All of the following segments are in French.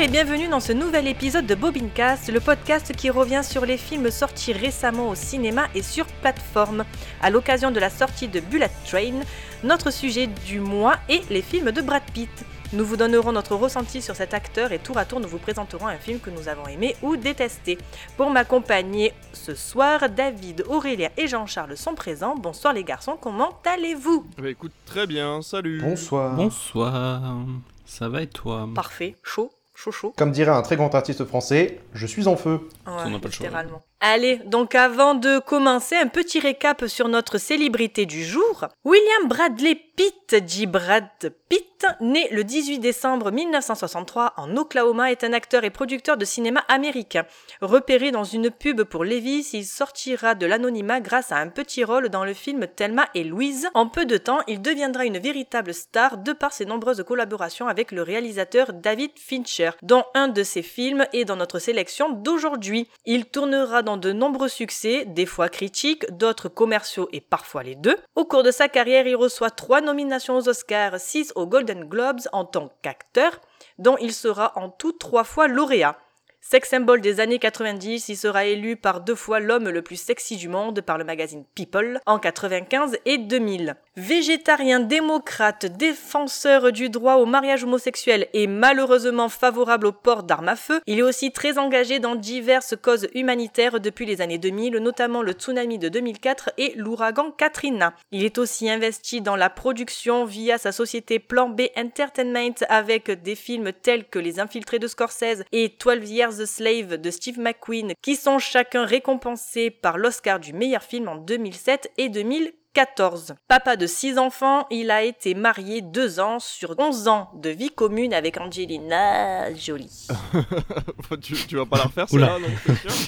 Et bienvenue dans ce nouvel épisode de Bobincast, le podcast qui revient sur les films sortis récemment au cinéma et sur plateforme. À l'occasion de la sortie de Bullet Train, notre sujet du mois est les films de Brad Pitt. Nous vous donnerons notre ressenti sur cet acteur et tour à tour nous vous présenterons un film que nous avons aimé ou détesté. Pour m'accompagner ce soir, David, Aurélien et Jean-Charles sont présents. Bonsoir les garçons, comment allez-vous? Bah écoute, très bien, salut Bonsoir. Bonsoir. Ça va et toi? Parfait, chaud, chaud, chaud. Comme dirait un très grand artiste français, je suis en feu. Ouais, On n'a pas le choix. littéralement. Allez, donc avant de commencer, un petit récap sur notre célébrité du jour. William Bradley Pitt, dit Brad Pitt, né le 18 décembre 1963 en Oklahoma, est un acteur et producteur de cinéma américain. Repéré dans une pub pour Levi's, il sortira de l'anonymat grâce à un petit rôle dans le film Thelma et Louise. En peu de temps, il deviendra une véritable star de par ses nombreuses collaborations avec le réalisateur David Fincher, dont un de ses films est dans notre sélection d'aujourd'hui. Il tournera dans de nombreux succès, des fois critiques, d'autres commerciaux et parfois les deux. Au cours de sa carrière, il reçoit trois nominations aux Oscars, six aux Golden Globes en tant qu'acteur, dont il sera en tout trois fois lauréat. Sex symbole des années 90, il sera élu par deux fois l'homme le plus sexy du monde par le magazine People en 95 et 2000. Végétarien, démocrate, défenseur du droit au mariage homosexuel et malheureusement favorable au port d'armes à feu, il est aussi très engagé dans diverses causes humanitaires depuis les années 2000, notamment le tsunami de 2004 et l'ouragan Katrina. Il est aussi investi dans la production via sa société Plan B Entertainment avec des films tels que Les Infiltrés de Scorsese et 12 Years a Slave de Steve McQueen qui sont chacun récompensés par l'Oscar du meilleur film en 2007 et 2014. Papa de six enfants, il a été marié deux ans sur 11 ans de vie commune avec Angelina Jolie. tu, tu vas pas la refaire, celle-là,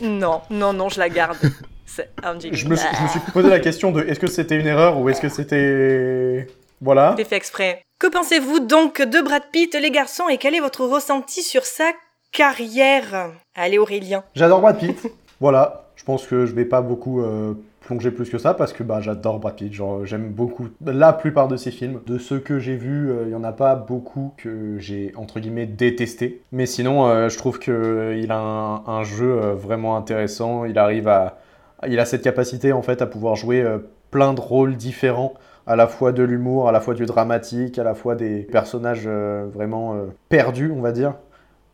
non Non, non, non, je la garde. Je me, suis- je me suis posé la question de est-ce que c'était une erreur ou est-ce que c'était. Voilà. C'est fait exprès. Que pensez-vous donc de Brad Pitt, les garçons, et quel est votre ressenti sur sa carrière Allez, Aurélien. J'adore Brad Pitt. voilà. Je pense que je vais pas beaucoup euh, plonger plus que ça parce que bah, j'adore Brad Pitt. J'aime beaucoup la plupart de ses films. De ceux que j'ai vus, euh, il y en a pas beaucoup que j'ai entre guillemets détesté. Mais sinon, euh, je trouve que il a un, jeu vraiment intéressant. Il arrive à, il a cette capacité en fait à pouvoir jouer plein de rôles différents. à la fois de l'humour, à la fois du dramatique, à la fois des personnages vraiment perdus, on va dire.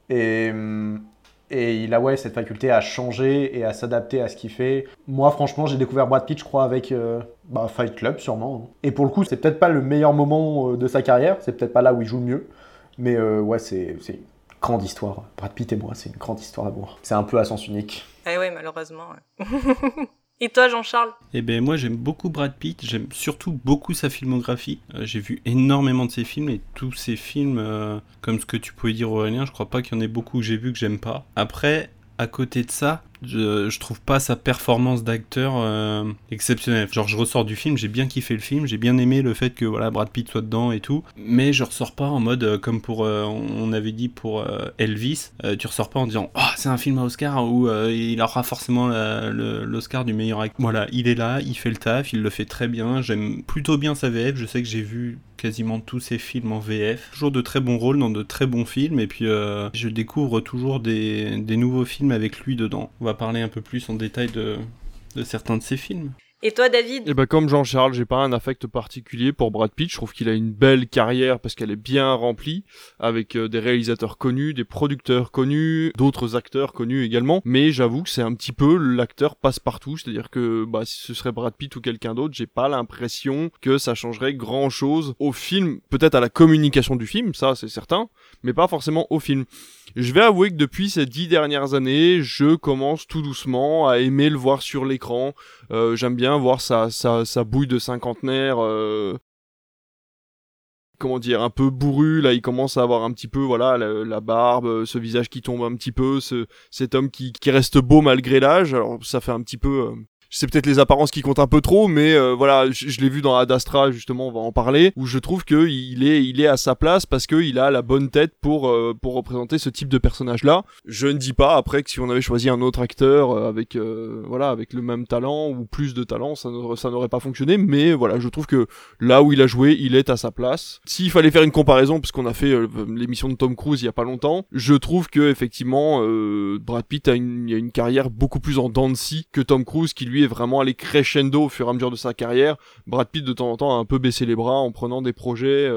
Et, il a ouais, cette faculté à changer et à s'adapter à ce qu'il fait. Moi, franchement, j'ai découvert Brad Pitt, je crois, avec euh, bah, Fight Club, sûrement. Et pour le coup, c'est peut-être pas le meilleur moment euh, de sa carrière, c'est peut-être pas là où il joue le mieux. Mais euh, ouais, c'est une grande histoire. Brad Pitt et moi, c'est une grande histoire d'amour. C'est un peu à sens unique. Eh ouais, malheureusement. et toi, Jean-Charles? Eh ben moi j'aime beaucoup Brad Pitt, j'aime surtout beaucoup sa filmographie. Euh, j'ai vu énormément de ses films et tous ses films, euh, comme ce que tu pouvais dire Aurélien, je crois pas qu'il y en ait beaucoup que j'ai vu que j'aime pas. Après, à côté de ça, je, trouve pas sa performance d'acteur euh, exceptionnelle. Genre je ressors du film, j'ai bien kiffé le film, j'ai bien aimé le fait que voilà Brad Pitt soit dedans et tout, mais je ressors pas en mode euh, comme pour euh, on avait dit pour Elvis, tu ressors pas en disant oh c'est un film à Oscar où il aura forcément l'Oscar du meilleur acteur. Voilà, il est là, il fait le taf, il le fait très bien, j'aime plutôt bien sa VF, je sais que j'ai vu quasiment tous ses films en VF, toujours de très bons rôles dans de très bons films et puis je découvre toujours des, nouveaux films avec lui dedans. Parler un peu plus en détail de, certains de ses films. Et toi, David Et bah comme Jean-Charles, j'ai pas un affect particulier pour Brad Pitt. Je trouve qu'il a une belle carrière parce qu'elle est bien remplie, avec euh, des réalisateurs connus, des producteurs connus, d'autres acteurs connus également. Mais j'avoue que c'est un petit peu l'acteur passe-partout, c'est-à-dire que bah, si ce serait Brad Pitt ou quelqu'un d'autre, j'ai pas l'impression que ça changerait grand-chose au film. Peut-être à la communication du film, ça c'est certain, mais pas forcément au film. Je vais avouer que depuis ces dix dernières années, je commence tout doucement à aimer le voir sur l'écran. Euh, J'aime bien voir sa, bouille de cinquantenaire. euh, Comment dire, un peu bourru, là il commence à avoir un petit peu, voilà, la, barbe, euh, ce visage qui tombe un petit peu, ce, cet homme qui, qui reste beau malgré l'âge, alors ça fait un petit peu, euh, c'est peut-être les apparences qui comptent un peu trop, mais euh, voilà, je, je l'ai vu dans Ad Astra justement, on va en parler, où je trouve que il est, il est à sa place parce que il a la bonne tête pour euh, pour représenter ce type de personnage-là. Je ne dis pas après que si on avait choisi un autre acteur euh, avec euh, voilà avec le même talent ou plus de talent, ça n'aurait pas fonctionné, mais voilà, je trouve que là où il a joué, il est à sa place. S'il fallait faire une comparaison, puisqu'on a fait euh, l'émission de Tom Cruise il y a pas longtemps, je trouve que effectivement euh, Brad Pitt a une, a une carrière beaucoup plus en dents que Tom Cruise qui lui est vraiment allé crescendo au fur et à mesure de sa carrière. Brad Pitt de temps en temps a un peu baissé les bras en prenant des projets.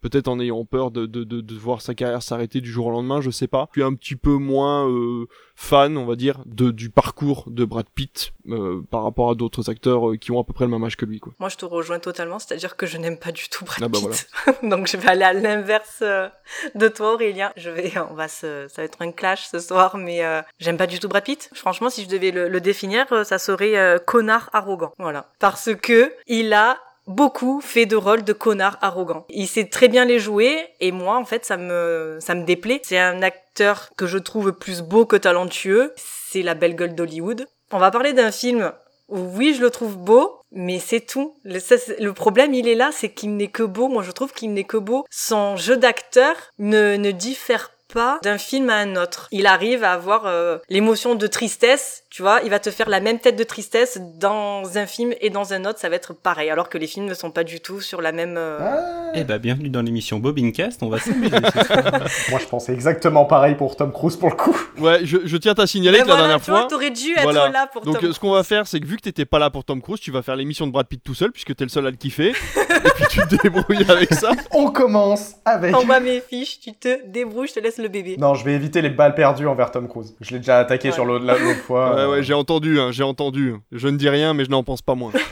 Peut-être en ayant peur de, de, de, de voir sa carrière s'arrêter du jour au lendemain, je sais pas. Je suis un petit peu moins euh, fan, on va dire, de, du parcours de Brad Pitt euh, par rapport à d'autres acteurs euh, qui ont à peu près le même âge que lui. Quoi. Moi, je te rejoins totalement, c'est-à-dire que je n'aime pas du tout Brad Ah bah Pitt. Donc, je vais aller à l'inverse euh, de toi, Aurélien. Je vais, on va se, ça va être un clash ce soir, mais euh, j'aime pas du tout Brad Pitt. Franchement, si je devais le, le définir, euh, ça serait euh, connard arrogant. Voilà, parce que il a beaucoup fait de rôles de connard arrogant. Il sait très bien les jouer et moi en fait ça me ça me déplaît. C'est un acteur que je trouve plus beau que talentueux. C'est la belle gueule d'Hollywood. On va parler d'un film où oui, je le trouve beau, mais c'est tout. Le, problème, il est là, c'est qu'il n'est que beau. Moi, je trouve qu'il n'est que beau. Son jeu d'acteur ne, ne diffère pas d'un film à un autre. Il arrive à avoir euh, l'émotion de tristesse, tu vois, il va te faire la même tête de tristesse dans un film et dans un autre, ça va être pareil, alors que les films ne sont pas du tout sur la même... euh, Ah, Eh bah, bienvenue dans l'émission Bobincast, on va s'amuser moi, je pensais exactement pareil pour Tom Cruise pour le coup. Ouais, je, je tiens à signaler Mais que la dernière tu fois. t'aurais dû être Voilà. là pour Donc Tom ce qu'on va faire, c'est que vu que t'étais pas là pour Tom Cruise, tu vas faire l'émission de Brad Pitt tout seul, puisque t'es le seul à le kiffer, et puis tu te débrouilles avec ça. On commence avec. Envoie mes fiches, tu te débrouilles, je te laisse le bébé. Non, je vais éviter les balles perdues envers Tom Cruise. Je l'ai déjà attaqué Ouais. sur l'autre la- l'autre fois. Ouais, ouais, j'ai entendu, hein, j'ai entendu. Je ne dis rien, mais je n'en pense pas moins.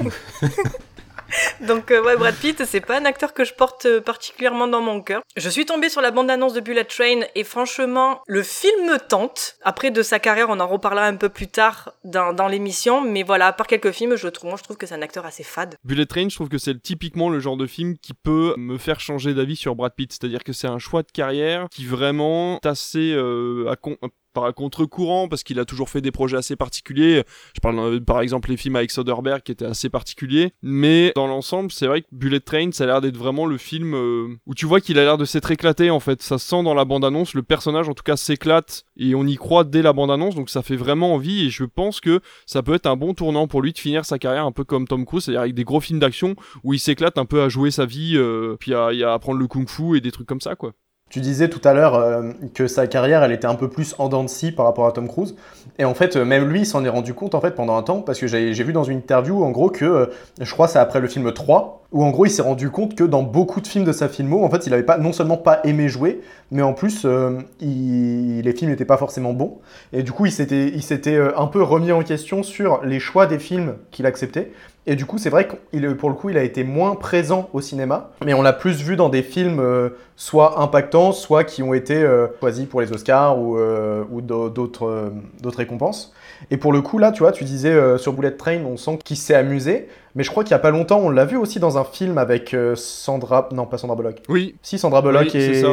Donc euh, ouais, Brad Pitt, c'est pas un acteur que je porte euh, particulièrement dans mon cœur. Je suis tombée sur la bande-annonce de Bullet Train et franchement, le film me tente. Après de sa carrière, on en reparlera un peu plus tard dans, dans l'émission, mais voilà, par quelques films, je trouve, moi je trouve que c'est un acteur assez fade. Bullet Train, je trouve que c'est typiquement le genre de film qui peut me faire changer d'avis sur Brad Pitt. C'est-à-dire que c'est un choix de carrière qui vraiment est assez euh, à con- par contre-courant parce qu'il a toujours fait des projets assez particuliers. Je parle euh, par exemple les films avec Soderbergh qui étaient assez particuliers, mais dans l'ensemble, c'est vrai que Bullet Train, ça a l'air d'être vraiment le film euh, où tu vois qu'il a l'air de s'être éclaté en fait. Ça se sent dans la bande-annonce, le personnage en tout cas s'éclate et on y croit dès la bande-annonce, donc ça fait vraiment envie et je pense que ça peut être un bon tournant pour lui de finir sa carrière un peu comme Tom Cruise, c'est-à-dire avec des gros films d'action où il s'éclate un peu à jouer sa vie, euh, puis à, à apprendre le kung-fu et des trucs comme ça quoi. Tu disais tout à l'heure euh, que sa carrière, elle était un peu plus en dents par rapport à Tom Cruise. Et en fait, euh, même lui, il s'en est rendu compte en fait pendant un temps, parce que j'ai vu dans une interview, en gros, que euh, je crois c'est après le film 3, où en gros, il s'est rendu compte que dans beaucoup de films de sa filmo, en fait, il avait pas non seulement pas aimé jouer, mais en plus, les films n'étaient pas forcément bons. Et du coup, il s'était un peu remis en question sur les choix des films qu'il acceptait. Et du coup, c'est vrai que pour le coup, il a été moins présent au cinéma, mais on l'a plus vu dans des films euh, soit impactants, soit qui ont été euh, choisis pour les Oscars ou, euh, ou d'autres récompenses. Et pour le coup, là, tu vois, tu disais sur Bullet Train, on sent qu'il s'est amusé, mais je crois qu'il y a pas longtemps, on l'a vu aussi dans un film avec Sandra, non pas Sandra Bullock, Oui, si Sandra Bullock oui, et c'est ça,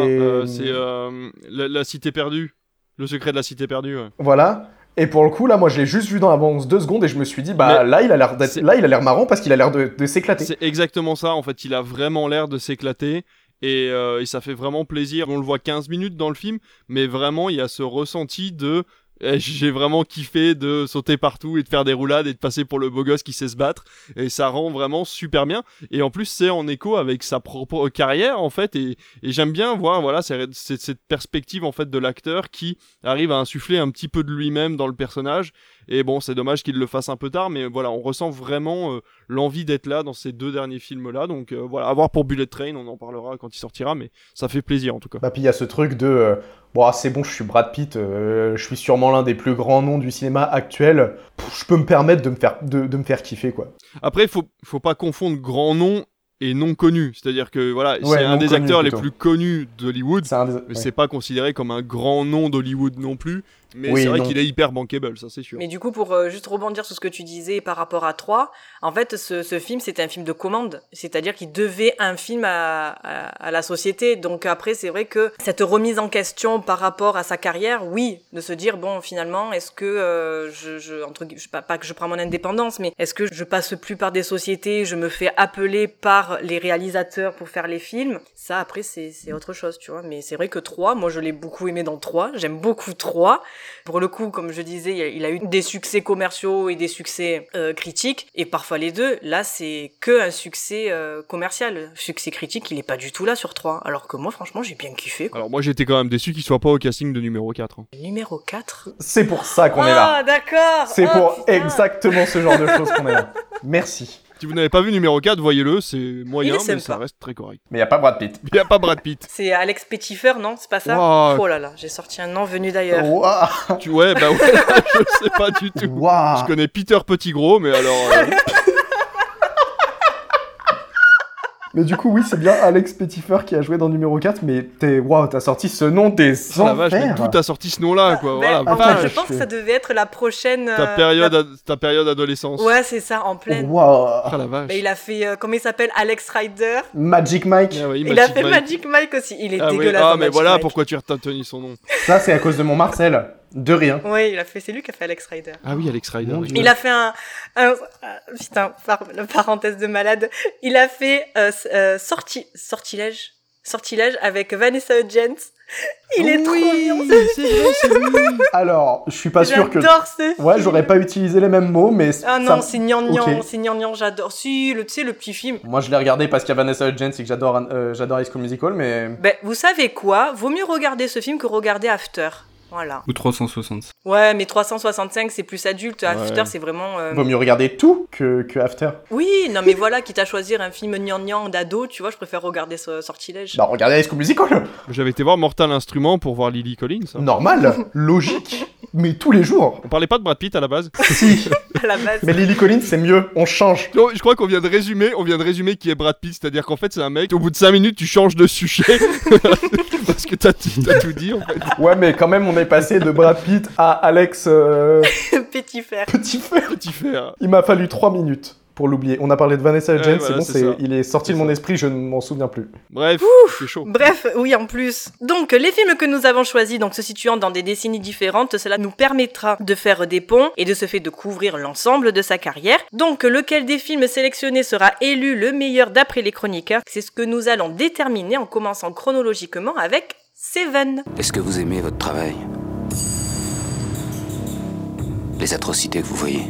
c'est la, la cité perdue, le secret de la cité perdue. ouais. voilà. Et pour le coup, là, moi, je l'ai juste vu dans la bande deux secondes et je me suis dit, bah Mais là, il a l'air là, il a l'air marrant parce qu'il a l'air de, de s'éclater. C'est exactement ça, en fait, il a vraiment l'air de s'éclater. Et, euh, et ça fait vraiment plaisir. On le voit 15 minutes dans le film, mais vraiment, il y a ce ressenti de. J'ai vraiment kiffé de sauter partout et de faire des roulades et de passer pour le beau gosse qui sait se battre. Et ça rend vraiment super bien. Et en plus, c'est en écho avec sa propre carrière, en fait. Et, j'aime bien voir, voilà, cette perspective, en fait, de l'acteur qui arrive à insuffler un petit peu de lui-même dans le personnage. Et bon, c'est dommage qu'il le fasse un peu tard, mais voilà, on ressent vraiment euh, l'envie d'être là dans ces deux derniers films-là. Donc euh, voilà, à voir pour Bullet Train, on en parlera quand il sortira, mais ça fait plaisir en tout cas. Bah, puis il y a ce truc de euh, bon, ah, c'est bon, je suis Brad Pitt, je suis sûrement l'un des plus grands noms du cinéma actuel. Pff, je peux me permettre de me faire, de, de me faire kiffer, quoi. Après, il faut, faut pas confondre grand nom et non connu. C'est-à-dire que voilà, Ouais, c'est un des acteurs les plus connus d'Hollywood, des- mais ouais. c'est pas considéré comme un grand nom d'Hollywood non plus. Mais Oui, c'est vrai qu'il est hyper bankable, ça c'est sûr. Mais du coup, pour euh, juste rebondir sur ce que tu disais par rapport à 3, en fait, ce, ce film, c'était un film de commande. C'est-à-dire qu'il devait un film à, à, à la société. Donc après, c'est vrai que cette remise en question par rapport à sa carrière, oui, de se dire, bon, finalement, est-ce que euh, je, je, entre, je, pas, pas que je prends mon indépendance, mais est-ce que je passe plus par des sociétés, je me fais appeler par les réalisateurs pour faire les films? Ça, après, c'est c'est autre chose, tu vois. Mais c'est vrai que 3, moi, je l'ai beaucoup aimé dans 3. J'aime beaucoup 3. Pour le coup, comme je disais, il a- eu des succès commerciaux et des succès euh, critiques, et parfois les deux. Là, c'est que un succès euh, commercial. Succès critique, il est pas du tout là sur 3. Alors que moi, franchement, j'ai bien kiffé. Quoi. Alors moi j'étais quand même déçu qu'il soit pas au casting de numéro 4. hein. Numéro 4. C'est pour ça qu'on est là. Ah, d'accord C'est Oh, pour putain. exactement ce genre de choses qu'on est là. Merci. Si vous n'avez pas vu numéro 4, voyez-le, c'est moyen, Il mais ça reste très correct. Mais y a pas Brad Pitt. Il n'y a pas Brad Pitt. C'est Alex Petitfer, non? C'est pas ça? Wow. Oh là là, j'ai sorti un nom venu d'ailleurs. Tu ouais, bah ouais, je sais pas du tout. Je connais Peter Petit Gros, mais alors. euh, Mais du coup, oui, c'est bien Alex Petitfer qui a joué dans numéro 4, mais t'es, waouh, t'as sorti ce nom des oh la vache, mais d'où t'as sorti ce nom-là, quoi. Ben, Voilà, en vache. fait, je pense que ça devait être la prochaine. ta euh, période, la- ad- ta période adolescence. Ouais, c'est ça, en pleine. Waouh. Ah la vache. Ben, il a fait, euh, comment il s'appelle? Alex Rider. Magic Mike. Ah Il a Magic fait Mike. Magic Mike aussi. Il est Ah, dégueulasse. Ah, mais Magic voilà Mike. pourquoi tu as retenu son nom. Ça, c'est à cause de mon Marcel. De rien. Oui, il a fait, c'est lui qui a fait Alex Rider. Ah oui, Alex Rider. Il a fait un, un- euh, putain, par, la parenthèse de malade. Il a fait euh, euh, sorti, sortilège, sortilège avec Vanessa Hudgens. Il est trop Oui, mignon. c'est vrai, c'est lui. Alors, je suis pas sûr que. J'adore ce Ouais, film. j'aurais pas utilisé les mêmes mots, mais. Ah ça- non, c'est gnangnan, Ok. c'est gnangnan, j'adore. Si, le, tu sais, le petit film. Moi, je l'ai regardé parce qu'il y a Vanessa Hudgens et que j'adore, euh, j'adore High School Musical, mais. Ben, vous savez quoi? Vaut mieux regarder ce film que regarder After. Voilà. Ou 360. Ouais, mais 365, c'est plus adulte. After, Ouais. c'est vraiment... euh, Vaut mieux regarder tout que, que After. Oui, non mais voilà, quitte à choisir un film gnangnan d'ado, tu vois, je préfère regarder ce sortilège. Bah, regardez High School Musical. J'avais été voir Mortal Instrument pour voir Lily Collins. hein. Normal, logique, mais tous les jours. On parlait pas de Brad Pitt à la base. Si. À la base. Mais Lily Collins, c'est mieux, on change. Non, je crois qu'on vient de résumer, on vient de résumer qui est Brad Pitt, c'est-à-dire qu'en fait c'est un mec, au bout de 5 minutes tu changes de sujet parce que t'as tout dit en fait. Ouais, mais quand même, on est passé de Brad Pitt à Alex euh, Petit fer. Petit Fer. Petit fer. Il m'a fallu 3 minutes pour l'oublier. On a parlé de Vanessa Ouais, Hudgens, voilà, c'est bon, c'est c'est- ça. il est sorti de mon ça. esprit, je ne m'en souviens plus. Bref, c'est chaud. Bref, oui, en plus. Donc, les films que nous avons choisis, donc se situant dans des décennies différentes, cela nous permettra de faire des ponts et de ce fait de couvrir l'ensemble de sa carrière. Donc, lequel des films sélectionnés sera élu le meilleur d'après les chroniqueurs? C'est ce que nous allons déterminer en commençant chronologiquement avec Seven. Est-ce que vous aimez votre travail? Les atrocités que vous voyez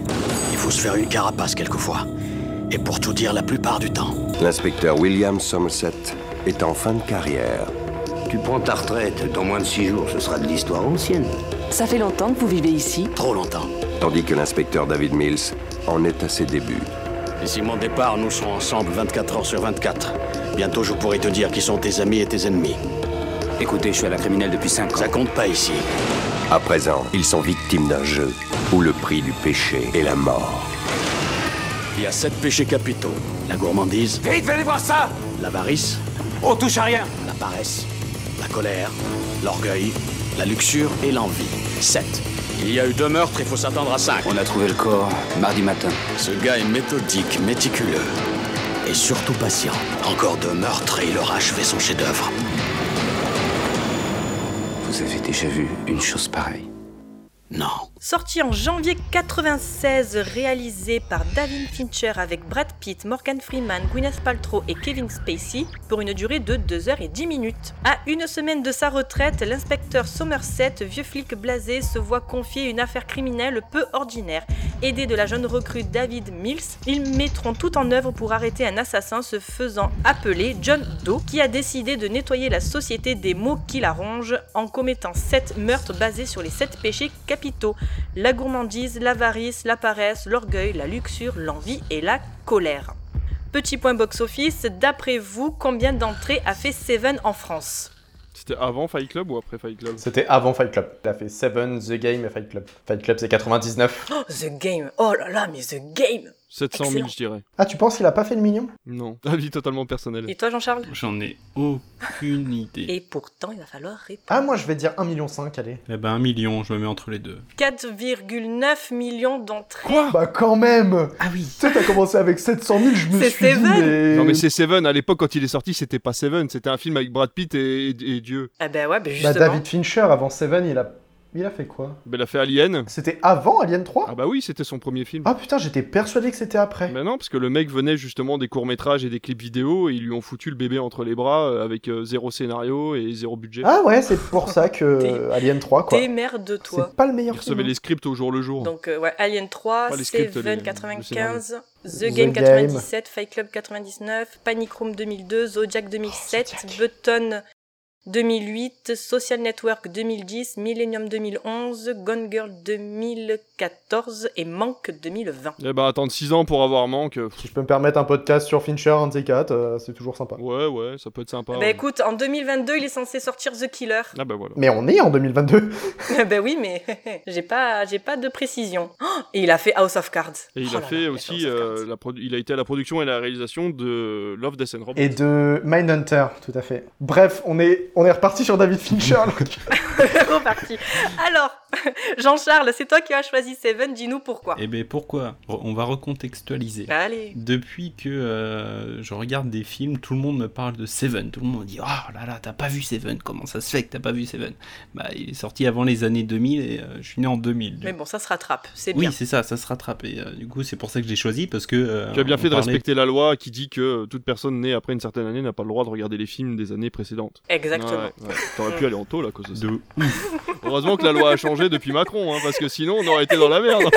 Il faut se faire une carapace quelquefois. Et pour tout dire la plupart du temps. L'inspecteur William Somerset est en fin de carrière. Tu prends ta retraite, dans moins de six jours, ce sera de l'histoire ancienne. Ça fait longtemps que vous vivez ici Trop longtemps. Tandis que l'inspecteur David Mills en est à ses débuts. D'ici mon départ, nous serons ensemble 24 heures sur 24. Bientôt, je pourrai te dire qui sont tes amis et tes ennemis. Écoutez, je suis à la criminelle depuis cinq ans. Ça compte pas ici. À présent, ils sont victimes d'un jeu où le prix du péché est la mort. Il y a sept péchés capitaux. La gourmandise, Vite, venez voir ça l'avarice, On touche à rien la paresse, la colère, l'orgueil, la luxure et l'envie. Sept. Il y a eu deux meurtres, il faut s'attendre à cinq. On a trouvé le corps mardi matin. Ce gars est méthodique, méticuleux. Et surtout patient. Encore deux meurtres et il aura achevé son chef-d'œuvre. Vous avez déjà vu une chose pareille? Non. Sorti en janvier 96, réalisé par David Fincher avec Brad Pitt, Morgan Freeman, Gwyneth Paltrow et Kevin Spacey pour une durée de 2h10 minutes. À une semaine de sa retraite, l'inspecteur Somerset, vieux flic blasé, se voit confier une affaire criminelle peu ordinaire. Aidé de la jeune recrue David Mills, ils mettront tout en œuvre pour arrêter un assassin se faisant appeler John Doe, qui a décidé de nettoyer la société des maux qui la rongent en commettant 7 meurtres basés sur les 7 péchés capitaux la gourmandise, l'avarice, la paresse, l'orgueil, la luxure, l'envie et la colère. Petit point box-office, d'après vous, combien d'entrées a fait Seven en France? C'était avant Fight Club ou après Fight Club? C'était avant Fight Club. Il a fait Seven, The Game et Fight Club. Fight Club, c'est 99. Oh, The Game Oh là là, mais The Game 700 000, Excellent. je dirais. Ah, tu penses qu'il a pas fait le million Non, avis totalement personnel. Et toi, Jean-Charles? J'en ai aucune idée. Et pourtant, il va falloir répondre. Ah, moi je vais dire 1,5 million, allez. Eh ben un million, je me mets entre les deux. 4,9 millions d'entrées. Quoi? Bah quand même Ah oui Tu sais, t'as commencé avec 700 000, je me C'est suis dit, Seven. mais... Non mais c'est Seven, à l'époque quand il est sorti c'était pas Seven, c'était un film avec Brad Pitt et, et- et Dieu. Ah ben ouais, ben Bah, justement. David Fincher, avant Seven, il a... Il a fait quoi? Ben, il a fait Alien. C'était avant Alien 3 Ah bah oui, c'était son premier film. Ah putain, j'étais persuadé que c'était après. Ben non, parce que le mec venait justement des courts-métrages et des clips vidéo et ils lui ont foutu le bébé entre les bras euh, avec euh, zéro scénario et zéro budget. Ah ouais, c'est pour ça que T'es- Alien 3, quoi. Démerde-toi. C'est pas le il meilleur recevait film. les scripts au jour le jour. Donc, euh, ouais, Alien 3, Pas les scripts, les- Seven le 95, The, The Game Game. 97, Fight Club 99, Panic Room 2002, Zodiac 2007, Zodiac. Button 2008, Social Network 2010, Millennium 2011, Gone Girl 2014 et Manque 2020. Eh ben attendre 6 ans pour avoir manque. Si je peux me permettre un podcast sur Fincher, un euh, c'est toujours sympa. Ouais, ouais, ça peut être sympa. bah ouais. écoute, en 2022, il est censé sortir The Killer. Ah bah voilà. Mais on est en 2022 ben oui, mais j'ai pas, j'ai pas de précision. Oh, et il a fait House of Cards. Et il Oh a là fait là, aussi, euh, la il a été à la production et la réalisation de Love, Death and Robots. Et de Mindhunter, tout à fait. Bref, on est, on est reparti sur David Fincher. Reparti. Alors, Jean-Charles, c'est toi qui as choisi Seven, dis-nous pourquoi. Eh ben pourquoi? On va recontextualiser. Allez. Depuis que euh, je regarde des films, tout le monde me parle de Seven. Tout le monde me dit Oh là là, t'as pas vu Seven? Comment ça se fait que t'as pas vu Seven? Bah, il est sorti avant les années 2000 et euh, je suis né en 2000. Mais bon, ça se rattrape, c'est oui, bien. c'est ça, ça se rattrape. Et euh, du coup, c'est pour ça que je l'ai choisi parce que. euh, Tu as bien fait de parlait- respecter la loi qui dit que toute personne née après une certaine année n'a pas le droit de regarder les films des années précédentes. Exactement. Ouais, ouais. T'aurais pu aller en taux à cause de ça. De Heureusement que la loi a changé depuis Macron, hein, parce que sinon on aurait été dans la merde.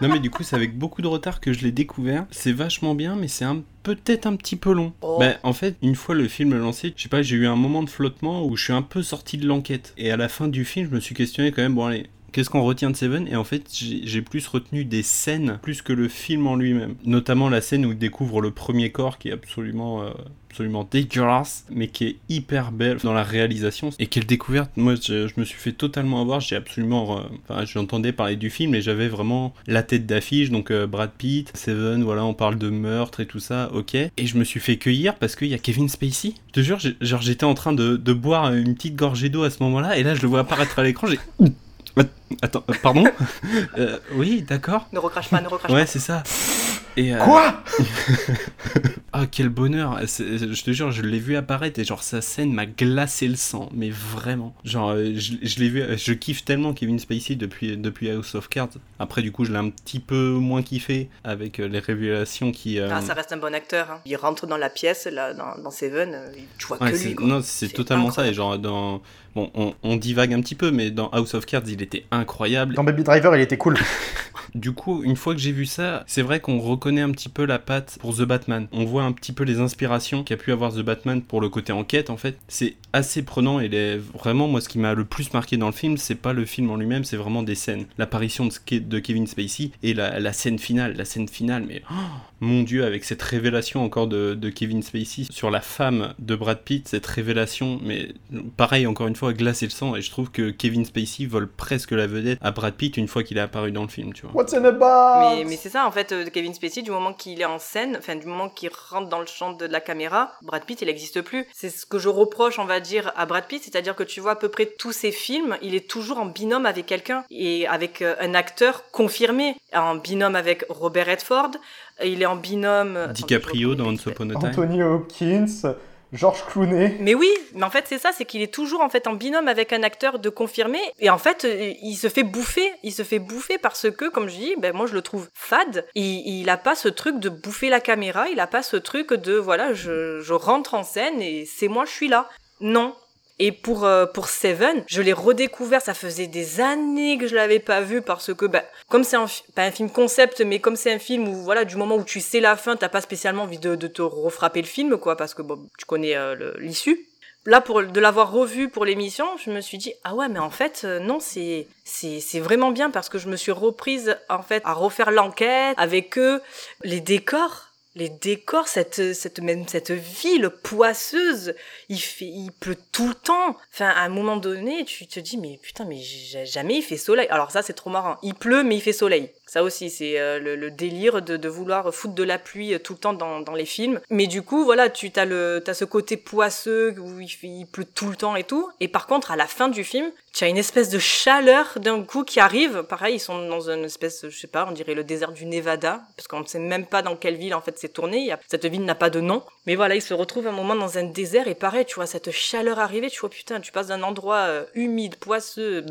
Non mais du coup c'est avec beaucoup de retard que je l'ai découvert. C'est vachement bien mais c'est un peut-être un petit peu long. Oh. Bah, en fait une fois le film lancé, je sais pas j'ai eu un moment de flottement où je suis un peu sorti de l'enquête. Et à la fin du film je me suis questionné quand même bon allez Qu'est-ce qu'on retient de Seven Et en fait, j'ai plus retenu des scènes plus que le film en lui-même. Notamment la scène où il découvre le premier corps qui est absolument, euh, absolument dégueulasse, mais qui est hyper belle dans la réalisation. Et quelle découverte Moi, je, me suis fait totalement avoir. J'ai absolument. euh, Enfin, j'entendais parler du film et j'avais vraiment la tête d'affiche. Donc, euh, Brad Pitt, Seven, voilà, on parle de meurtre et tout ça, ok. Et je me suis fait cueillir parce qu'il y a Kevin Spacey. Je te jure, genre, j'étais en train de, de boire une petite gorgée d'eau à ce moment-là, et là, je le vois apparaître à l'écran. J'ai. Attends, euh, pardon Euh, Oui, d'accord. Ne recrache pas, ne recrache Ouais, pas. c'est ça. Et, euh, Quoi Ah, quel bonheur Je te jure, je l'ai vu apparaître et genre sa scène m'a glacé le sang, mais vraiment. Genre, euh, je, je l'ai vu, je kiffe tellement Kevin Spacey depuis, depuis House of Cards. Après, du coup, je l'ai un petit peu moins kiffé avec euh, les révélations qui... euh, Ah, ça reste un bon acteur. hein. Il rentre dans la pièce, là, dans, dans Seven, euh, tu vois Ouais, que lui. quoi. non, c'est totalement ça. Et genre, dans. Bon, on, on divague un petit peu, mais dans House of Cards, il était incroyable. Dans Baby Driver, il était cool. Du coup, une fois que j'ai vu ça, c'est vrai qu'on reconnaît un petit peu la patte pour The Batman. On voit un petit peu les inspirations qu'a pu avoir The Batman pour le côté enquête, en fait. C'est assez prenant et les... vraiment, moi, ce qui m'a le plus marqué dans le film, c'est pas le film en lui-même, c'est vraiment des scènes. L'apparition de, Kevin Spacey et la, la scène finale. La scène finale, mais oh, mon dieu, avec cette révélation encore de, de Kevin Spacey sur la femme de Brad Pitt, cette révélation, mais pareil, encore une fois, glacer le sang. Et je trouve que Kevin Spacey vole presque la vedette à Brad Pitt une fois qu'il est apparu dans le film, tu vois. What's in a box? Mais, mais c'est ça, en fait, euh, Kevin Spacey, du moment qu'il est en scène, enfin, du moment qu'il rentre dans le champ de la caméra, Brad Pitt, il n'existe plus. C'est ce que je reproche, on va dire, à Brad Pitt, c'est-à-dire que tu vois à peu près tous ses films, il est toujours en binôme avec quelqu'un, et avec euh, un acteur confirmé, en binôme avec Robert Redford, il est en binôme... DiCaprio dans Once Upon a Time. Anthony Hopkins, George Clooney. Mais oui, mais en fait c'est ça, c'est qu'il est toujours en fait en binôme avec un acteur de confirmé et en fait euh, il se fait bouffer, il se fait bouffer parce que comme je dis, ben moi je le trouve fade. Il, il a pas ce truc de bouffer la caméra, il a pas ce truc de voilà je, je rentre en scène et c'est moi je suis là. Non. Et pour euh, pour Seven, je l'ai redécouvert. Ça faisait des années que je l'avais pas vu parce que, ben, comme c'est un pas un film concept, mais comme c'est un film où voilà, du moment où tu sais la fin, t'as pas spécialement envie de, te refrapper le film, quoi, parce que bon, tu connais euh, l'issue. Là, pour de l'avoir revu pour l'émission, je me suis dit ah ouais, mais en fait euh, non, c'est c'est c'est vraiment bien parce que je me suis reprise en fait à refaire l'enquête avec eux, les décors. Les décors, cette, cette même cette ville poisseuse, il fait, il pleut tout le temps. Enfin, à un moment donné, tu te dis mais putain, mais jamais il fait soleil. Alors ça, c'est trop marrant. Il pleut, mais il fait soleil. Ça aussi, c'est euh, le, délire de, vouloir foutre de la pluie euh, tout le temps dans, les films. Mais du coup, voilà, tu as le, ce côté poisseux où il, il pleut tout le temps et tout. Et par contre, à la fin du film, tu as une espèce de chaleur d'un coup qui arrive. Pareil, ils sont dans une espèce, je sais pas, on dirait le désert du Nevada, parce qu'on ne sait même pas dans quelle ville en fait c'est tourné. Cette ville n'a pas de nom. Mais voilà, ils se retrouvent un moment dans un désert et pareil, tu vois cette chaleur arriver, tu vois putain, tu passes d'un endroit euh, humide, poisseux,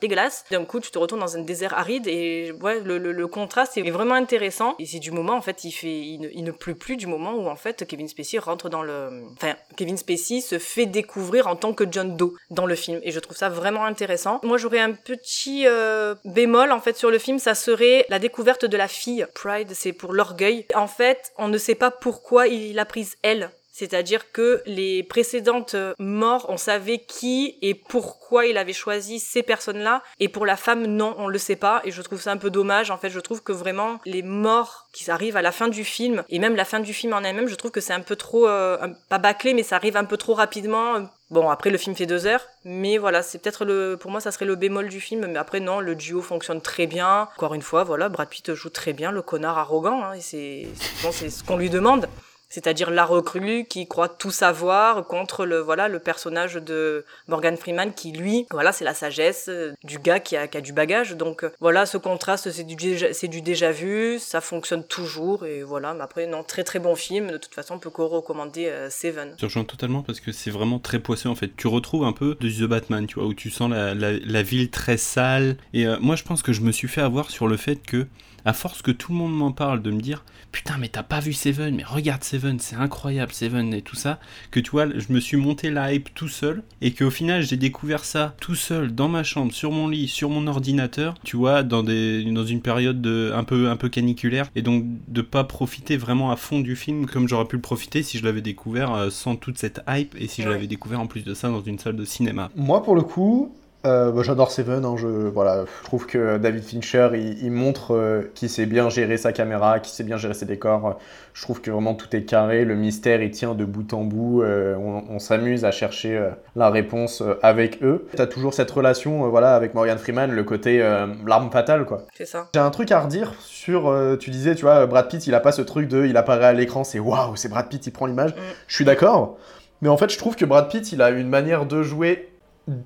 dégueulasse. D'un coup, tu te retrouves dans un désert aride et ouais, le le, contraste est vraiment intéressant. Et c'est du moment, en fait, il fait, il ne, il ne, pleut plus du moment où, en fait, Kevin Spacey rentre dans le, enfin, Kevin Spacey se fait découvrir en tant que John Doe dans le film. Et je trouve ça vraiment intéressant. Moi, j'aurais un petit euh, bémol, en fait, sur le film, ça serait la découverte de la fille. Pride, c'est pour l'orgueil. En fait, on ne sait pas pourquoi il a prise elle c'est-à-dire que les précédentes morts, on savait qui et pourquoi il avait choisi ces personnes-là. Et pour la femme, non, on le sait pas. Et je trouve ça un peu dommage. En fait, je trouve que vraiment, les morts qui arrivent à la fin du film, et même la fin du film en elle-même, je trouve que c'est un peu trop, euh, pas bâclé, mais ça arrive un peu trop rapidement. Bon, après, le film fait deux heures, mais voilà, c'est peut-être le, pour moi, ça serait le bémol du film, mais après, non, le duo fonctionne très bien. Encore une fois, voilà, Brad Pitt joue très bien, le connard arrogant, hein, et c'est, c'est ce qu'on lui demande c'est-à-dire la recrue qui croit tout savoir contre le voilà le personnage de Morgan Freeman qui lui voilà c'est la sagesse euh, du gars qui a, qui a du bagage. Donc euh, voilà ce contraste c'est du déjà, c'est du déjà vu ça fonctionne toujours et voilà. Mais après non très très bon film. De toute façon on peut recommander euh, Seven. Je rejoins totalement parce que c'est vraiment très poisseux en fait. Tu retrouves un peu de The Batman tu vois où tu sens la, la, ville très sale. Et moi je pense que je me suis fait avoir sur le fait que à force que tout le monde m'en parle de me dire putain mais t'as pas vu Seven mais regarde Seven c'est incroyable Seven et tout ça que tu vois je me suis monté la hype tout seul et qu'au final j'ai découvert ça tout seul dans ma chambre sur mon lit sur mon ordinateur tu vois dans des dans une période de, un peu un peu caniculaire et donc de pas profiter vraiment à fond du film comme j'aurais pu le profiter si je l'avais découvert euh, sans toute cette hype et si je l'avais découvert en plus de ça dans une salle de cinéma. Moi pour le coup euh, bah, J'adore Seven, hein, je, voilà, je trouve que David Fincher, il, montre euh, qu'il sait bien gérer sa caméra, qu'il sait bien gérer ses décors. Je trouve que vraiment tout est carré, le mystère il tient de bout en bout, euh, on, s'amuse à chercher euh, la réponse avec eux. T'as toujours cette relation voilà, avec Morgan Freeman, le côté l'arme fatale quoi. C'est ça. J'ai un truc à redire sur, tu disais, tu vois, Brad Pitt, il a pas ce truc de, il apparaît à l'écran, c'est waouh, c'est Brad Pitt, il prend l'image. Mm. Je suis d'accord, mais en fait je trouve que Brad Pitt, il a une manière de jouer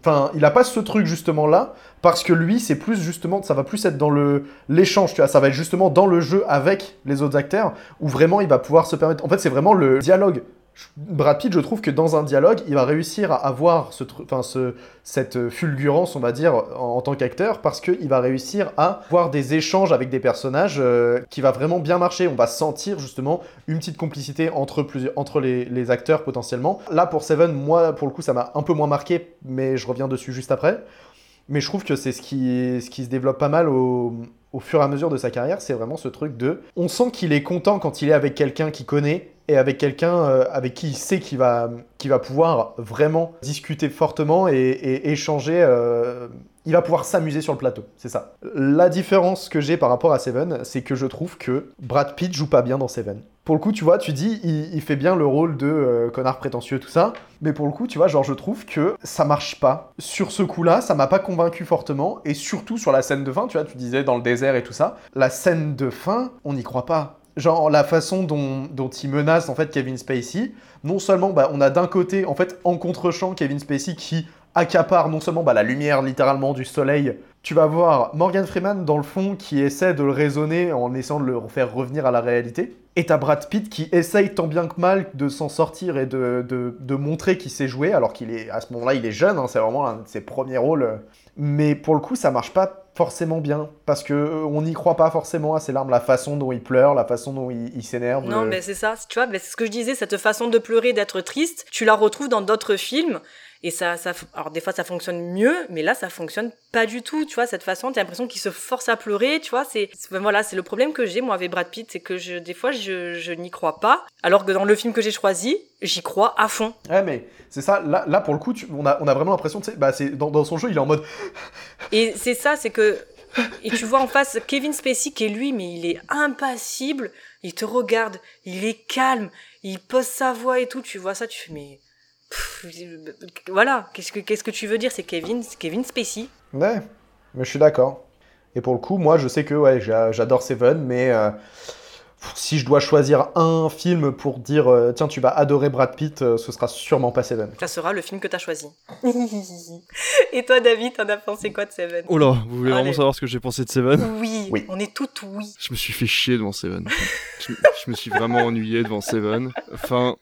Enfin, il a pas ce truc justement là, parce que lui, c'est plus justement, ça va plus être dans le l'échange, tu vois, ça va être justement dans le jeu avec les autres acteurs, où vraiment il va pouvoir se permettre. En fait, c'est vraiment le dialogue Brad Pitt, je trouve que dans un dialogue, il va réussir à avoir ce, enfin, ce, cette fulgurance, on va dire, en, tant qu'acteur, parce qu'il va réussir à avoir des échanges avec des personnages euh, qui va vraiment bien marcher. On va sentir justement une petite complicité entre, plusieurs, entre les, acteurs potentiellement. Là, pour Seven, moi, pour le coup, ça m'a un peu moins marqué, mais je reviens dessus juste après. Mais je trouve que c'est ce qui, ce qui se développe pas mal au fur et à mesure de sa carrière, c'est vraiment ce truc de... On sent qu'il est content quand il est avec quelqu'un qu'il connaît et avec quelqu'un euh, avec qui il sait qu'il va, va pouvoir vraiment discuter fortement et, échanger. Euh, il va pouvoir s'amuser sur le plateau, c'est ça. La différence que j'ai par rapport à Seven, c'est que je trouve que Brad Pitt joue pas bien dans Seven. Pour le coup, tu vois, tu dis, il, fait bien le rôle de euh, connard prétentieux, tout ça, mais pour le coup, tu vois, genre, je trouve que ça marche pas. Sur ce coup-là, ça m'a pas convaincu fortement, et surtout sur la scène de fin, tu vois, tu disais dans le désert et tout ça, la scène de fin, on n'y croit pas genre la façon dont, dont, il menace en fait Kevin Spacey, non seulement bah, on a d'un côté en fait en contre-champ Kevin Spacey qui accapare non seulement bah, la lumière littéralement du soleil, tu vas voir Morgan Freeman dans le fond qui essaie de le raisonner en essayant de le faire revenir à la réalité, et t'as Brad Pitt qui essaye tant bien que mal de s'en sortir et de, de, de montrer qu'il sait jouer, alors qu'il est à ce moment-là il est jeune, hein, c'est vraiment un de ses premiers rôles, mais pour le coup ça marche pas forcément bien parce que euh, on n'y croit pas forcément à ses larmes, la façon dont il pleure, la façon dont il, s'énerve. Non, mais c'est ça, tu vois, c'est ce que je disais, cette façon de pleurer, d'être triste, tu la retrouves dans d'autres films. Et ça, ça, alors des fois ça fonctionne mieux, mais là ça fonctionne pas du tout, tu vois, cette façon, t'as l'impression qu'il se force à pleurer, tu vois, c'est, voilà, c'est le problème que j'ai moi avec Brad Pitt, c'est que je, des fois je, je n'y crois pas, alors que dans le film que j'ai choisi, j'y crois à fond. Ouais, mais c'est ça, là, là pour le coup, on, a, on a vraiment l'impression, tu sais, bah, c'est, dans, dans son jeu, il est en mode. Et c'est ça, c'est que Et tu vois en face Kevin Spacey qui est lui, mais il est impassible. Il te regarde, il est calme, il pose sa voix et tout. Tu vois ça, tu fais mais Pff, voilà. Qu'est-ce que qu'est-ce que tu veux dire? C'est Kevin, Kevin Spacey. Ouais, mais je suis d'accord. Et pour le coup, moi, je sais que ouais, j'a- j'adore Seven, mais euh, si je dois choisir un film pour dire euh, tiens, tu vas adorer Brad Pitt, euh, ce sera sûrement pas Seven. Ça sera le film que t'as choisi. et toi, David, t'en as pensé quoi de Seven? Oh là, vous voulez Allez. vraiment savoir ce que j'ai pensé de Seven? Oui, Oui. on est toutes oui. Je me suis fait chier devant Seven. je, je me suis vraiment ennuyé devant Seven. Enfin,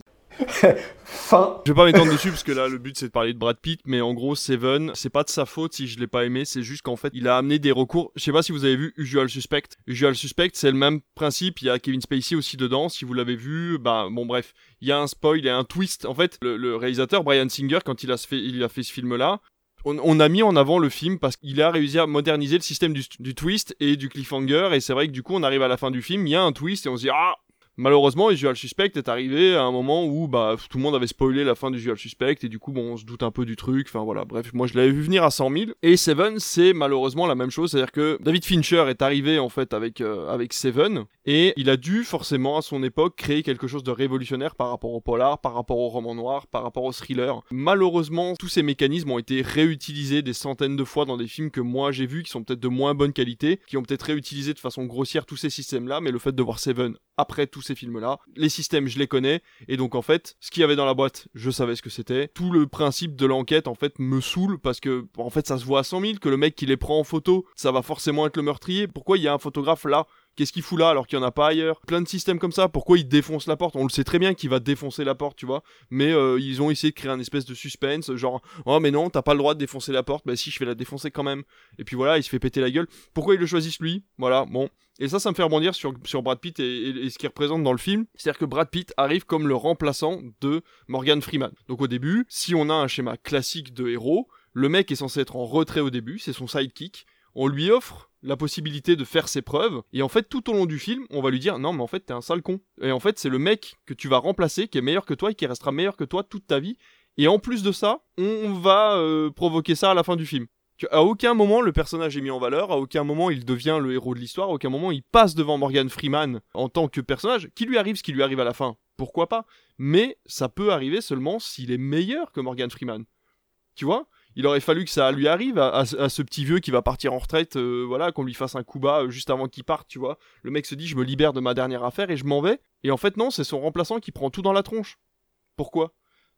Fin. Je vais pas m'étendre dessus parce que là le but c'est de parler de Brad Pitt mais en gros Seven c'est pas de sa faute si je l'ai pas aimé c'est juste qu'en fait il a amené des recours. Je sais pas si vous avez vu Usual Suspect. Usual Suspect c'est le même principe. Il y a Kevin Spacey aussi dedans si vous l'avez vu. Bah bon bref. Il y a un spoil il y a un twist. En fait le, réalisateur Brian Singer quand il a fait il a fait ce film là on, a mis en avant le film parce qu'il a réussi à moderniser le système du twist et du cliffhanger. Et c'est vrai que du coup on arrive à la fin du film il y a un twist et on se dit ah Malheureusement, Usual Suspect est arrivé à un moment où bah, tout le monde avait spoilé la fin d'Usual Suspect et du coup, bon, on se doute un peu du truc. Enfin voilà, bref, moi je l'avais vu venir à 100 000. Et Seven, c'est malheureusement la même chose, c'est-à-dire que David Fincher est arrivé en fait avec euh, avec Seven et il a dû forcément à son époque créer quelque chose de révolutionnaire par rapport au polar, par rapport au roman noir, par rapport au thriller. Malheureusement, tous ces mécanismes ont été réutilisés des centaines de fois dans des films que moi j'ai vus qui sont peut-être de moins bonne qualité, qui ont peut-être réutilisé de façon grossière tous ces systèmes-là, mais le fait de voir Seven après tous ces films-là, les systèmes je les connais, et donc en fait, ce qu'il y avait dans la boîte, je savais ce que c'était. Tout le principe de l'enquête en fait me saoule parce que en fait ça se voit à 100 000 que le mec qui les prend en photo, ça va forcément être le meurtrier. Pourquoi il y a un photographe là? Qu'est-ce qu'il fout là alors qu'il n'y en a pas ailleurs? Plein de systèmes comme ça. Pourquoi il défonce la porte? On le sait très bien qu'il va défoncer la porte, tu vois. Mais euh, ils ont essayé de créer un espèce de suspense, genre oh mais non, t'as pas le droit de défoncer la porte. Bah si, je vais la défoncer quand même. Et puis voilà, il se fait péter la gueule. Pourquoi ils le choisissent lui? Voilà, bon. Et ça, ça me fait rebondir sur, sur Brad Pitt et, ce qu'il représente dans le film. C'est-à-dire que Brad Pitt arrive comme le remplaçant de Morgan Freeman. Donc au début, si on a un schéma classique de héros, le mec est censé être en retrait au début, c'est son sidekick. On lui offre la possibilité de faire ses preuves, et en fait, tout au long du film, on va lui dire non, mais en fait, t'es un sale con. Et en fait, c'est le mec que tu vas remplacer, qui est meilleur que toi et qui restera meilleur que toi toute ta vie. Et en plus de ça, on va euh, provoquer ça à la fin du film. À aucun moment le personnage est mis en valeur, à aucun moment il devient le héros de l'histoire, à aucun moment il passe devant Morgan Freeman en tant que personnage. Qui lui arrive ce qui lui arrive à la fin? Pourquoi pas? Mais ça peut arriver seulement s'il est meilleur que Morgan Freeman. Tu vois? Il aurait fallu que ça lui arrive à, ce petit vieux qui va partir en retraite, euh, voilà, qu'on lui fasse un coup bas euh, juste avant qu'il parte, tu vois. Le mec se dit, je me libère de ma dernière affaire et je m'en vais. Et en fait, non, c'est son remplaçant qui prend tout dans la tronche. Pourquoi?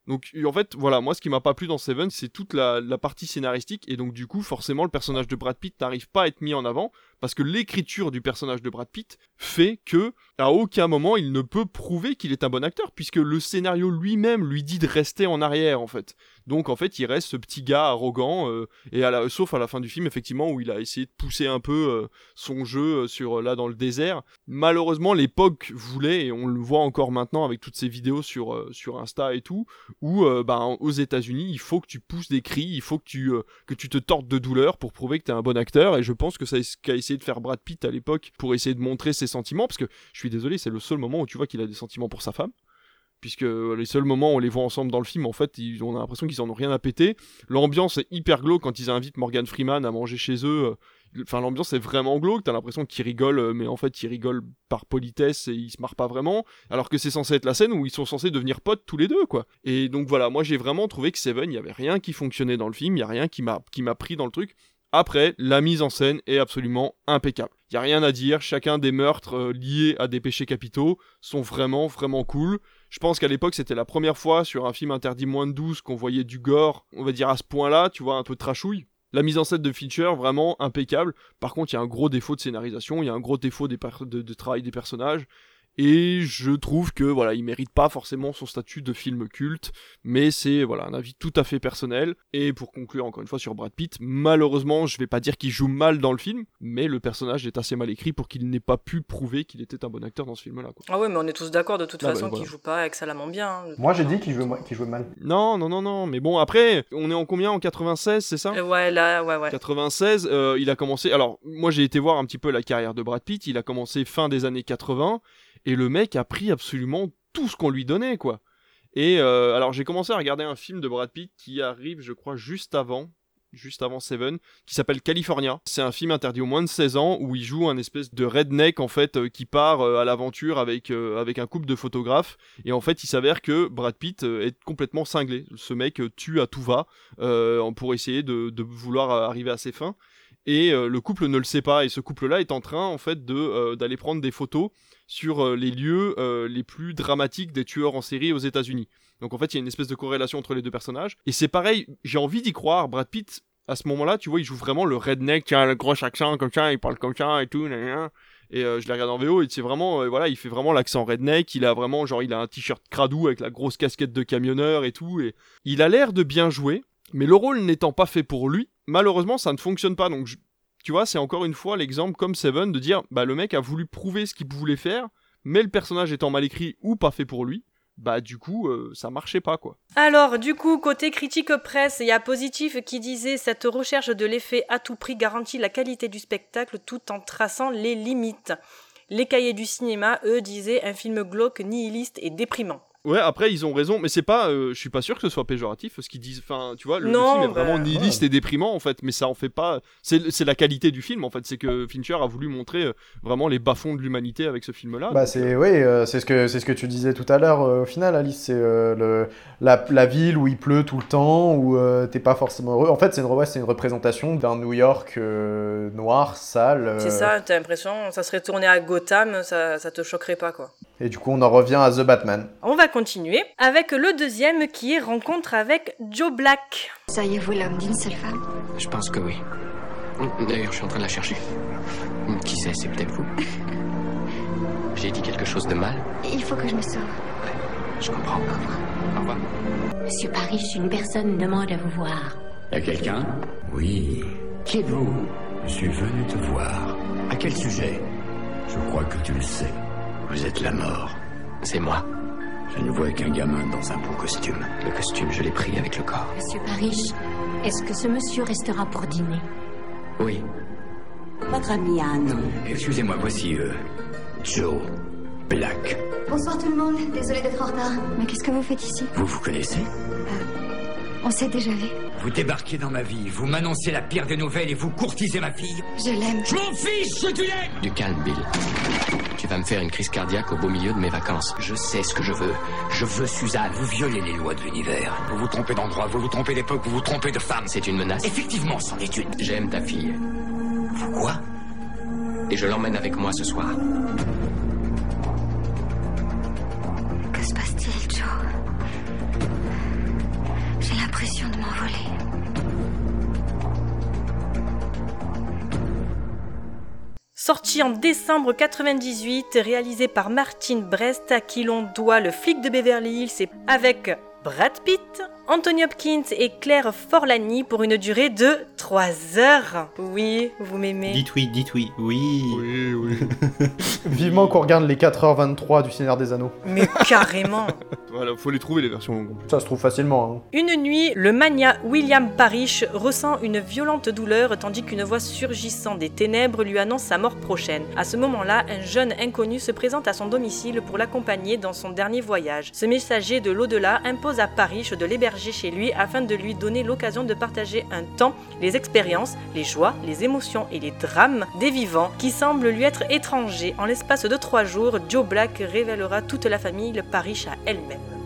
Donc en fait, voilà, moi ce qui m'a pas plu dans Seven, c'est toute la partie scénaristique, et donc du coup, forcément, le personnage de Brad Pitt n'arrive pas à être mis en avant, parce que l'écriture du personnage de Brad Pitt fait que, à aucun moment, il ne peut prouver qu'il est un bon acteur, puisque le scénario lui-même lui dit de rester en arrière, en fait. Donc en fait, il reste ce petit gars arrogant, euh, et sauf à la fin du film, effectivement, où il a essayé de pousser un peu euh, son jeu euh, sur là dans le désert. Malheureusement, l'époque voulait, et on le voit encore maintenant avec toutes ces vidéos sur, sur Insta et tout, où ben, aux États-Unis, il faut que tu pousses des cris, il faut que tu, que tu te tordes de douleur pour prouver que tu es un bon acteur. Et je pense que qu'a de faire Brad Pitt à l'époque pour essayer de montrer ses sentiments. Parce que je suis désolé, c'est le seul moment où tu vois qu'il a des sentiments pour sa femme. Puisque les seuls moments où on les voit ensemble dans le film, en fait, ils, on a l'impression qu'ils en ont rien à péter. L'ambiance est hyper glauque quand ils invitent Morgan Freeman à manger chez eux. Enfin, l'ambiance est vraiment glauque. T'as l'impression qu'ils rigolent, mais en fait, ils rigolent par politesse et ils se marrent pas vraiment. Alors que c'est censé être la scène où ils sont censés devenir potes tous les deux, quoi. Et donc voilà, moi j'ai vraiment trouvé que Seven, il y avait rien qui fonctionnait dans le film, il y a rien qui m'a pris dans le truc. Après, la mise en scène est absolument impeccable. Il y a rien à dire, chacun des meurtres euh, liés à des péchés capitaux sont vraiment vraiment cool. Je pense qu'à l'époque, c'était la première fois sur un film interdit moins de 12 qu'on voyait du gore, on va dire à ce point-là, tu vois, un peu trashouille. La mise en scène de Fincher, vraiment impeccable. Par contre, il y a un gros défaut de scénarisation, il y a un gros défaut de, de travail des personnages. Et je trouve que voilà, il mérite pas forcément son statut de film culte, mais c'est voilà un avis tout à fait personnel. Et pour conclure encore une fois sur Brad Pitt, malheureusement, je vais pas dire qu'il joue mal dans le film, mais le personnage est assez mal écrit pour qu'il n'ait pas pu prouver qu'il était un bon acteur dans ce film-là. quoi. Ah ouais, mais on est tous d'accord de toute Ah bah, façon voilà. qu'il joue pas excellemment bien. hein. Moi, j'ai dit qu'il jouait, mo- qu'il jouait mal. Non, non, non, non, mais bon après, on est en combien? En 96, c'est ça? Euh, ouais, là, ouais, ouais. 96, euh, il a commencé. Alors, moi, j'ai été voir un petit peu la carrière de Brad Pitt. Il a commencé fin des années 80 et le mec a pris absolument tout ce qu'on lui donnait, quoi. Et euh, alors, j'ai commencé à regarder un film de Brad Pitt qui arrive, je crois, juste avant. juste avant Seven, qui s'appelle California. C'est un film interdit aux moins de 16 ans où il joue un espèce de redneck en fait euh, qui part euh, à l'aventure avec un couple de photographes et en fait il s'avère que Brad Pitt est complètement cinglé. Ce mec tue à tout va pour essayer de, de, vouloir arriver à ses fins et le couple ne le sait pas et ce couple-là est en train en fait de d'aller prendre des photos sur les lieux les plus dramatiques des tueurs en série aux États-Unis. Donc en fait, il y a une espèce de corrélation entre les deux personnages. Et c'est pareil, j'ai envie d'y croire. Brad Pitt, à ce moment-là, tu vois, il joue vraiment le redneck, a le gros accent comme ça, il parle comme ça et tout. Et euh, je l'ai regardé en VO et c'est vraiment, euh, voilà, il fait vraiment l'accent redneck. Il a vraiment, genre, il a un t-shirt cradou avec la grosse casquette de camionneur et tout. Et il a l'air de bien jouer, mais le rôle n'étant pas fait pour lui, malheureusement, ça ne fonctionne pas. Donc, tu vois, c'est encore une fois l'exemple comme Seven de dire, bah, le mec a voulu prouver ce qu'il voulait faire, mais le personnage étant mal écrit ou pas fait pour lui, bah du coup euh, ça marchait pas quoi. Alors du coup côté critique presse, il y a Positif qui disait cette recherche de l'effet à tout prix garantit la qualité du spectacle tout en traçant les limites. Les cahiers du cinéma, eux, disaient un film glauque, nihiliste et déprimant. Ouais, après ils ont raison, mais c'est pas, euh, je suis pas sûr que ce soit péjoratif ce qu'ils disent. Enfin, tu vois, le, film est vraiment bah, nihiliste et déprimant en fait, mais ça en fait pas. C'est la qualité du film en fait, c'est que Fincher a voulu montrer euh, vraiment les bas-fonds de l'humanité avec ce film-là. Bah c'est, oui, euh, c'est ce que c'est ce que tu disais tout à l'heure. au final, Alice, c'est le la, la, ville où il pleut tout le temps, où t'es pas forcément heureux. En fait, c'est une c'est une représentation d'un New York noir, sale. C'est ça. T'as l'impression, ça serait tourné à Gotham, ça, ça te choquerait pas quoi. Et du coup, on en revient à The Batman. On va continuer avec le deuxième qui est rencontre avec Joe Black. Seriez-vous l'homme d'une seule femme? Je pense que oui. D'ailleurs, je suis en train de la chercher. Qui sait, c'est peut-être vous. J'ai dit quelque chose de mal? Il faut que je me sauve. je comprends. Au revoir. Au revoir. Monsieur Paris, une personne demande à vous voir. Y a quelqu'un? Oui. Qui êtes-vous? Je suis venu te voir. À quel sujet? Je crois que tu le sais. Vous êtes la mort. C'est moi. Je ne vois qu'un gamin dans un beau costume. Le costume, je l'ai pris avec le corps. Monsieur Parrish, est-ce que ce monsieur restera pour dîner Oui. Votre ami a un nom. Excusez-moi, voici euh, Joe Black. Bonsoir tout le monde, désolé d'être en retard. Mais qu'est-ce que vous faites ici Vous vous connaissez euh, On s'est déjà vu. Vous débarquez dans ma vie, vous m'annoncez la pire des nouvelles et vous courtisez ma fille Je l'aime. Je m'en fiche que tu l'aimes Du calme, Bill. Tu vas me faire une crise cardiaque au beau milieu de mes vacances. Je sais ce que je veux. Je veux Suzanne. Vous violez les lois de l'univers. Vous vous trompez d'endroit, vous vous trompez d'époque, vous vous trompez de femme. C'est une menace. Effectivement, c'en est une. J'aime ta fille. Vous quoi? Et je l'emmène avec moi ce soir. Que se passe-t-il, Joe? J'ai l'impression de m'envoler. Sorti en décembre 98, réalisé par Martin Brest, à qui l'on doit le flic de Beverly Hills avec Brad Pitt, Anthony Hopkins et Claire Forlani pour une durée de 3 heures. Oui, vous m'aimez. Dites oui, dites oui, oui. Oui, oui. Vivement qu'on regarde les 4h23 du Seigneur des Anneaux. Mais carrément. voilà, faut les trouver les versions longues. Ça se trouve facilement. Hein. Une nuit, le mania William Parrish ressent une violente douleur tandis qu'une voix surgissant des ténèbres lui annonce sa mort prochaine. À ce moment-là, un jeune inconnu se présente à son domicile pour l'accompagner dans son dernier voyage. Ce messager de l'au-delà impose à Parrish de l'héberger chez lui afin de lui donner l'occasion de partager un temps les expériences, les joies, les émotions et les drames des vivants qui semblent lui être étrangers. En l'espace de trois jours, Joe Black révélera toute la famille le Parish à elle-même.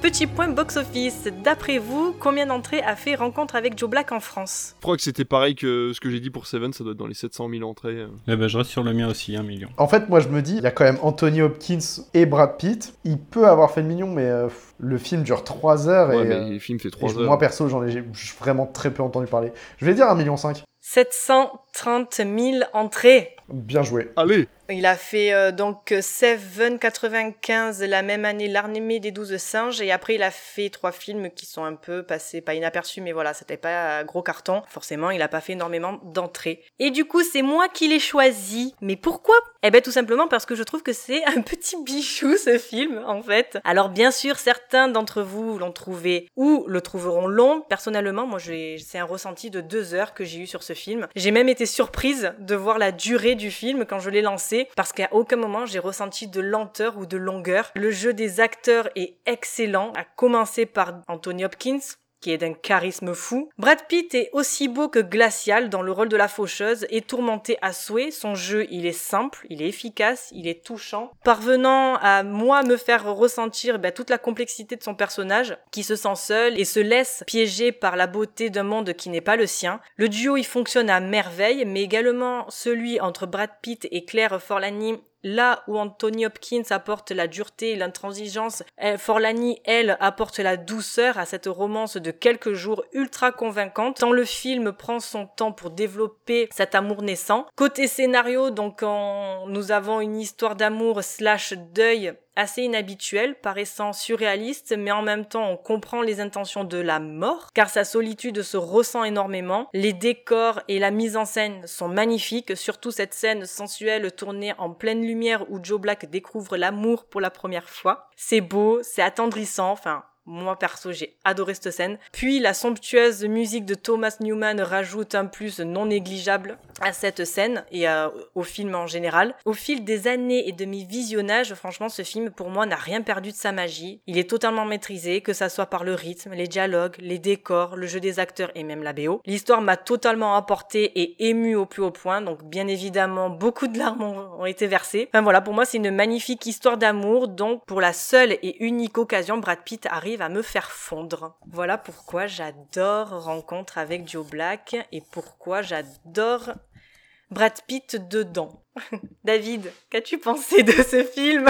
Petit point box-office. D'après vous, combien d'entrées a fait Rencontre avec Joe Black en France? Je crois que c'était pareil que ce que j'ai dit pour Seven, ça doit être dans les 700 000 entrées. Eh ben, je reste sur le mien aussi, un million. En fait, moi je me dis, il y a quand même Anthony Hopkins et Brad Pitt. Il peut avoir fait le million, mais euh, le film dure 3 heures. Ouais, et, mais euh, le film fait 3 et heures. moi perso, j'en ai vraiment très peu entendu parler. Je vais dire un million 5. 730 000 entrées. Bien joué. Allez. Il a fait euh, donc Seven 95 la même année L'armée des douze singes et après il a fait trois films qui sont un peu passés pas inaperçus mais voilà c'était pas gros carton. Forcément il a pas fait énormément d'entrées. Et du coup c'est moi qui l'ai choisi. Mais pourquoi? Eh ben tout simplement parce que je trouve que c'est un petit bijou ce film en fait. Alors bien sûr certains d'entre vous l'ont trouvé ou le trouveront long. Personnellement moi j'ai- c'est un ressenti de deux heures que j'ai eu sur ce film. J'ai même été surprise de voir la durée du film quand je l'ai lancé parce qu'à aucun moment j'ai ressenti de lenteur ou de longueur. Le jeu des acteurs est excellent, à commencer par Anthony Hopkins. Qui est d'un charisme fou. Brad Pitt est aussi beau que glacial dans le rôle de la faucheuse et tourmenté à souhait. Son jeu, il est simple, il est efficace, il est touchant, parvenant à moi me faire ressentir ben, toute la complexité de son personnage, qui se sent seul et se laisse piéger par la beauté d'un monde qui n'est pas le sien. Le duo, il fonctionne à merveille, mais également celui entre Brad Pitt et Claire Forlani Là où Anthony Hopkins apporte la dureté et l'intransigeance, Forlani, elle, apporte la douceur à cette romance de quelques jours ultra convaincante, tant le film prend son temps pour développer cet amour naissant. Côté scénario, donc, nous avons une histoire d'amour slash deuil assez inhabituel, paraissant surréaliste, mais en même temps on comprend les intentions de la mort, car sa solitude se ressent énormément. Les décors et la mise en scène sont magnifiques, surtout cette scène sensuelle tournée en pleine lumière où Joe Black découvre l'amour pour la première fois. C'est beau, c'est attendrissant, enfin moi perso, j'ai adoré cette scène. Puis la somptueuse musique de Thomas Newman rajoute un plus non négligeable à cette scène et au film en général. Au fil des années et de mes visionnages, franchement, ce film pour moi n'a rien perdu de sa magie. Il est totalement maîtrisé, que ça soit par le rythme, les dialogues, les décors, le jeu des acteurs et même la BO. L'histoire m'a totalement apporté et ému au plus haut point, donc bien évidemment beaucoup de larmes ont, ont été versées. Enfin voilà, pour moi c'est une magnifique histoire d'amour, donc pour la seule et unique occasion, Brad Pitt arrive me faire fondre. Voilà pourquoi j'adore Rencontre avec Joe Black et pourquoi j'adore Brad Pitt dedans. David, qu'as-tu pensé de ce film?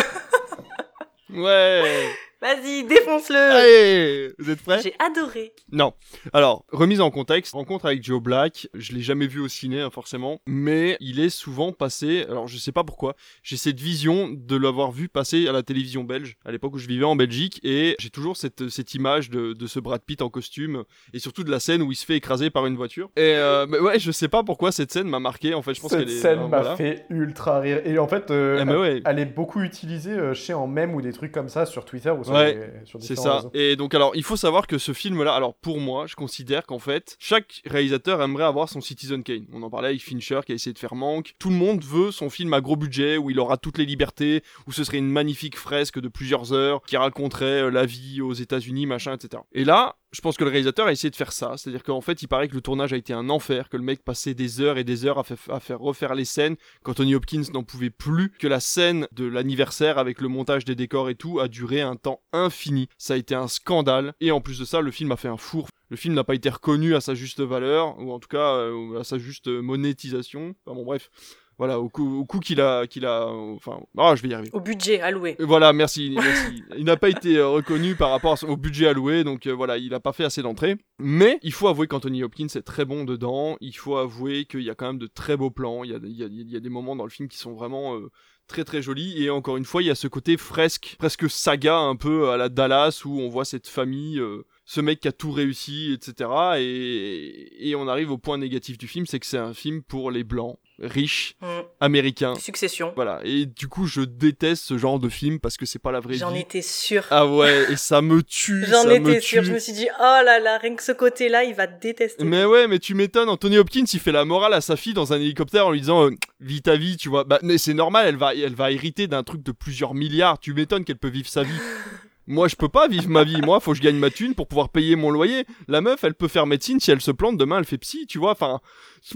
Ouais Vas-y, défonce-le Allez Vous êtes prêts? J'ai adoré Non. Alors, remise en contexte, rencontre avec Joe Black, je l'ai jamais vu au ciné, hein, forcément, mais il est souvent passé, alors je sais pas pourquoi, j'ai cette vision de l'avoir vu passer à la télévision belge, à l'époque où je vivais en Belgique, et j'ai toujours cette, cette image de, de ce Brad Pitt en costume, et surtout de la scène où il se fait écraser par une voiture. Et euh, mais ouais, je sais pas pourquoi cette scène m'a marqué, en fait, je pense Cette qu'elle est... scène euh, m'a voilà. fait ultra rire. Et en fait, euh, Eh ben elle, ouais. elle est beaucoup utilisée euh, chez en mème ou des trucs comme ça sur Twitter ou sur, Ouais, sur c'est ça. réseaux. Et donc alors, il faut savoir que ce film-là, alors pour moi, je considère qu'en fait, chaque réalisateur aimerait avoir son Citizen Kane. On en parlait avec Fincher qui a essayé de faire manque. Tout le monde veut son film à gros budget où il aura toutes les libertés, où ce serait une magnifique fresque de plusieurs heures qui raconterait euh, la vie aux États-Unis, machin, etc. Et là, je pense que le réalisateur a essayé de faire ça, c'est-à-dire qu'en fait, il paraît que le tournage a été un enfer, que le mec passait des heures et des heures à, fa- à faire refaire les scènes, qu'Anthony Hopkins n'en pouvait plus, que la scène de l'anniversaire avec le montage des décors et tout a duré un temps infini. Ça a été un scandale, et en plus de ça, le film a fait un four. Le film n'a pas été reconnu à sa juste valeur, ou en tout cas euh, à sa juste monétisation. Enfin bon, bref. Voilà, au coup, au qu'il a, qu'il a, enfin, ah, je vais y arriver. Au budget alloué. Voilà, merci, merci. Il n'a pas été euh, reconnu par rapport au budget alloué, donc euh, voilà, il n'a pas fait assez d'entrées. Mais il faut avouer qu'Anthony Hopkins est très bon dedans. Il faut avouer qu'il y a quand même de très beaux plans. Il y a, il y a- il y a des moments dans le film qui sont vraiment euh, très très jolis. Et encore une fois, il y a ce côté fresque, presque saga un peu à la Dallas où on voit cette famille. euh, ce mec qui a tout réussi, etc. Et, et on arrive au point négatif du film, c'est que c'est un film pour les blancs, riches, Mm. américains. Succession. Voilà. Et du coup, je déteste ce genre de film parce que c'est pas la vraie J'en vie. étais sûre. Ah ouais, et ça me tue. J'en étais tue. Je me suis dit, oh là là, rien que ce côté-là, il va te détester. Mais ouais, mais tu m'étonnes, Anthony Hopkins, il fait la morale à sa fille dans un hélicoptère en lui disant euh, vis ta vie, tu vois. Bah, mais c'est normal, elle va, elle va hériter d'un truc de plusieurs milliards. Tu m'étonnes qu'elle peut vivre sa vie. Moi, je peux pas vivre ma vie. Moi, faut que je gagne ma thune pour pouvoir payer mon loyer. La meuf, elle peut faire médecine. Si elle se plante, demain, elle fait psy, tu vois. Enfin,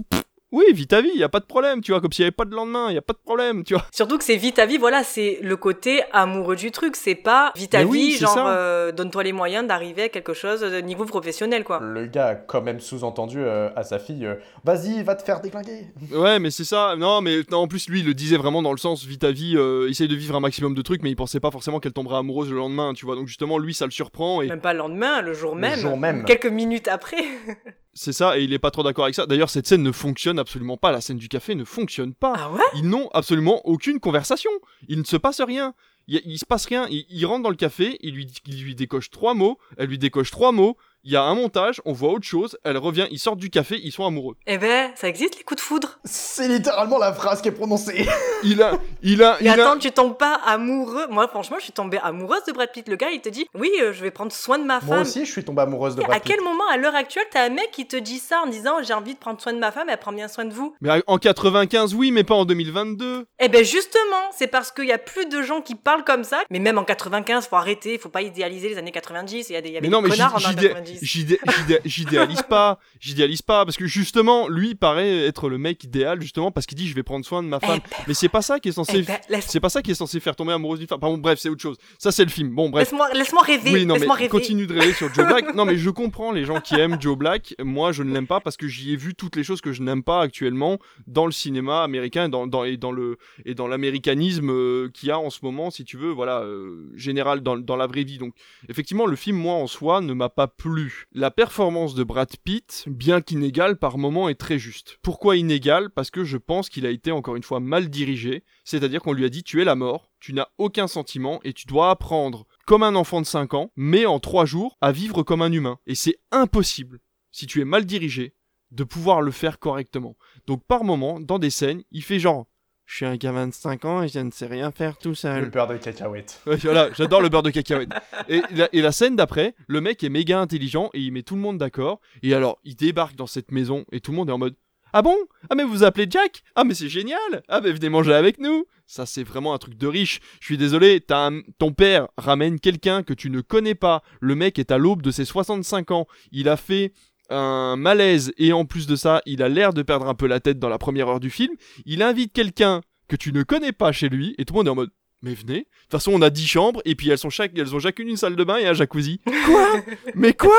pff, oui, vis ta vie, y a pas de problème, tu vois. Comme s'il y avait pas de lendemain, y a pas de problème, tu vois. Surtout que c'est vite à vie, voilà, c'est le côté amoureux du truc. C'est pas vite vie, oui, c'est genre euh, donne-toi les moyens d'arriver à quelque chose de niveau professionnel, quoi. Le gars a quand même sous-entendu euh, à sa fille euh, Vas-y, va te faire déglinguer. Ouais, mais c'est ça. Non, mais non, en plus, lui, il le disait vraiment dans le sens vis ta vie, euh, essaye de vivre un maximum de trucs, mais il pensait pas forcément qu'elle tomberait amoureuse le lendemain, tu vois. Donc, justement, lui, ça le surprend et Même pas le lendemain, le jour même. jour même. Quelques minutes après. c'est ça, et il est pas trop d'accord avec ça. D'ailleurs, cette scène ne fonctionne absolument pas. La scène du café ne fonctionne pas. Ah ouais? Ils n'ont absolument aucune conversation. Il ne se passe rien. Il, il se passe rien. Il, il rentre dans le café, il lui, il lui décoche trois mots, elle lui décoche trois mots. Il y a un montage, on voit autre chose, elle revient, ils sortent du café, ils sont amoureux. Eh ben, ça existe les coups de foudre? C'est littéralement la phrase qui est prononcée. Il a, il a, il Mais a. attends, tu tombes pas amoureux? Moi, franchement, je suis tombée amoureuse de Brad Pitt. Le gars, il te dit, oui, euh, je vais prendre soin de ma Moi femme. aussi, je suis tombée amoureuse de à Brad Pitt. quel moment, à l'heure actuelle, t'as un mec qui te dit ça en disant, j'ai envie de prendre soin de ma femme, elle prend bien soin de vous? Mais en 95, oui, mais pas en 2022. Eh ben justement, c'est parce qu'il y a plus de gens qui parlent comme ça. Mais même en 95, faut arrêter, faut pas idéaliser les années 90. Il y a des, y avait Mais non, des mais connards en j'idé- 90. J'idéalise pas, j'idéalise pas, parce que justement, lui paraît être le mec idéal, justement, parce qu'il dit je vais prendre soin de ma femme. Eh ben, mais c'est pas ça qui est censé, eh ben, c'est pas ça qui est censé faire tomber amoureuse d'une femme. Pardon, bref, c'est autre chose. Ça c'est le film. Bon, bref. Laisse-moi laisse rêver. Oui, non, laisse mais rêver. continue de rêver sur Joe Black. non, mais je comprends les gens qui aiment Joe Black. Moi, je ne l'aime pas parce que j'y ai vu toutes les choses que je n'aime pas actuellement dans le cinéma américain et dans, dans, et dans le et dans l'américanisme euh, qu'il y a en ce moment, si tu veux, voilà, euh, général dans, dans la vraie vie. Donc, effectivement, le film, moi, en soi, ne m'a pas plu. La performance de Brad Pitt, bien qu'inégale par moments, est très juste. Pourquoi inégale? Parce que je pense qu'il a été encore une fois mal dirigé. C'est-à-dire qu'on lui a dit tu es la mort, tu n'as aucun sentiment et tu dois apprendre comme un enfant de 5 ans, mais en 3 jours, à vivre comme un humain. Et c'est impossible, si tu es mal dirigé, de pouvoir le faire correctement. Donc par moment, dans des scènes, il fait genre je suis un gamin de 5 ans et je ne sais rien faire tout seul. Le beurre de cacahuète. Ouais, voilà, j'adore le beurre de cacahuète. Et la, et la scène d'après, le mec est méga intelligent et il met tout le monde d'accord. Et alors, il débarque dans cette maison et tout le monde est en mode Ah bon? Ah mais vous vous appelez Jack? Ah mais c'est génial Ah mais venez manger avec nous Ça c'est vraiment un truc de riche. Je suis désolé, un- ton père ramène quelqu'un que tu ne connais pas. Le mec est à l'aube de ses 65 ans. Il a fait un malaise et en plus de ça, il a l'air de perdre un peu la tête dans la première heure du film. Il invite quelqu'un que tu ne connais pas chez lui et tout le monde est en mode mais venez. De toute façon, on a 10 chambres et puis elles sont elles ont chacune une salle de bain et un jacuzzi. Quoi? Mais quoi?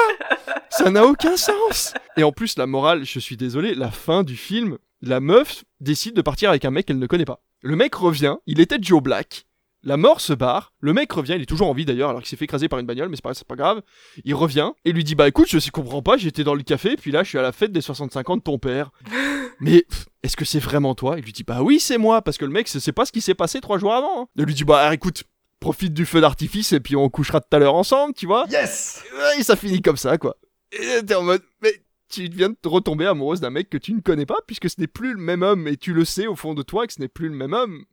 Ça n'a aucun sens. Et en plus la morale, je suis désolé, la fin du film, la meuf décide de partir avec un mec qu'elle ne connaît pas. Le mec revient, il était Joe Black. La mort se barre, le mec revient, il est toujours en vie d'ailleurs, alors qu'il s'est fait écraser par une bagnole, mais c'est pas, pas grave. Il revient et lui dit Bah écoute, je comprends pas, j'étais dans le café, puis là je suis à la fête des 65 ans de ton père. Mais est-ce que c'est vraiment toi? Il lui dit Bah oui, c'est moi, parce que le mec, c'est pas ce qui s'est passé trois jours avant. hein. Il lui dit Bah écoute, profite du feu d'artifice et puis on couchera tout à l'heure ensemble, tu vois Yes Et ça finit comme ça, quoi. Et t'es en mode Mais tu viens de te retomber amoureuse d'un mec que tu ne connais pas, puisque ce n'est plus le même homme, et tu le sais au fond de toi que ce n'est plus le même homme.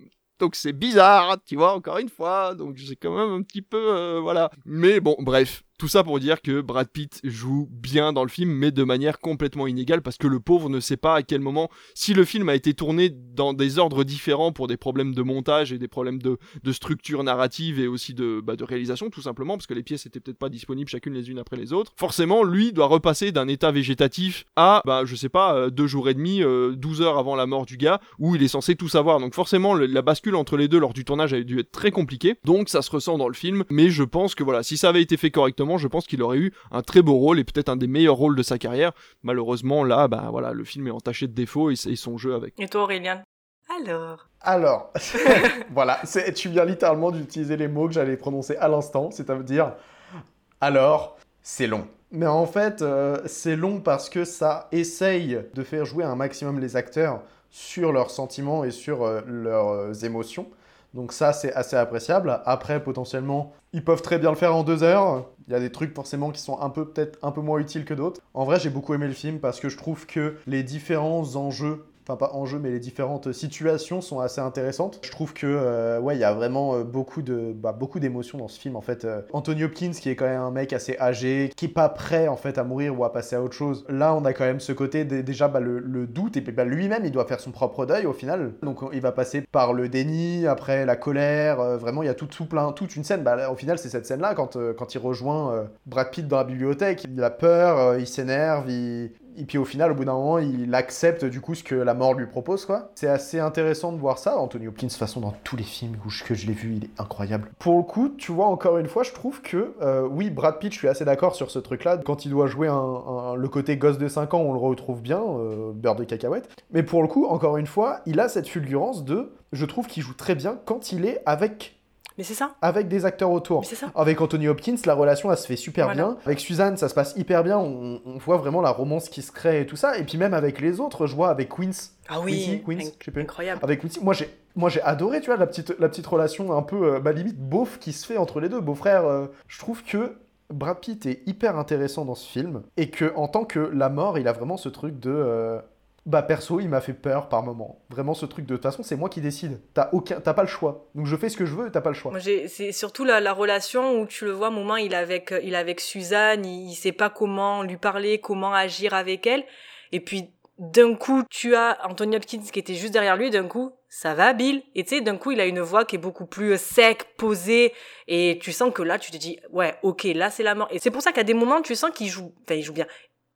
Donc c'est bizarre, tu vois, encore une fois. Donc c'est quand même un petit peu, euh, voilà. Mais bon, bref, tout ça pour dire que Brad Pitt joue bien dans le film, mais de manière complètement inégale, parce que le pauvre ne sait pas à quel moment, si le film a été tourné dans des ordres différents pour des problèmes de montage et des problèmes de, structure narrative et aussi de, bah, de réalisation, tout simplement, parce que les pièces étaient peut-être pas disponibles chacune les unes après les autres. Forcément, lui doit repasser d'un état végétatif à, bah, je sais pas, euh, deux jours et demi, euh, 12 heures avant la mort du gars, où il est censé tout savoir. Donc forcément, la bascule entre les deux lors du tournage a dû être très compliquée. Donc ça se ressent dans le film, mais je pense que voilà, si ça avait été fait correctement, je pense qu'il aurait eu un très beau rôle et peut-être un des meilleurs rôles de sa carrière. Malheureusement, là, bah voilà, le film est entaché de défauts et, et son jeu avec. Et toi, Aurélien? Alors. Alors, voilà, c'est- tu viens littéralement d'utiliser les mots que j'allais prononcer à l'instant, c'est-à-dire, alors, c'est long. Mais en fait, euh, c'est long parce que ça essaye de faire jouer un maximum les acteurs sur leurs sentiments et sur euh, leurs euh, émotions. Donc ça, c'est assez appréciable. Après, potentiellement, ils peuvent très bien le faire en deux heures. Il y a des trucs forcément qui sont un peu peut-être un peu moins utiles que d'autres. En vrai, j'ai beaucoup aimé le film parce que je trouve que les différents enjeux enfin pas enjeux, mais les différentes situations sont assez intéressantes. Je trouve que euh, ouais, il y a vraiment euh, beaucoup de bah, beaucoup d'émotions dans ce film en fait. Euh, Anthony Hopkins qui est quand même un mec assez âgé, qui est pas prêt en fait à mourir ou à passer à autre chose. Là, on a quand même ce côté dé- déjà bah, le, doute et puis bah, lui-même il doit faire son propre deuil au final. Donc il va passer par le déni, après la colère. vraiment, il y a tout, plein, toute une scène. Là, au final, c'est cette scène-là quand euh, quand il rejoint Brad Pitt dans la bibliothèque. Il a peur, il s'énerve, il et puis au final, au bout d'un moment, il accepte du coup ce que la mort lui propose, quoi. C'est assez intéressant de voir ça. Anthony Hopkins, de toute façon, dans tous les films où je- que je l'ai vu, il est incroyable. Pour le coup, tu vois, encore une fois, je trouve que, euh, oui, Brad Pitt, je suis assez d'accord sur ce truc-là. Quand il doit jouer le côté gosse de 5 ans, on le retrouve bien, euh, beurre de cacahuète. Mais pour le coup, encore une fois, il a cette fulgurance de, je trouve qu'il joue très bien quand il est avec Mais c'est ça. avec des acteurs autour. c'est ça. Avec Anthony Hopkins, la relation, elle se fait super Voilà. bien. Avec Suzanne, ça se passe hyper bien. On, on voit vraiment la romance qui se crée et tout ça. Et puis même avec les autres, je vois avec Queens. Ah oui, Quincy, plus. incroyable. Avec Quincy, moi j'ai, moi j'ai adoré, tu vois, la petite, la petite relation un peu, euh, bah, limite beauf qui se fait entre les deux, beau-frère. euh. je trouve que Brad Pitt est hyper intéressant dans ce film et que en tant que la mort, il a vraiment ce truc de, euh, bah perso, il m'a fait peur par moment. Vraiment ce truc de, toute façon, c'est moi qui décide. T'as aucun, t'as pas le choix. Donc je fais ce que je veux, t'as pas le choix. C'est surtout la, la relation où tu le vois, moment, il est avec, il est avec Suzanne, il, il sait pas comment lui parler, comment agir avec elle. Et puis, d'un coup, tu as Anthony Hopkins qui était juste derrière lui, d'un coup, ça va, Bill? Et tu sais, d'un coup, il a une voix qui est beaucoup plus euh, sec, posée, et tu sens que là, tu te dis, ouais, ok, là, c'est la mort. Et c'est pour ça qu'à des moments, tu sens qu'il joue, enfin, il joue bien.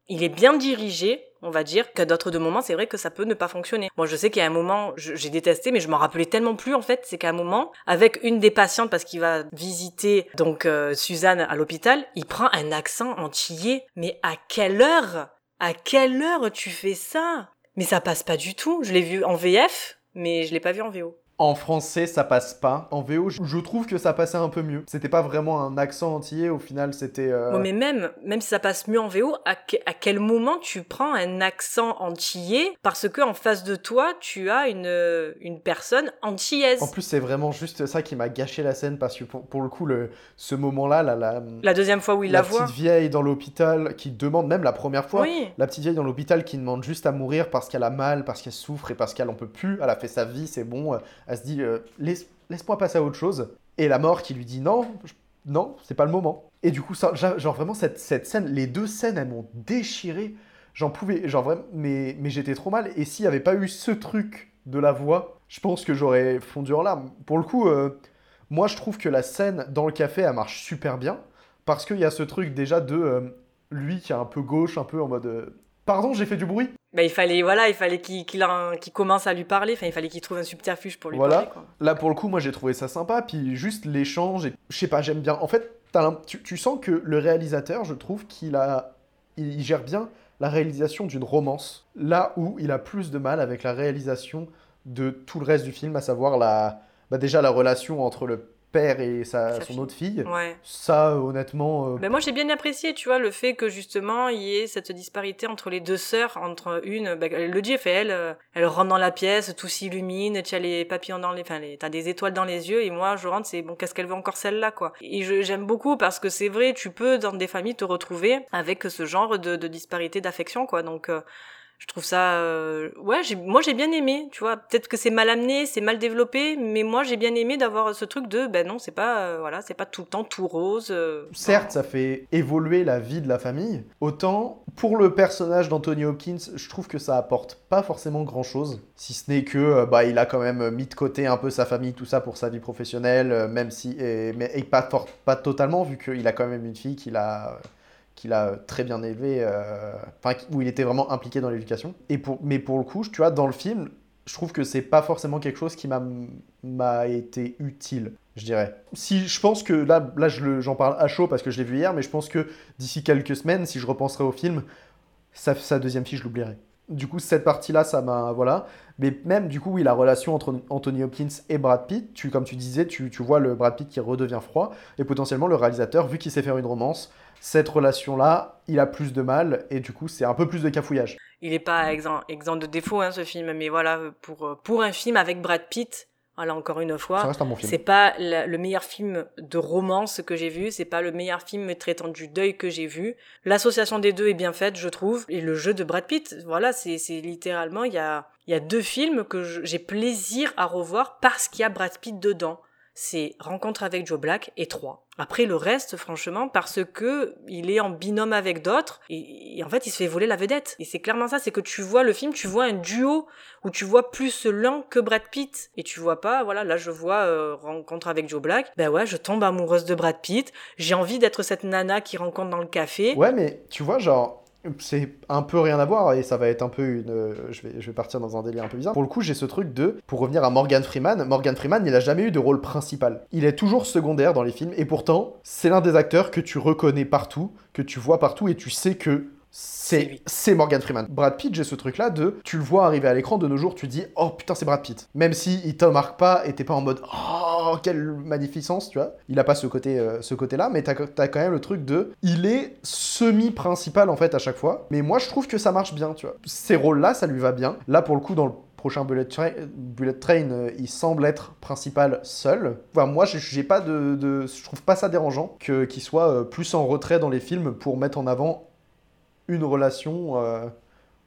Il est bien dirigé, on va dire, qu'à d'autres de moments, c'est vrai que ça peut ne pas fonctionner. Moi, je sais qu'il y a un moment, j'ai détesté, mais je m'en rappelais tellement plus, en fait, c'est qu'à un moment, avec une des patientes, parce qu'il va visiter, donc, euh, Suzanne à l'hôpital, il prend un accent antillais. Mais à quelle heure? À quelle heure tu fais ça? Mais ça passe pas du tout. Je l'ai vu en VF, mais je l'ai pas vu en VO. En français, ça passe pas. En VO, je trouve que ça passait un peu mieux. C'était pas vraiment un accent entier, au final, c'était. Euh... mais même, même si ça passe mieux en VO, à, à, quel moment tu prends un accent entier parce que en face de toi, tu as une, une personne antillaise? En plus, c'est vraiment juste ça qui m'a gâché la scène parce que pour, pour le coup, le, ce moment-là, la, la, la deuxième fois où il la, la voit. petite vieille dans l'hôpital qui demande, même la première fois, Oui. la petite vieille dans l'hôpital qui demande juste à mourir parce qu'elle a mal, parce qu'elle souffre et parce qu'elle en peut plus. Elle a fait sa vie, c'est bon. Elle se dit, euh, laisse, laisse-moi passer à autre chose. Et la mort qui lui dit non, non, c'est pas le moment. Et du coup, ça, genre vraiment cette, scène, les deux scènes, elles m'ont déchiré. J'en pouvais, genre vraiment, mais, j'étais trop mal. Et s'il n'y avait pas eu ce truc de la voix, je pense que j'aurais fondu en larmes. Pour le coup, euh, moi je trouve que la scène dans le café, elle marche super bien. Parce qu'il y a ce truc déjà de euh, lui qui est un peu gauche, un peu en mode. Pardon, j'ai fait du bruit. Bah, il fallait, voilà, il fallait qu'il qu'il en- qu'il commence à lui parler. Enfin, il fallait qu'il trouve un subterfuge pour lui Voilà. parler. Quoi. Là, pour le coup, moi, j'ai trouvé ça sympa. Puis juste l'échange, et je sais pas, j'aime bien. En fait, tu, tu sens que le réalisateur, je trouve qu'il a, il, il gère bien la réalisation d'une romance. Là où il a plus de mal avec la réalisation de tout le reste du film, à savoir la, bah, déjà la relation entre le père et sa, Sa son fille. autre fille. Ouais. Ça, honnêtement, euh, Mais moi, j'ai bien apprécié, tu vois, le fait que justement, il y ait cette disparité entre les deux sœurs, entre une, bah, le elle fait, elle, euh, elle rentre dans la pièce, tout s'illumine, tu as les papillons dans les, enfin, les, t'as des étoiles dans les yeux, et moi, je rentre, c'est bon, qu'est-ce qu'elle veut encore celle-là, quoi. Et je- j'aime beaucoup parce que c'est vrai, tu peux, dans des familles, te retrouver avec ce genre de, de disparité d'affection, quoi. Donc, euh, je trouve ça, euh, ouais, moi j'ai bien aimé, tu vois. Peut-être que c'est mal amené, c'est mal développé, mais moi j'ai bien aimé d'avoir ce truc de, ben non, c'est pas, euh, voilà, c'est pas tout le temps tout rose. euh, Certes, ça fait évoluer la vie de la famille. Autant, pour le personnage d'Anthony Hopkins, je trouve que ça apporte pas forcément grand chose. Si ce n'est que, bah, il a quand même mis de côté un peu sa famille, tout ça pour sa vie professionnelle, même si, et, mais pas, pas totalement, vu qu'il a quand même une fille qu'il a, qu'il a très bien élevée, euh, enfin, où il était vraiment impliqué dans l'éducation. Et pour, mais pour le coup, tu vois, dans le film, je trouve que c'est pas forcément quelque chose qui m'a été utile, je dirais. Si je pense que là, là j'en parle à chaud parce que je l'ai vu hier, mais je pense que d'ici quelques semaines, si je repenserai au film, sa, sa deuxième fille, je l'oublierai. Du coup, cette partie-là, ça m'a. Voilà. Mais même, du coup, oui, la relation entre Anthony Hopkins et Brad Pitt, tu, comme tu disais, tu, tu vois le Brad Pitt qui redevient froid, et potentiellement le réalisateur, vu qu'il sait faire une romance, cette relation-là, il a plus de mal, et du coup, c'est un peu plus de cafouillage. Il est pas exempt, exempt de défaut, hein, ce film, mais voilà, pour, pour un film avec Brad Pitt, voilà, encore une fois, c'est pas la- le meilleur film de romance que j'ai vu, c'est pas le meilleur film traitant du deuil que j'ai vu. L'association des deux est bien faite, je trouve, et le jeu de Brad Pitt, voilà, c'est littéralement, il y a, y a deux films que j'ai plaisir à revoir parce qu'il y a Brad Pitt dedans. C'est Rencontre avec Joe Black et 3. Après le reste, franchement, parce que il est en binôme avec d'autres et, en fait il se fait voler la vedette. Et c'est clairement ça, c'est que tu vois le film, tu vois un duo où tu vois plus l'un que Brad Pitt et tu vois pas, voilà, là je vois euh, Rencontre avec Joe Black, ben ouais, je tombe amoureuse de Brad Pitt, j'ai envie d'être cette nana qui rencontre dans le café. Ouais, mais tu vois, genre, c'est un peu rien à voir et ça va être un peu une. Je vais, je vais partir dans un délire un peu bizarre. Pour le coup, j'ai ce truc de. Pour revenir à Morgan Freeman, Morgan Freeman, il a jamais eu de rôle principal. Il est toujours secondaire dans les films et pourtant, c'est l'un des acteurs que tu reconnais partout, que tu vois partout et tu sais que. C'est c'est Morgan Freeman. Brad Pitt, j'ai ce truc-là de. Tu le vois arriver à l'écran de nos jours, tu dis Oh putain, c'est Brad Pitt. Même si il te marque pas et t'es pas en mode Oh, quelle magnificence, tu vois. Il a pas ce côté, euh, ce côté-là, mais t'as as quand même le truc de. Il est semi-principal en fait à chaque fois. Mais moi, je trouve que ça marche bien, tu vois. Ces rôles-là, ça lui va bien. Là, pour le coup, dans le prochain Bullet, Train, Bullet Train, euh, il semble être principal seul. Enfin, moi, j'ai- j'ai pas de, de- je trouve pas ça dérangeant que qu'il soit euh, plus en retrait dans les films pour mettre en avant une relation euh,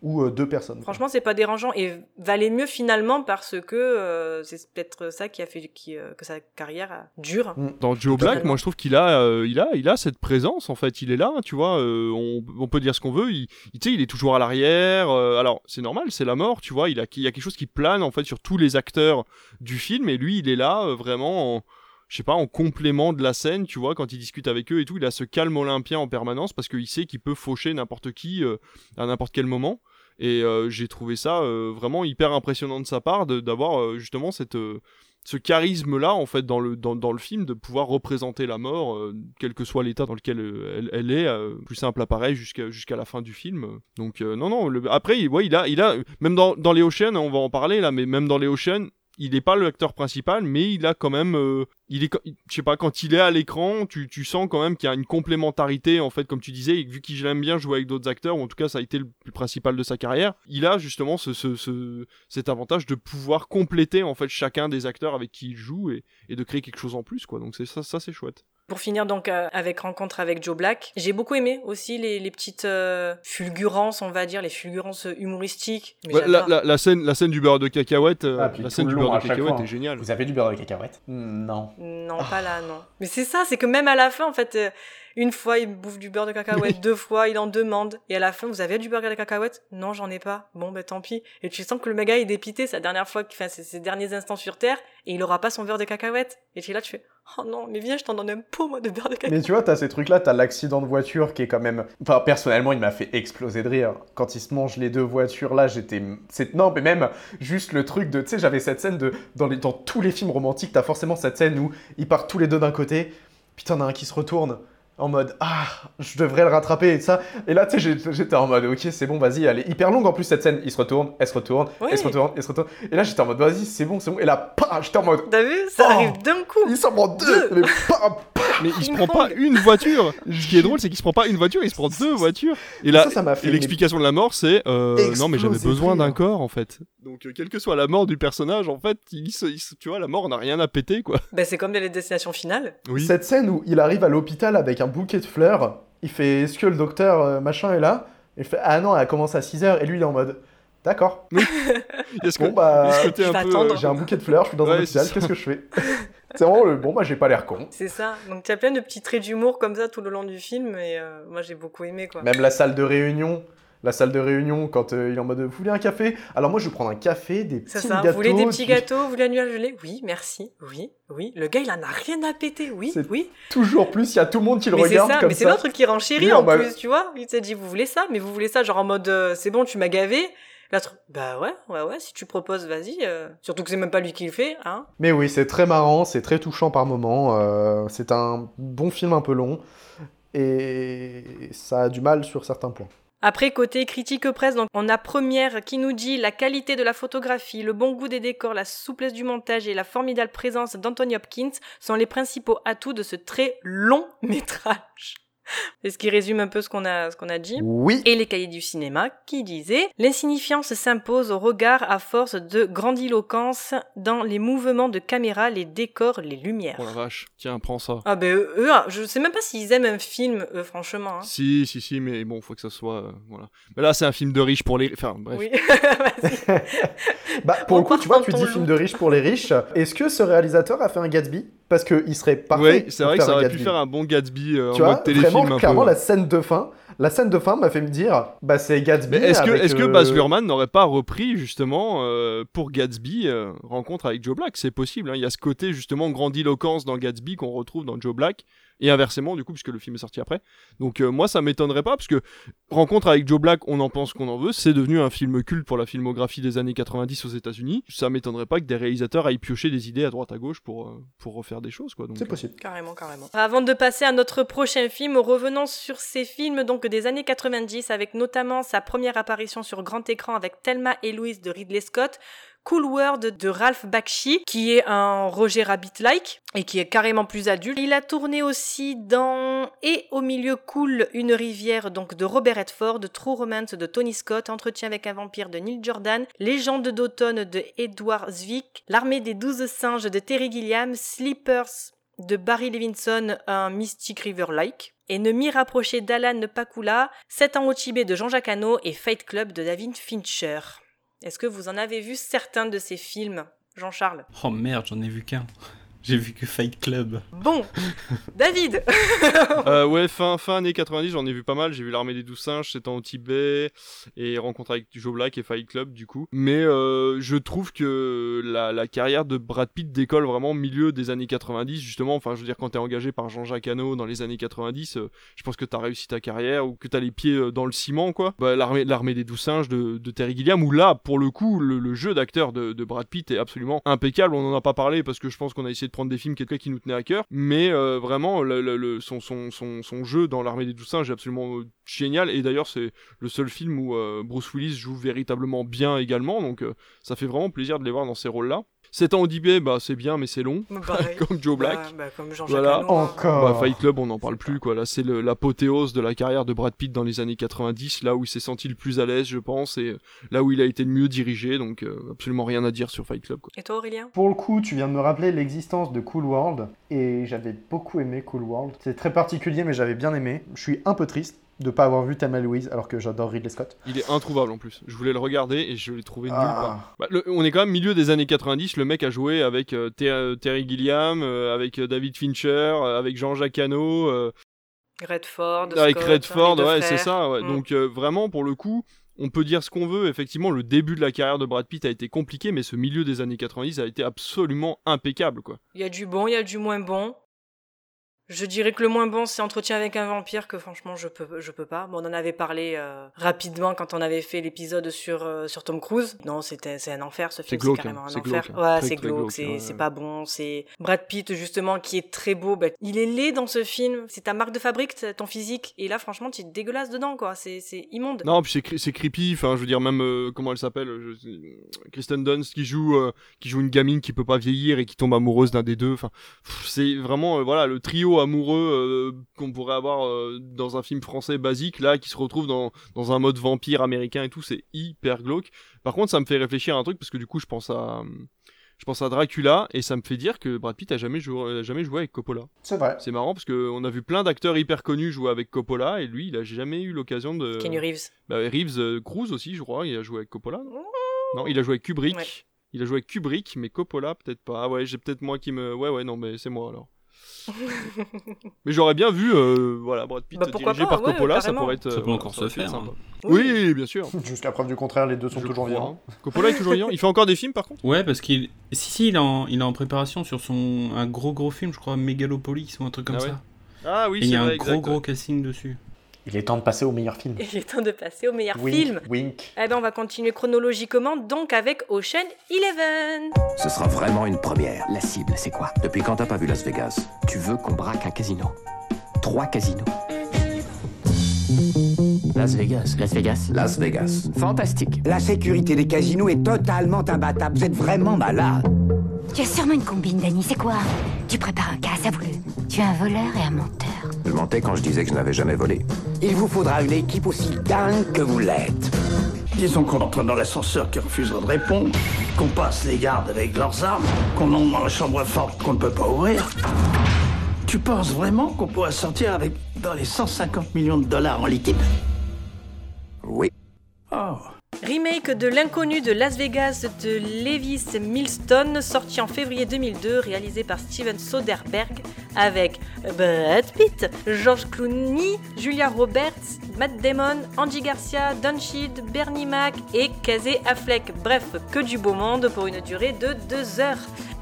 ou euh, deux personnes. Franchement, c'est pas dérangeant et valait mieux finalement parce que euh, c'est peut-être ça qui a fait qui, euh, que sa carrière dure. Mm. Dans Joe Black, moi je trouve qu'il a, euh, il a, il a cette présence en fait. Il est là, tu vois. euh, on, on peut dire ce qu'on veut. Il, il- tu sais, il est toujours à l'arrière. euh, alors c'est normal, c'est la mort, tu vois. Il a, il y a quelque chose qui plane en fait sur tous les acteurs du film et lui, il est là euh, vraiment. En, je sais pas, en complément de la scène, tu vois, quand il discute avec eux et tout, il a ce calme olympien en permanence parce qu'il sait qu'il peut faucher n'importe qui euh, à n'importe quel moment. Et euh, j'ai trouvé ça euh, vraiment hyper impressionnant de sa part d'avoir justement cette, ce charisme-là, en fait, dans le, dans, dans le film, de pouvoir représenter la mort, quel que soit l'état dans lequel elle, elle est, plus simple à pareil jusqu'à jusqu'à la fin du film. Donc, non, non, après, ouais, il a, il a, même dans, dans les Ocean, on va en parler là, mais même dans les Ocean, il n'est pas l'acteur principal, mais il a quand même, euh, il est, je sais pas, quand il est à l'écran, tu, sens quand même qu'il y a une complémentarité, en fait, comme tu disais, et vu qu'il aime bien jouer avec d'autres acteurs, ou en tout cas ça a été le plus principal de sa carrière, il a justement ce, ce, ce- cet avantage de pouvoir compléter en fait chacun des acteurs avec qui il joue et, de créer quelque chose en plus, quoi. Donc ça c'est chouette. Pour finir donc euh, avec Rencontre avec Joe Black, j'ai beaucoup aimé aussi les, les petites euh, fulgurances, on va dire, les fulgurances humoristiques. Ouais, la, j'adore. la, la scène, la scène du beurre de cacahuète, euh, Ah, la scène du beurre de cacahuète fois, est géniale. Vous avez du beurre de cacahuète? Non. Non, pas là, non. Mais c'est ça, c'est que même à la fin, en fait, euh, une fois il bouffe du beurre de cacahuète, deux fois il en demande, et à la fin, vous avez du beurre de cacahuète? Non, j'en ai pas. Bon, ben tant pis. Et tu sens que le méga est dépité sa dernière fois, enfin, ses, ses derniers instants sur Terre, et il aura pas son beurre de cacahuète. Et tu es là, tu fais, oh non, mais viens, je t'en donne un pot, moi, de beurre de cacahuète. Mais tu vois, t'as ces trucs-là, t'as l'accident de voiture qui est quand même. Enfin, personnellement, il m'a fait exploser de rire. Quand ils se mangent les deux voitures, là, j'étais. C'est... Non, mais même juste le truc de. Tu sais, j'avais cette scène de. Dans, les... Dans tous les films romantiques, t'as forcément cette scène où ils partent tous les deux d'un côté, puis t'en as un qui se retourne en mode Ah, je devrais le rattraper et ça. Et là, tu sais, j'étais en mode Ok, c'est bon, vas-y, elle est hyper longue en plus cette scène. Il se retourne, elle se retourne, Oui. elle se retourne, elle se retourne. Et là, j'étais en mode Vas-y, c'est bon, c'est bon. Et là, pah, j'étais en mode T'as vu Ça Oh. arrive d'un coup. Il s'en prend deux, mais pah, Mais il se prend pas une voiture. Ce qui est drôle, c'est qu'il se prend pas une voiture, il se prend deux voitures. Et là, Ça, ça m'a fait et l'explication de la mort, c'est euh, non, mais j'avais besoin d'un corps en fait. Donc, euh, quelle que soit la mort du personnage, en fait, il se- il se- tu vois, la mort n'a rien à péter, quoi. Ben, c'est comme les destinations finales. Oui. Cette scène où il arrive à l'hôpital avec un bouquet de fleurs, il fait Est-ce que le docteur euh, machin est là? Il fait Ah non, elle commence à 6h, et lui il est en mode D'accord. Est-ce que, Bon bah, peu. euh, j'ai un bouquet de fleurs, je suis dans un hôpital, qu'est-ce que je fais? C'est vraiment le bon, bah j'ai pas l'air con. C'est ça. Donc tu as plein de petits traits d'humour comme ça tout le long du film, et euh, moi j'ai beaucoup aimé, quoi. Même la salle de réunion. La salle de réunion, quand euh, il est en mode Vous voulez un café? Alors moi je vais prendre un café, des petits ça. gâteaux. Vous voulez des petits tu- gâteaux Vous voulez un nuage gelé Oui, merci. Oui, oui. Le gars, il en a rien à péter. Oui, oui. Toujours plus, il y a tout le monde qui le Mais regarde ça. comme Mais c'est ça. l'autre qui renchérit Lui, en mode- plus, tu vois. Il s'est dit, vous voulez ça? Mais vous voulez ça, genre en mode, euh, c'est bon, tu m'as gavé. L'autre, bah ouais, ouais, ouais. Si tu proposes, vas-y. euh. Surtout que c'est même pas lui qui le fait, hein. Mais oui, c'est très marrant, c'est très touchant par moments. c'est un bon film un peu long. Et ça a du mal sur certains points. Après, côté critique presse, donc on a Première qui nous dit la qualité de la photographie, le bon goût des décors, la souplesse du montage et la formidable présence d'Anthony Hopkins sont les principaux atouts de ce très long métrage. C'est ce qui résume un peu ce qu'on a, ce qu'on a dit. Oui. Et les cahiers du cinéma qui disaient L'insignifiance s'impose au regard à force de grandiloquence dans les mouvements de caméra, les décors, les lumières. Oh la vache, tiens, prends ça. Ah ben eux, eux, je sais même pas s'ils aiment un film, eux, franchement. hein. Si, si, si, mais bon, faut que ça soit. euh, voilà. Mais là, c'est un film de riche pour les. Enfin, bref. Oui. Bah, pour On le coup, tu vois, tu dis film de riche pour les riches. Est-ce que ce réalisateur a fait un Gatsby? Parce qu'il serait parfait. Oui, c'est vrai que ça aurait pu faire un bon Gatsby euh, Tu en vois, mode téléfilm vraiment, un clairement, peu. la scène de fin. La scène de fin m'a fait me dire, bah c'est Gatsby. Est-ce que, que euh, Baz Luhrmann n'aurait pas repris justement euh, pour Gatsby euh, Rencontre avec Joe Black? C'est possible. hein. Il y a ce côté justement grandiloquence dans Gatsby qu'on retrouve dans Joe Black et inversement du coup puisque le film est sorti après. Donc euh, moi ça m'étonnerait pas parce que Rencontre avec Joe Black, on en pense qu'on en veut, c'est devenu un film culte pour la filmographie des années 90 aux États-Unis. Ça m'étonnerait pas que des réalisateurs aillent piocher des idées à droite à gauche pour euh, pour refaire des choses quoi. Donc, C'est euh, possible. Carrément, carrément. Avant de passer à notre prochain film, revenons sur ces films donc des années 90 avec notamment sa première apparition sur grand écran avec Thelma et Louise de Ridley Scott. Cool World de Ralph Bakshi, qui est un Roger Rabbit-like et qui est carrément plus adulte. Il a tourné aussi dans Et au milieu coule une rivière donc de Robert Redford, True Romance de Tony Scott, Entretien avec un vampire de Neil Jordan, Légende d'automne de Edward Zwick, L'armée des douze singes de Terry Gilliam, Sleepers de Barry Levinson, un Mystic River-like. Ennemi rapproché d'Alan Pakula, 7 ans au Tibet de Jean-Jacques Hano et Fight Club de David Fincher. Est-ce que vous en avez vu certains de ces films, Jean-Charles? Oh merde, j'en ai vu qu'un. J'ai vu que Fight Club. Bon, David euh, Ouais, fin, fin années 90, j'en ai vu pas mal. J'ai vu L'Armée des Douze Singes, 7 ans au Tibet, et Rencontre avec Joe Black et Fight Club, du coup. Mais euh, je trouve que la, la, carrière de Brad Pitt décolle vraiment au milieu des années 90, justement. Enfin, je veux dire, quand t'es engagé par Jean-Jacques Hano dans les années 90, euh, je pense que t'as réussi ta carrière, ou que t'as les pieds dans le ciment, quoi. Bah, L'Armée des Douze Singes de, de, Terry Gilliam, où là, pour le coup, le, le jeu d'acteur de, de Brad Pitt est absolument impeccable. On en a pas parlé parce que je pense qu'on a essayé de prendre des films quelqu'un qui nous tenait à cœur, mais euh, vraiment son, son, son, jeu dans l'armée des douze singes est absolument euh, génial, et d'ailleurs c'est le seul film où euh, Bruce Willis joue véritablement bien également, donc ça fait vraiment plaisir de les voir dans ces rôles-là. 7 ans au Dibet, bah c'est bien, mais c'est long. comme Joe Black. Bah, bah, comme Jean voilà. Hein. Encore. Bah, Fight Club, on n'en parle plus, quoi. Là, c'est l'apothéose de la carrière de Brad Pitt dans les années 90, là où il s'est senti le plus à l'aise, je pense, et là où il a été le mieux dirigé, donc euh, absolument rien à dire sur Fight Club, quoi. Et toi, Aurélien? Pour le coup, tu viens de me rappeler l'existence de Cool World, et j'avais beaucoup aimé Cool World. C'est très particulier, mais j'avais bien aimé. Je suis un peu triste de pas avoir vu Thelma Louise alors que j'adore Ridley Scott. Il est introuvable en plus. Je voulais le regarder et je l'ai trouvé Ah. nulle part. Bah, le- on est quand même milieu des années 90. Le mec a joué avec euh, Ter- Terry Gilliam, euh, avec euh, David Fincher, euh, avec Jean-Jacques Hano, euh, Redford, avec Scott, Redford. Ouais, c'est ça. Ouais. Mm. Donc euh, vraiment pour le coup. On peut dire ce qu'on veut, effectivement, le début de la carrière de Brad Pitt a été compliqué, mais ce milieu des années 90 a été absolument impeccable, quoi. Il y a du bon, il y a du moins bon. Je dirais que le moins bon, c'est Entretien avec un vampire, que franchement, je peux, je peux pas. Bon, on en avait parlé euh, rapidement quand on avait fait l'épisode sur, euh, sur Tom Cruise. Non, c'était, c'est un enfer, ce film, c'est glauque, carrément hein, un enfer. glauque, hein. Ouais, c'est glauque, glauque, c'est, ouais, c'est ouais. pas bon. C'est Brad Pitt, justement, qui est très beau. Bah, il est laid dans ce film. C'est ta marque de fabrique, ton physique. Et là, franchement, tu es dégueulasse dedans, quoi. C'est, c'est immonde. Non, puis c'est cre- c'est creepy. Enfin, je veux dire même euh, comment elle s'appelle, je- Kristen Dunst qui joue qui joue une gamine qui peut pas vieillir et qui tombe amoureuse d'un des deux. Enfin, c'est vraiment voilà le trio amoureux euh, qu'on pourrait avoir euh, dans un film français basique là qui se retrouve dans dans un mode vampire américain et tout. C'est hyper glauque. Par contre, ça me fait réfléchir à un truc parce que du coup, je pense à je pense à Dracula et ça me fait dire que Brad Pitt a jamais joué, a jamais joué avec Coppola. C'est vrai. C'est marrant parce qu'on a vu plein d'acteurs hyper connus jouer avec Coppola et lui, il a jamais eu l'occasion de. Kenny Reeves. Bah, Reeves, euh, Cruise aussi, je crois, il a joué avec Coppola. Non, Non, il a joué avec Kubrick. Ouais. Il a joué avec Kubrick, mais Coppola peut-être pas. Ah ouais, j'ai peut-être moi qui me. Ouais, ouais, non, mais c'est moi alors. mais j'aurais bien vu, euh, voilà, Brad Pitt Bah, dirigé pas, par ouais, Coppola, ça pourrait être. Ça euh, peut voilà, encore se faire, hein. Oui, bien sûr. Jusqu'à preuve du contraire, les deux sont Je toujours vivants. hein. Coppola est toujours vivant. Il fait encore des films par contre? Ouais, parce qu'il. Si, si, il est, en, il est en préparation sur son. Un gros gros film, je crois, Megalopolis ou un truc comme Ah ouais. ça. Ah oui, Et il y c'est a vrai, un exact, gros gros ouais. casting dessus. Il est temps de passer au meilleur film. Il est temps de passer au meilleur Wink, film. wink. Eh ben, on va continuer chronologiquement, donc avec Ocean Eleven. Ce sera vraiment une première. La cible, c'est quoi? Depuis quand t'as pas vu Las Vegas? Tu veux qu'on braque un casino? Trois casinos. Las Vegas. Las Vegas Las Vegas. Fantastique. La sécurité des casinos est totalement imbattable. Vous êtes vraiment malade. Tu as sûrement une combine, Danny, c'est quoi? Tu prépares un cas, avoue-le. Tu es un voleur et un menteur. Je mentais quand je disais que je n'avais jamais volé. Il vous faudra une équipe aussi dingue que vous l'êtes. Disons qu'on entre dans l'ascenseur qui refuserait de répondre, qu'on passe les gardes avec leurs armes, qu'on entre dans la chambre forte qu'on ne peut pas ouvrir. Tu penses vraiment qu'on pourrait sortir avec dans les 150 millions de dollars en liquide? Oui. Oh. Remake de L'inconnu de Las Vegas de Lewis Milestone, sorti en février 2002, réalisé par Steven Soderbergh, avec Brad Pitt, George Clooney, Julia Roberts, Matt Damon, Andy Garcia, Don Bernie Mac et Casey Affleck. Bref, que du beau monde pour une durée de deux heures.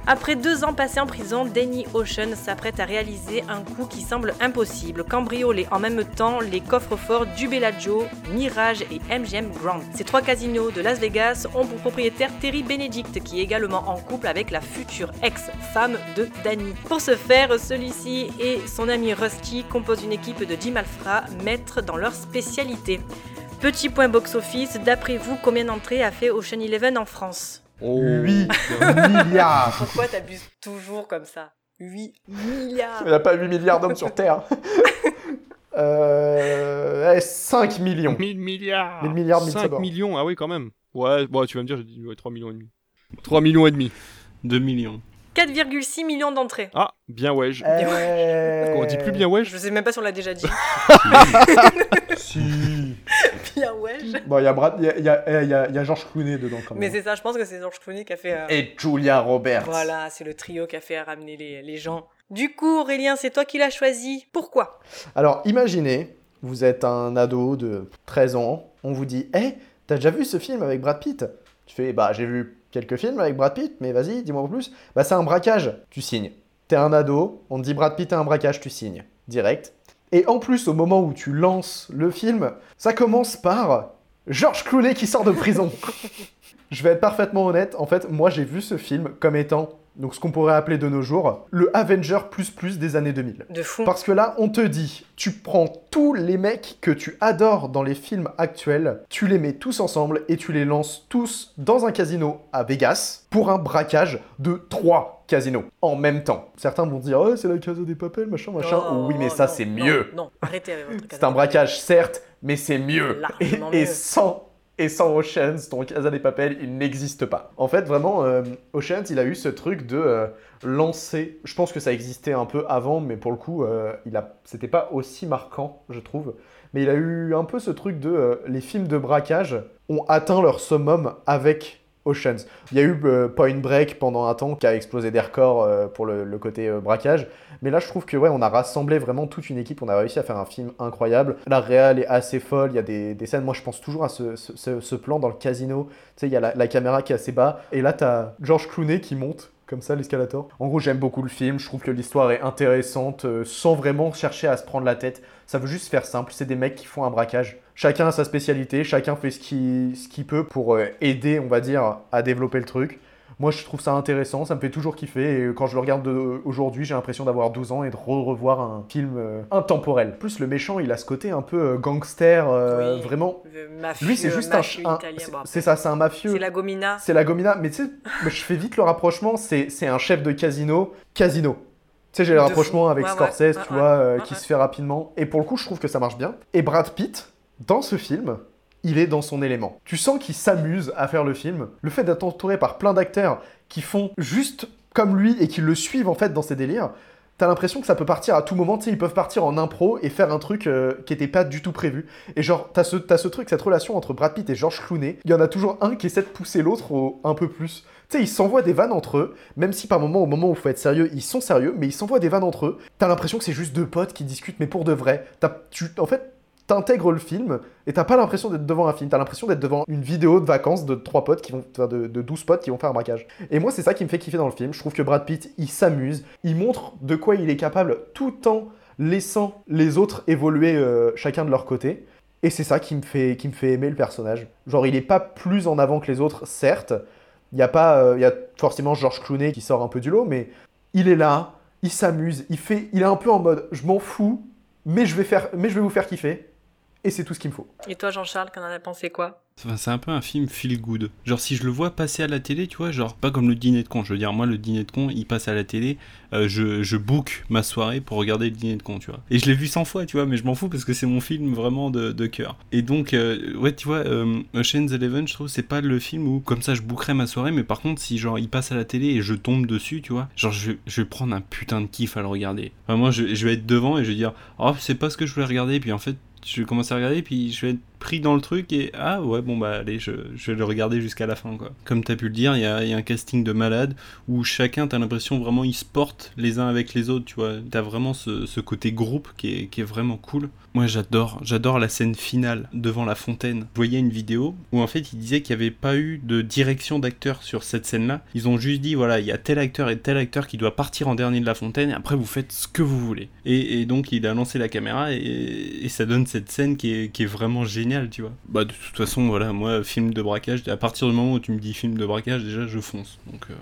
Après deux ans passés en prison, Danny Ocean s'apprête à réaliser un coup qui semble impossible, cambrioler en même temps les coffres-forts du Bellagio, Mirage et MGM Grand. Ces trois casinos de Las Vegas ont pour propriétaire Terry Benedict, qui est également en couple avec la future ex-femme de Danny. Pour ce faire, celui-ci et son ami Rusty composent une équipe de 10 malfrats, maîtres dans leur spécialité. Petit point box-office, d'après vous, combien d'entrées a fait Ocean Eleven en France? Oh. 8 milliards Pourquoi t'abuses toujours comme ça? 8 milliards Il n'y a pas 8 milliards d'hommes sur Terre. euh, eh, 5 millions. 1000 milliards 1000 milliards, 1000 5 sabords. millions, ah oui quand même. Ouais, bon, tu vas me dire, j'ai dit ouais, 3 millions et demi. 3 millions et demi. 2 millions. 4,6 millions d'entrées. Ah, bien ouais. Je... Euh, On dit plus bien ouais. Je sais même pas si on l'a déjà dit. Si. bien ouais. Bon, il y a, Brad... y, a, y, a, y, a, y a George Clooney dedans quand même. Mais c'est ça, je pense que c'est George Clooney qui a fait. euh, Et Julia Roberts. Voilà, c'est le trio qui a fait ramener les, les gens. Du coup, Aurélien, c'est toi qui l'as choisi. Pourquoi? Alors, imaginez, vous êtes un ado de 13 ans, on vous dit Hé, t'as déjà vu ce film avec Brad Pitt? Tu fais Bah, j'ai vu quelques films avec Brad Pitt, mais vas-y, dis-moi en plus. Bah, c'est un braquage, tu signes. T'es un ado, on te dit Brad Pitt a un braquage, tu signes. Direct. Et en plus, au moment où tu lances le film, ça commence par George Clooney qui sort de prison. Je vais être parfaitement honnête, en fait, moi j'ai vu ce film comme étant, donc ce qu'on pourrait appeler de nos jours, le Avenger plus plus des années 2000. De fou. Parce que là, on te dit, tu prends tous les mecs que tu adores dans les films actuels, tu les mets tous ensemble et tu les lances tous dans un casino à Vegas pour un braquage de trois casinos en même temps. Certains vont dire, oh, c'est la Casa des Papels, machin, machin. Non, oui, mais ça, c'est mieux. Non, arrêtez avec votre C'est un braquage, certes, mais c'est mieux. Et, sans, et sans Oceans, ton Casa des Papel, il n'existe pas. En fait, vraiment, euh, Oceans, il a eu ce truc de euh, lancer. Je pense que ça existait un peu avant, mais pour le coup, euh, il a, c'était pas aussi marquant, je trouve. Mais il a eu un peu ce truc de euh, les films de braquage ont atteint leur summum avec Oceans. Il y a eu euh, Point Break pendant un temps qui a explosé des records euh, pour le, côté euh, braquage. Mais là, je trouve que ouais, on a rassemblé vraiment toute une équipe. On a réussi à faire un film incroyable. La réal est assez folle. Il y a des, scènes. Moi, je pense toujours à ce, plan dans le casino. Tu sais, il y a la, caméra qui est assez bas. Et là, t'as George Clooney qui monte comme ça l'escalator. En gros, j'aime beaucoup le film. Je trouve que l'histoire est intéressante sans vraiment chercher à se prendre la tête. Ça veut juste faire simple. C'est des mecs qui font un braquage. Chacun a sa spécialité. Chacun fait ce qu'il ce qu'il peut pour euh, aider, on va dire, à développer le truc. Moi, je trouve ça intéressant, ça me fait toujours kiffer. Et quand je le regarde de- aujourd'hui, j'ai l'impression d'avoir 12 ans et de re- revoir un film euh, intemporel. Plus, le méchant, il a ce côté un peu euh, gangster, euh, Oui, vraiment. le mafieux- Lui, c'est juste un, un- c'est- ça, c'est un mafieux. C'est la gomina. C'est la gomina, mais tu sais, je fais vite le rapprochement. C'est un chef de casino, casino. Tu sais, j'ai le rapprochement avec Ouais, Scorsese, ouais, tu ouais, vois, euh, qui se fait rapidement. Et pour le coup, je trouve que ça marche bien. Et Brad Pitt, dans ce film, il est dans son élément. Tu sens qu'il s'amuse à faire le film. Le fait d'être entouré par plein d'acteurs qui font juste comme lui et qui le suivent en fait dans ses délires, t'as l'impression que ça peut partir à tout moment. Tu sais, ils peuvent partir en impro et faire un truc euh, qui était pas du tout prévu. Et genre, t'as ce, ce truc, cette relation entre Brad Pitt et George Clooney. Il y en a toujours un qui essaie de pousser l'autre au- un peu plus. Tu sais, ils s'envoient des vannes entre eux, même si par moment, au moment où il faut être sérieux, ils sont sérieux, mais ils s'envoient des vannes entre eux. T'as l'impression que c'est juste deux potes qui discutent, mais pour de vrai. Tu, en fait, t'intègres le film et t'as pas l'impression d'être devant un film, t'as l'impression d'être devant une vidéo de vacances de trois potes qui vont, enfin, de, de 12 potes qui vont faire un braquage. Et moi, c'est ça qui me fait kiffer dans le film. Je trouve que Brad Pitt, il s'amuse, il montre de quoi il est capable tout en laissant les autres évoluer euh, chacun de leur côté. Et c'est ça qui me, fait, qui me fait aimer le personnage. Genre, il est pas plus en avant que les autres, certes. Il y a pas, euh, forcément George Clooney qui sort un peu du lot, mais il est là, il s'amuse, il fait, il est un peu en mode, je m'en fous, mais je vais faire, mais je vais vous faire kiffer. Et c'est tout ce qu'il me faut. Et toi, Jean-Charles, qu'en as pensé quoi? Enfin, c'est un peu un film feel good. Genre si je le vois passer à la télé, tu vois, genre pas comme le dîner de con. Je veux dire, moi le dîner de con, il passe à la télé, euh, je, je book ma soirée pour regarder le dîner de con, tu vois. Et je l'ai vu 100 fois, tu vois, mais je m'en fous parce que c'est mon film vraiment de, cœur. Et donc, euh, ouais, tu vois, euh, Ocean's Eleven, je trouve, c'est pas le film où comme ça je bookerais ma soirée, mais par contre, si genre il passe à la télé et je tombe dessus, tu vois, genre je, je vais prendre un putain de kiff à le regarder. Enfin, moi, je, vais être devant et je vais dire, oh, c'est pas ce que je voulais regarder, puis en fait, je vais commencer à regarder, puis je vais être pris dans le truc et ah ouais, bon bah allez, je, je vais le regarder jusqu'à la fin quoi. Comme t'as pu le dire, il y a, y a un casting de malades où chacun, t'as l'impression vraiment ils se portent les uns avec les autres, tu vois. T'as vraiment ce, ce côté groupe qui est, qui est vraiment cool. Moi j'adore, j'adore la scène finale devant la fontaine. Je voyais une vidéo où en fait il disait qu'il n'y avait pas eu de direction d'acteur sur cette scène-là. Ils ont juste dit voilà, il y a tel acteur et tel acteur qui doit partir en dernier de la fontaine et après vous faites ce que vous voulez. Et, donc il a lancé la caméra et, et ça donne cette scène qui est, qui est vraiment géniale, tu vois. Bah de toute façon voilà, moi film de braquage, à partir du moment où tu me dis film de braquage, déjà je fonce. Donc euh,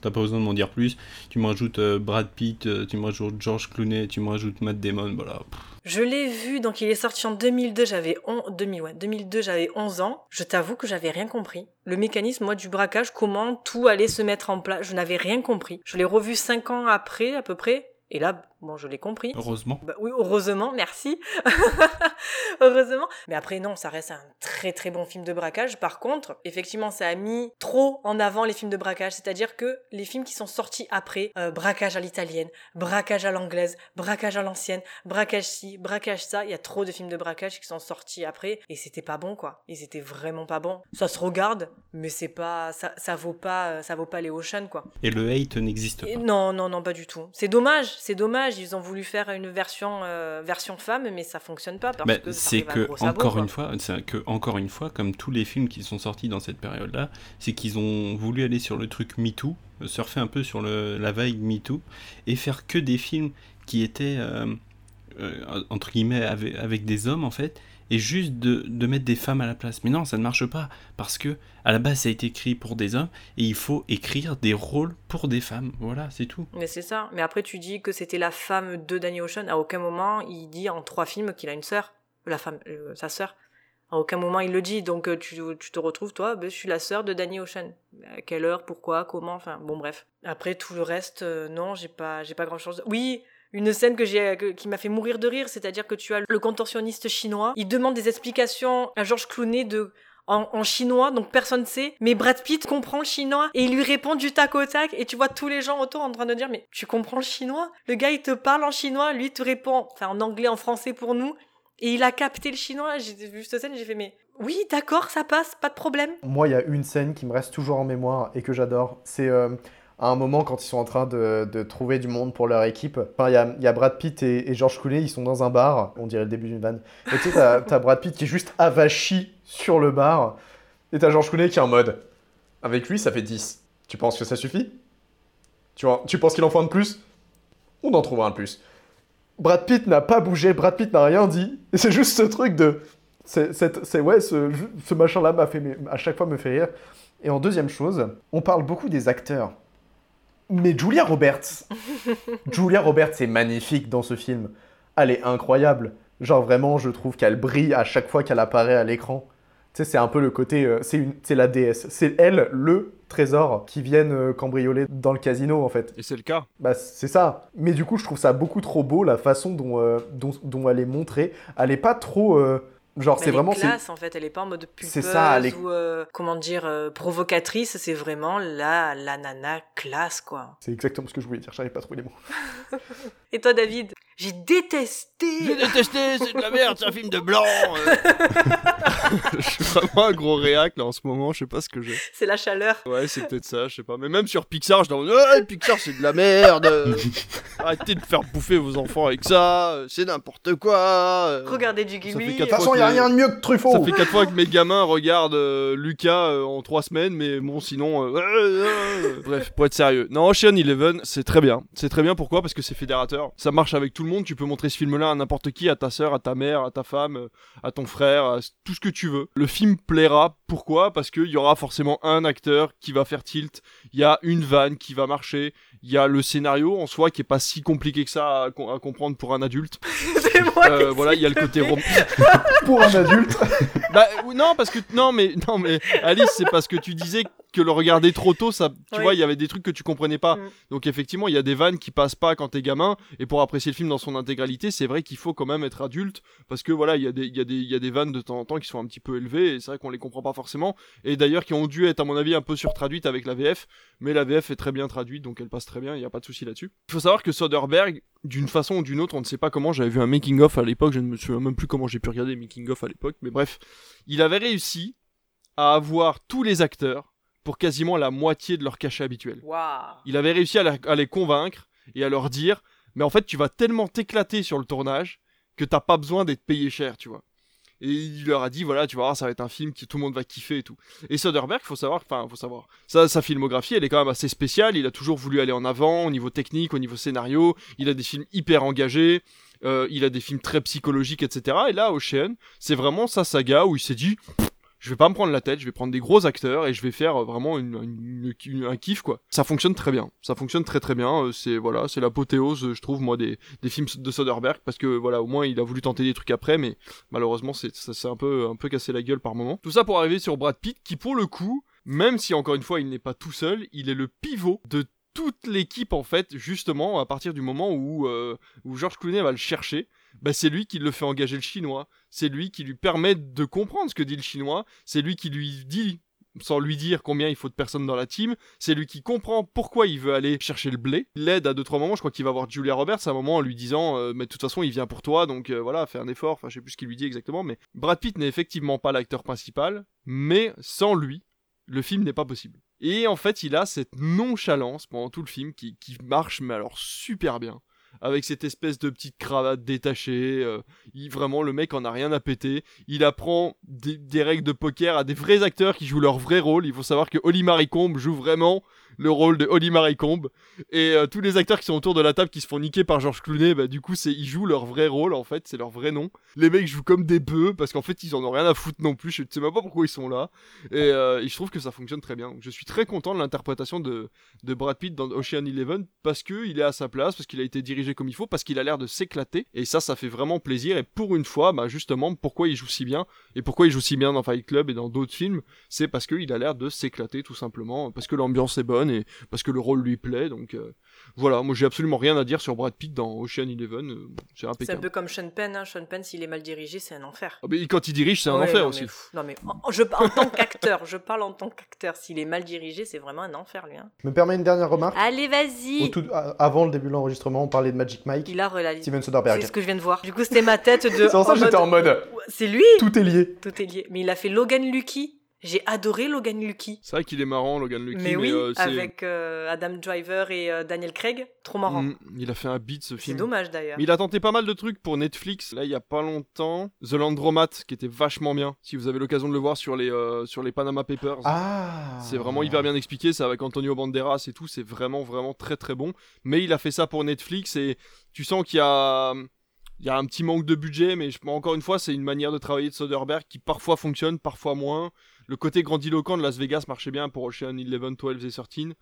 t'as pas besoin de m'en dire plus. Tu me rajoutes euh, Brad Pitt, euh, tu me rajoutes George Clooney, tu me rajoutes Matt Damon, voilà. Pff. Je l'ai vu, donc il est sorti en 2002, j'avais on... 2000, ouais, 2002, j'avais 11 ans. Je t'avoue que j'avais rien compris. Le mécanisme, moi, du braquage, comment tout allait se mettre en place, je n'avais rien compris. Je l'ai revu 5 ans après, à peu près, Et là, bon, je l'ai compris. Heureusement. Bah oui, heureusement, merci. heureusement. Mais après, non, ça reste un très très bon film de braquage. Par contre, effectivement, ça a mis trop en avant les films de braquage. C'est-à-dire que les films qui sont sortis après, euh, braquage à l'italienne, braquage à l'anglaise, braquage à l'ancienne, braquage ci, braquage ça, il y a trop de films de braquage qui sont sortis après. Et c'était pas bon, quoi. Et c'était vraiment pas bon. Ça se regarde, mais c'est pas, ça, ça vaut pas, ça vaut pas les Ocean, quoi. Et le hate n'existe pas. non, non, non, pas du tout. C'est dommage, c'est dommage. Ils ont voulu faire une version, euh, version femme, mais ça fonctionne pas parce Bah, que c'est que encore une fois, c'est que encore une fois, comme tous les films qui sont sortis dans cette période-là, c'est qu'ils ont voulu aller sur le truc MeToo, euh, surfer un peu sur le, la vague MeToo et faire que des films qui étaient euh, euh, entre guillemets avec, avec des hommes en fait et juste de, de mettre des femmes à la place. Mais non, ça ne marche pas parce que à la base ça a été écrit pour des hommes et il faut écrire des rôles pour des femmes. Voilà, c'est tout. Mais c'est ça. Mais après, tu dis que c'était la femme de Danny Ocean. À aucun moment, il dit en trois films qu'il a une sœur. La femme, euh, sa sœur. À aucun moment, il le dit. Donc, euh, tu, tu te retrouves, toi, ben, je suis la sœur de Danny Ocean. À quelle heure, pourquoi, comment, enfin, bon, bref. Après, tout le reste, euh, non, j'ai pas, j'ai pas grand chose. Oui! Une scène que- qui m'a fait mourir de rire, c'est-à-dire que tu as le contorsionniste chinois. Il demande des explications à Georges Clooney en, chinois, donc personne sait. Mais Brad Pitt comprend le chinois et il lui répond du tac au tac. Et tu vois tous les gens autour en train de dire Mais tu comprends le chinois? Le gars, il te parle en chinois, lui, il te répond, en anglais, en français pour nous. Et il a capté le chinois. J'ai vu cette scène, j'ai fait Mais oui, d'accord, ça passe, pas de problème. Moi, il y a une scène qui me reste toujours en mémoire et que j'adore. C'est euh, à un moment quand ils sont en train de, de trouver du monde pour leur équipe. Enfin, il y a, il y a Brad Pitt et, et George Clooney, ils sont dans un bar. On dirait le début d'une vanne. Et tu sais, t'as Brad Pitt qui est juste avachi sur le bar. Et t'as George Clooney qui est en mode. Avec lui, ça fait 10. Tu penses que ça suffit? Tu, tu penses qu'il en faut un de plus? On en trouvera un de plus. Brad Pitt n'a pas bougé, Brad Pitt n'a rien dit. Et c'est juste ce truc de. C'est, c'est- c'est- ouais, ce, ce machin-là m'a fait, à chaque fois me fait rire. Et en deuxième chose, on parle beaucoup des acteurs. Mais Julia Roberts, Julia Roberts est magnifique dans ce film. Elle est incroyable. Genre vraiment, je trouve qu'elle brille à chaque fois qu'elle apparaît à l'écran. Tu sais, c'est un peu le côté, euh, c'est une, c'est la déesse. C'est elle, le trésor qui viennent euh, cambrioler dans le casino en fait. Et c'est le cas. Bah c'est ça. Mais du coup, je trouve ça beaucoup trop beau la façon dont, euh, dont, dont elle est montrée. Elle est pas trop, euh, genre c'est elle vraiment. classe en fait, elle est pas en mode pulpeuse C'est ça, elle est- ou euh, comment dire euh, provocatrice, c'est vraiment la la nana classe quoi. C'est exactement ce que je voulais dire. J'arrive pas à trouver les mots. Et toi David, j'ai détesté. J'ai détesté, c'est de la merde, c'est un film de blanc. euh. je suis vraiment un gros réac là en ce moment, je sais pas ce que j'ai. C'est la chaleur. Ouais, c'est peut-être ça, je sais pas. Mais même sur Pixar, je dis Pixar c'est de la merde. Arrêtez de faire bouffer vos enfants avec ça, c'est n'importe quoi. Regardez du Ghibli. De quatre toute façon, fois il rien de mieux que Truffaut. Ça fait quatre fois que mes gamins regardent euh, Lucas euh, en trois semaines, mais bon, sinon. euh. Bref, pour être sérieux. Non, Ocean Eleven, c'est très bien. C'est très bien pourquoi? Parce que c'est fédérateur. Ça marche avec tout le monde. Tu peux montrer ce film-là à n'importe qui, à ta soeur, à ta mère, à ta femme, à ton frère, à tout ce que tu veux. Le film plaira. Pourquoi? Parce qu'il y aura forcément un acteur qui va faire tilt. Il y a une vanne qui va marcher. Il y a le scénario en soi qui est pas si compliqué que ça à, com- à comprendre pour un adulte. C'est moi Euh, voilà, il y a le côté rom- Pour un adulte. bah non parce que non mais non mais Alice c'est parce que tu disais que le regarder trop tôt ça tu Oui. vois il y avait des trucs que tu comprenais pas Mm. donc effectivement il y a des vannes qui passent pas quand t'es gamin et pour apprécier le film dans son intégralité c'est vrai qu'il faut quand même être adulte parce que voilà il y a des il y a des il y a des vannes de temps en temps qui sont un petit peu élevées et c'est vrai qu'on les comprend pas forcément et d'ailleurs qui ont dû être à mon avis un peu surtraduites avec la VF mais la VF est très bien traduite donc elle passe très bien il y a pas de souci là-dessus il faut savoir que Soderbergh d'une façon ou d'une autre on ne sait pas comment j'avais vu un making of à l'époque je ne me souviens même plus comment j'ai pu regarder making of à l'époque mais bref il avait réussi à avoir tous les acteurs pour quasiment la moitié de leur cachet habituel. Il avait réussi à, la- à les convaincre et à leur dire mais en fait tu vas tellement t'éclater sur le tournage que t'as pas besoin d'être payé cher, tu vois. Et il leur a dit voilà, tu vas voir, ça va être un film que tout le monde va kiffer et tout. Et Soderbergh, faut savoir, enfin, faut savoir, sa, sa filmographie, elle est quand même assez spéciale. Il a toujours voulu aller en avant au niveau technique, au niveau scénario. Il a des films hyper engagés. euh, il a des films très psychologiques, etc. Et là, Ocean, c'est vraiment sa saga où il s'est dit je vais pas me prendre la tête, je vais prendre des gros acteurs et je vais faire vraiment un kiff quoi. Ça fonctionne très bien, ça fonctionne très très bien. euh, C'est voilà, c'est l'apothéose, je trouve moi des, des films de Soderbergh parce que voilà, au moins il a voulu tenter des trucs après, mais malheureusement c'est ça s'est un peu un peu cassé la gueule par moment. Tout ça pour arriver sur Brad Pitt qui pour le coup, même si encore une fois il n'est pas tout seul, il est le pivot de toute l'équipe en fait, justement, à partir du moment où, euh, où George Clooney va le chercher, bah, c'est lui qui le fait engager le chinois. C'est lui qui lui permet de comprendre ce que dit le chinois. C'est lui qui lui dit sans lui dire combien il faut de personnes dans la team. C'est lui qui comprend pourquoi il veut aller chercher le blé. Il l'aide à deux trois moments. Je crois qu'il va voir Julia Roberts à un moment en lui disant euh, mais de toute façon il vient pour toi donc euh, voilà fais un effort. Enfin je sais plus ce qu'il lui dit exactement mais Brad Pitt n'est effectivement pas l'acteur principal mais sans lui le film n'est pas possible. Et en fait il a cette nonchalance pendant tout le film qui, qui marche mais alors super bien avec cette espèce de petite cravate détachée. euh, vraiment, le mec en a rien à péter. Il apprend des, règles de poker à des vrais acteurs qui jouent leur vrai rôle. Il faut savoir que Holly Maricombe joue vraiment le rôle de Holly Maricombe. Et euh, tous les acteurs qui sont autour de la table qui se font niquer par George Clooney, bah, du coup, c'est ils jouent leur vrai rôle en fait, c'est leur vrai nom. Les mecs jouent comme des bœufs parce qu'en fait, ils en ont rien à foutre non plus. Je sais même pas pourquoi ils sont là. Et, euh, je trouve que ça fonctionne très bien. Je suis très content de l'interprétation de, de Brad Pitt dans Ocean Eleven parce que il est à sa place, parce qu'il a été dirigé comme il faut, parce qu'il a l'air de s'éclater. Et ça, ça fait vraiment plaisir. Et pour une fois, bah, justement, pourquoi il joue si bien et pourquoi il joue si bien dans Fight Club et dans d'autres films, c'est parce qu'il a l'air de s'éclater tout simplement, parce que l'ambiance est bonne et parce que le rôle lui plaît. Donc euh, voilà, moi j'ai absolument rien à dire sur Brad Pitt dans Ocean Eleven. euh, c'est C'est un peu comme Sean Penn. Hein. Sean Penn, s'il est mal dirigé, c'est un enfer. Ah, mais quand il dirige, c'est un Ouais, enfer non, aussi. mais- non, mais en, je, en tant qu'acteur, je parle en tant qu'acteur. S'il est mal dirigé, c'est vraiment un enfer, lui. hein. Je me permets une dernière remarque. Allez, vas-y. tout- avant le début de l'enregistrement, on parlait de Magic Mike. Il a réalisé. Steven Soderbergh. C'est ce que je viens de voir. Du coup, c'était ma tête de. C'est pour ça que j'étais en mode. C'est lui Tout est lié. Tout est lié. Mais il a fait Logan Lucky. J'ai adoré Logan Lucky. C'est vrai qu'il est marrant, Logan Lucky, mais mais, oui, euh, c'est- avec euh, Adam Driver et euh, Daniel Craig. Trop marrant. Mm, il a fait un beat ce C'est film. dommage d'ailleurs. Mais il a tenté pas mal de trucs pour Netflix, là il y a pas longtemps. The Landromat, qui était vachement bien. Si vous avez l'occasion de le voir sur les, euh, sur les Panama Papers. Ah. C'est vraiment hyper bien expliqué, c'est avec Antonio Banderas et tout, c'est vraiment vraiment très très bon. Mais il a fait ça pour Netflix et tu sens qu'il y a, il y a un petit manque de budget, mais encore une fois, c'est une manière de travailler de Soderbergh qui parfois fonctionne, parfois moins. Le côté grandiloquent de Las Vegas marchait bien pour Ocean 11, 12 et 13.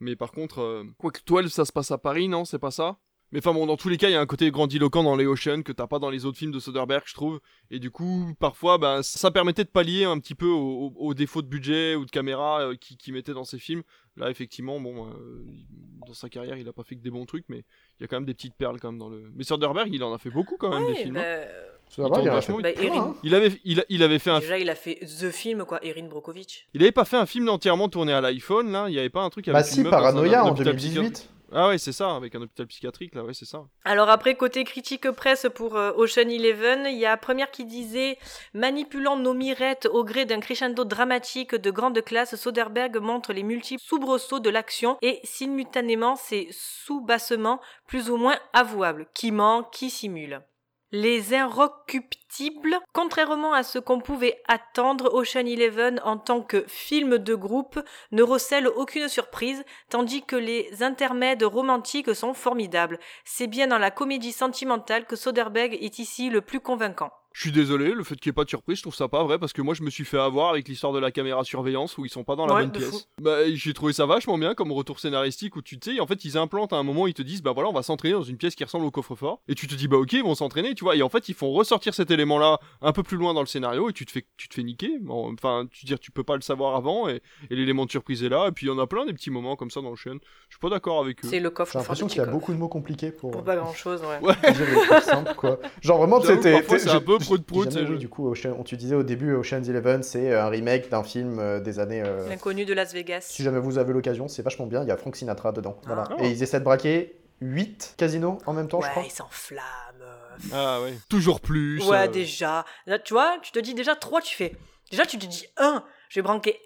Mais par contre, euh, quoi que 12, ça se passe à Paris, non? C'est pas ça? Mais enfin bon, dans tous les cas, il y a un côté grandiloquent dans les Ocean que t'as pas dans les autres films de Soderbergh, je trouve. Et du coup, parfois, ben, ça permettait de pallier un petit peu aux, aux- défauts de budget ou de caméra euh, qui, qui mettait dans ses films. Là, effectivement, bon, euh, dans sa carrière, il a pas fait que des bons trucs, mais il y a quand même des petites perles quand même dans le. Mais Soderbergh, il en a fait beaucoup quand même des films. bah, hein. Il fait Bah, Erin. hein. avait, il, il avait fait un, Déjà, il a fait The Film, quoi. Erin Brockovich. il avait pas fait un film entièrement tourné à l'iPhone là. Il y avait pas un truc avec Bah si, Paranoia un en hôpital 2018. Ah ouais, c'est ça, avec un hôpital psychiatrique là, ouais, c'est ça. Alors après, côté critique presse pour euh, Ocean Eleven, il y a première qui disait Manipulant nos mirettes au gré d'un crescendo dramatique de grande classe, Soderbergh montre les multiples soubresauts de l'action et simultanément ses sous-bassements plus ou moins avouables, qui ment, qui simule. Les inrecuptibles, contrairement à ce qu'on pouvait attendre, Ocean Eleven en tant que film de groupe ne recèle aucune surprise, tandis que les intermèdes romantiques sont formidables. C'est bien dans la comédie sentimentale que Soderbergh est ici le plus convaincant. Je suis désolé, le fait qu'il n'y ait pas de surprise, je trouve ça pas vrai parce que moi je me suis fait avoir avec l'histoire de la caméra surveillance où ils sont pas dans la Ouais, bonne pièce. fou. Bah j'ai trouvé ça vachement bien comme retour scénaristique où tu sais en fait ils implantent à un moment ils te disent bah voilà on va s'entraîner dans une pièce qui ressemble au coffre-fort et tu te dis bah ok ils vont s'entraîner tu vois et en fait ils font ressortir cet élément là un peu plus loin dans le scénario et tu te fais tu te fais niquer enfin tu dire tu peux pas le savoir avant et, et l'élément de surprise est là et puis il y en a plein des petits moments comme ça dans le chaîne. Je suis pas d'accord avec eux. C'est le coffre J'ai l'impression qu'il y a beaucoup de mots compliqués pour. Pour pas grand chose, ouais. Ouais. dire les trucs simples, quoi. Genre vraiment, c'était. Le- vu, du coup, Ocean- on tu disait au début, Ocean's Eleven, c'est un remake d'un film euh, des années. euh, L'inconnu de Las Vegas. Si jamais vous avez l'occasion, c'est vachement bien. Il y a Frank Sinatra dedans. Voilà. Ah. Et ils essaient de braquer 8 casinos en même temps, je Ouais, crois. il s'enflamme. Ah ouais. Toujours plus. Ouais, euh, déjà. Là, tu vois, tu te dis déjà trois, tu fais. Déjà, tu te dis un, je vais branquer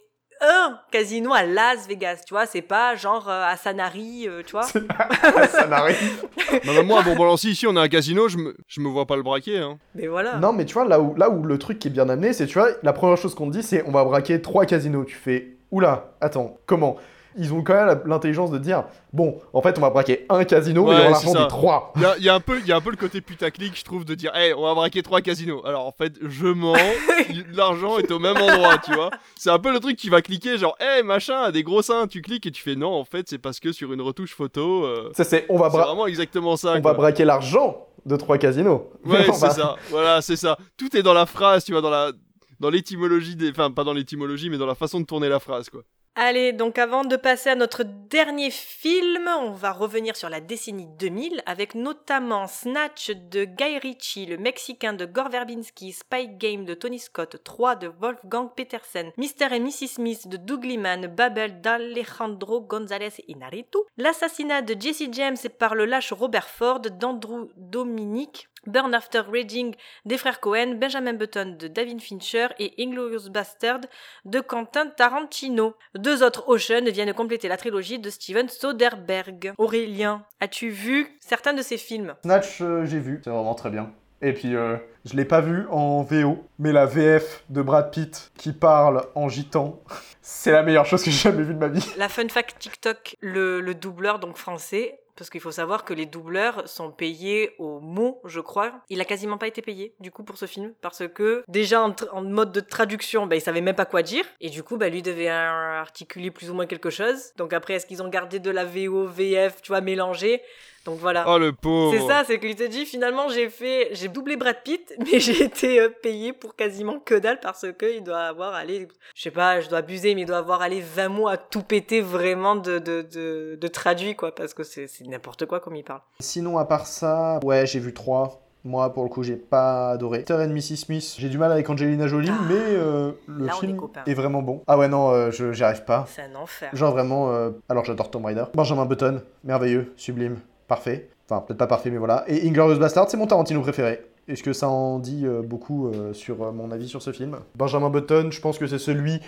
un casino à Las Vegas, tu vois, c'est pas genre euh, à Sanary, euh, tu vois. ça n'arrive. Bah, bah, moi, bon, bon, alors, si ici on a un casino, je me, je me vois pas le braquer. Hein. Mais voilà. Non, mais tu vois, là où, là où le truc qui est bien amené, c'est, tu vois, la première chose qu'on te dit, c'est on va braquer trois casinos. Tu fais, oula, attends, comment? Ils ont quand même l'intelligence de dire, bon, en fait, on va braquer un casino, mais il y Ouais, aura c'est l'argent des trois. Il y a, il y a un peu, il y a un peu le côté putaclic, je trouve, de dire, hey, on va braquer trois casinos. Alors en fait, je mens, l'argent est au même endroit, tu vois. C'est un peu le truc qui va cliquer, genre, hey, machin, des gros seins, tu cliques et tu fais non, en fait, c'est parce que sur une retouche photo. euh, Ça, c'est, on va, vraiment exactement ça. on quoi. va braquer l'argent de trois casinos. Ouais, On c'est va- ça. Voilà, c'est ça. Tout est dans la phrase, tu vois, dans la, dans l'étymologie des, enfin, pas dans l'étymologie, mais dans la façon de tourner la phrase, quoi. Allez, donc avant de passer à notre dernier film, on va revenir sur la décennie 2000 avec notamment Snatch de Guy Ritchie, le Mexicain de Gore Verbinski, Spy Game de Tony Scott, 3 de Wolfgang Petersen, Mr. et Mrs. Smith de Doug Liman, Babel d'Alejandro González Inarritu, l'assassinat de Jesse James par le lâche Robert Ford d'Andrew Dominic, Burn After Raging des frères Cohen, Benjamin Button de David Fincher et Inglorious Bastard de Quentin Tarantino. Deux autres Ocean viennent compléter la trilogie de Steven Soderbergh. Aurélien, as-tu vu certains de ces films? Snatch, euh, j'ai vu, c'est vraiment très bien. Et puis, euh, je l'ai pas vu en VO, mais la VF de Brad Pitt qui parle en gitan, c'est la meilleure chose que j'ai jamais vue de ma vie. La fun fact TikTok, le, le doubleur donc français parce qu'il faut savoir que les doubleurs sont payés au mot, je crois. Il a quasiment pas été payé, du coup, pour ce film, parce que déjà en, en mode de traduction, bah, il savait même pas quoi dire, et du coup, bah, lui devait articuler plus ou moins quelque chose. Donc après, est-ce qu'ils ont gardé de la VO, VF, tu vois, mélangé donc voilà. Oh le pauvre. C'est ça, c'est qu'il te dit finalement j'ai fait, j'ai doublé Brad Pitt, mais j'ai été euh, payé pour quasiment que dalle parce que il doit avoir allé, je sais pas, je dois abuser, mais il doit avoir allé 20 mots à tout péter vraiment de de de, de traduit quoi, parce que c'est c'est n'importe quoi comme il parle. Sinon à part ça, ouais j'ai vu trois. Moi, pour le coup, j'ai pas adoré. Mr. and Mrs. Smith, j'ai du mal avec Angelina Jolie, Ah. mais euh, le film est vraiment bon. Ah ouais, non, euh, je j'y arrive pas. C'est un enfer. Genre vraiment, euh, alors j'adore Tomb Raider. Benjamin Button, merveilleux, sublime, parfait. Enfin, peut-être pas parfait, mais voilà. Et Inglorious Bastard, c'est mon Tarantino préféré. Est-ce que ça en dit euh, beaucoup euh, sur euh, mon avis sur ce film? Benjamin Button, je pense que c'est celui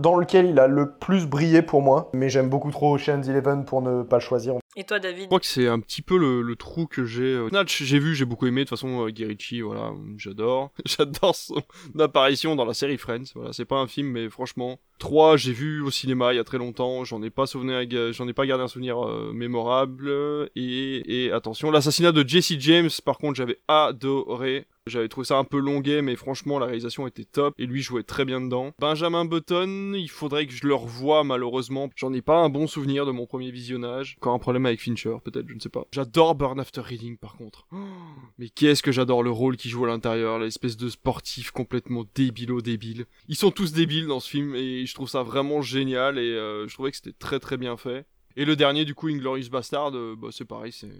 dans lequel il a le plus brillé pour moi. Mais j'aime beaucoup trop Ocean's Eleven pour ne pas le choisir. Et toi, David Je crois que c'est un petit peu le, trou que j'ai. euh, Snatch, j'ai vu, j'ai beaucoup aimé. De toute façon, euh, Guy Ritchie, voilà, j'adore. j'adore son apparition dans la série Friends. Voilà, c'est pas un film, mais franchement. 3, j'ai vu au cinéma il y a très longtemps. J'en ai pas souvenir, j'en ai pas gardé un souvenir euh, mémorable. Et attention, l'assassinat de Jesse James, par contre, j'avais adoré. J'avais trouvé ça un peu longuet, mais franchement, la réalisation était top et lui jouait très bien dedans. Benjamin Button, il faudrait que je le revoie, malheureusement. J'en ai pas un bon souvenir de mon premier visionnage. Encore un problème avec Fincher, peut-être, je ne sais pas. J'adore Burn After Reading, par contre. Mais qu'est-ce que j'adore le rôle qu'il joue à l'intérieur, l'espèce de sportif complètement débilo débile. Ils sont tous débiles dans ce film et je trouve ça vraiment génial et euh, je trouvais que c'était très très bien fait. Et le dernier, du coup, Inglorious Bastard, euh, bah, c'est pareil, c'est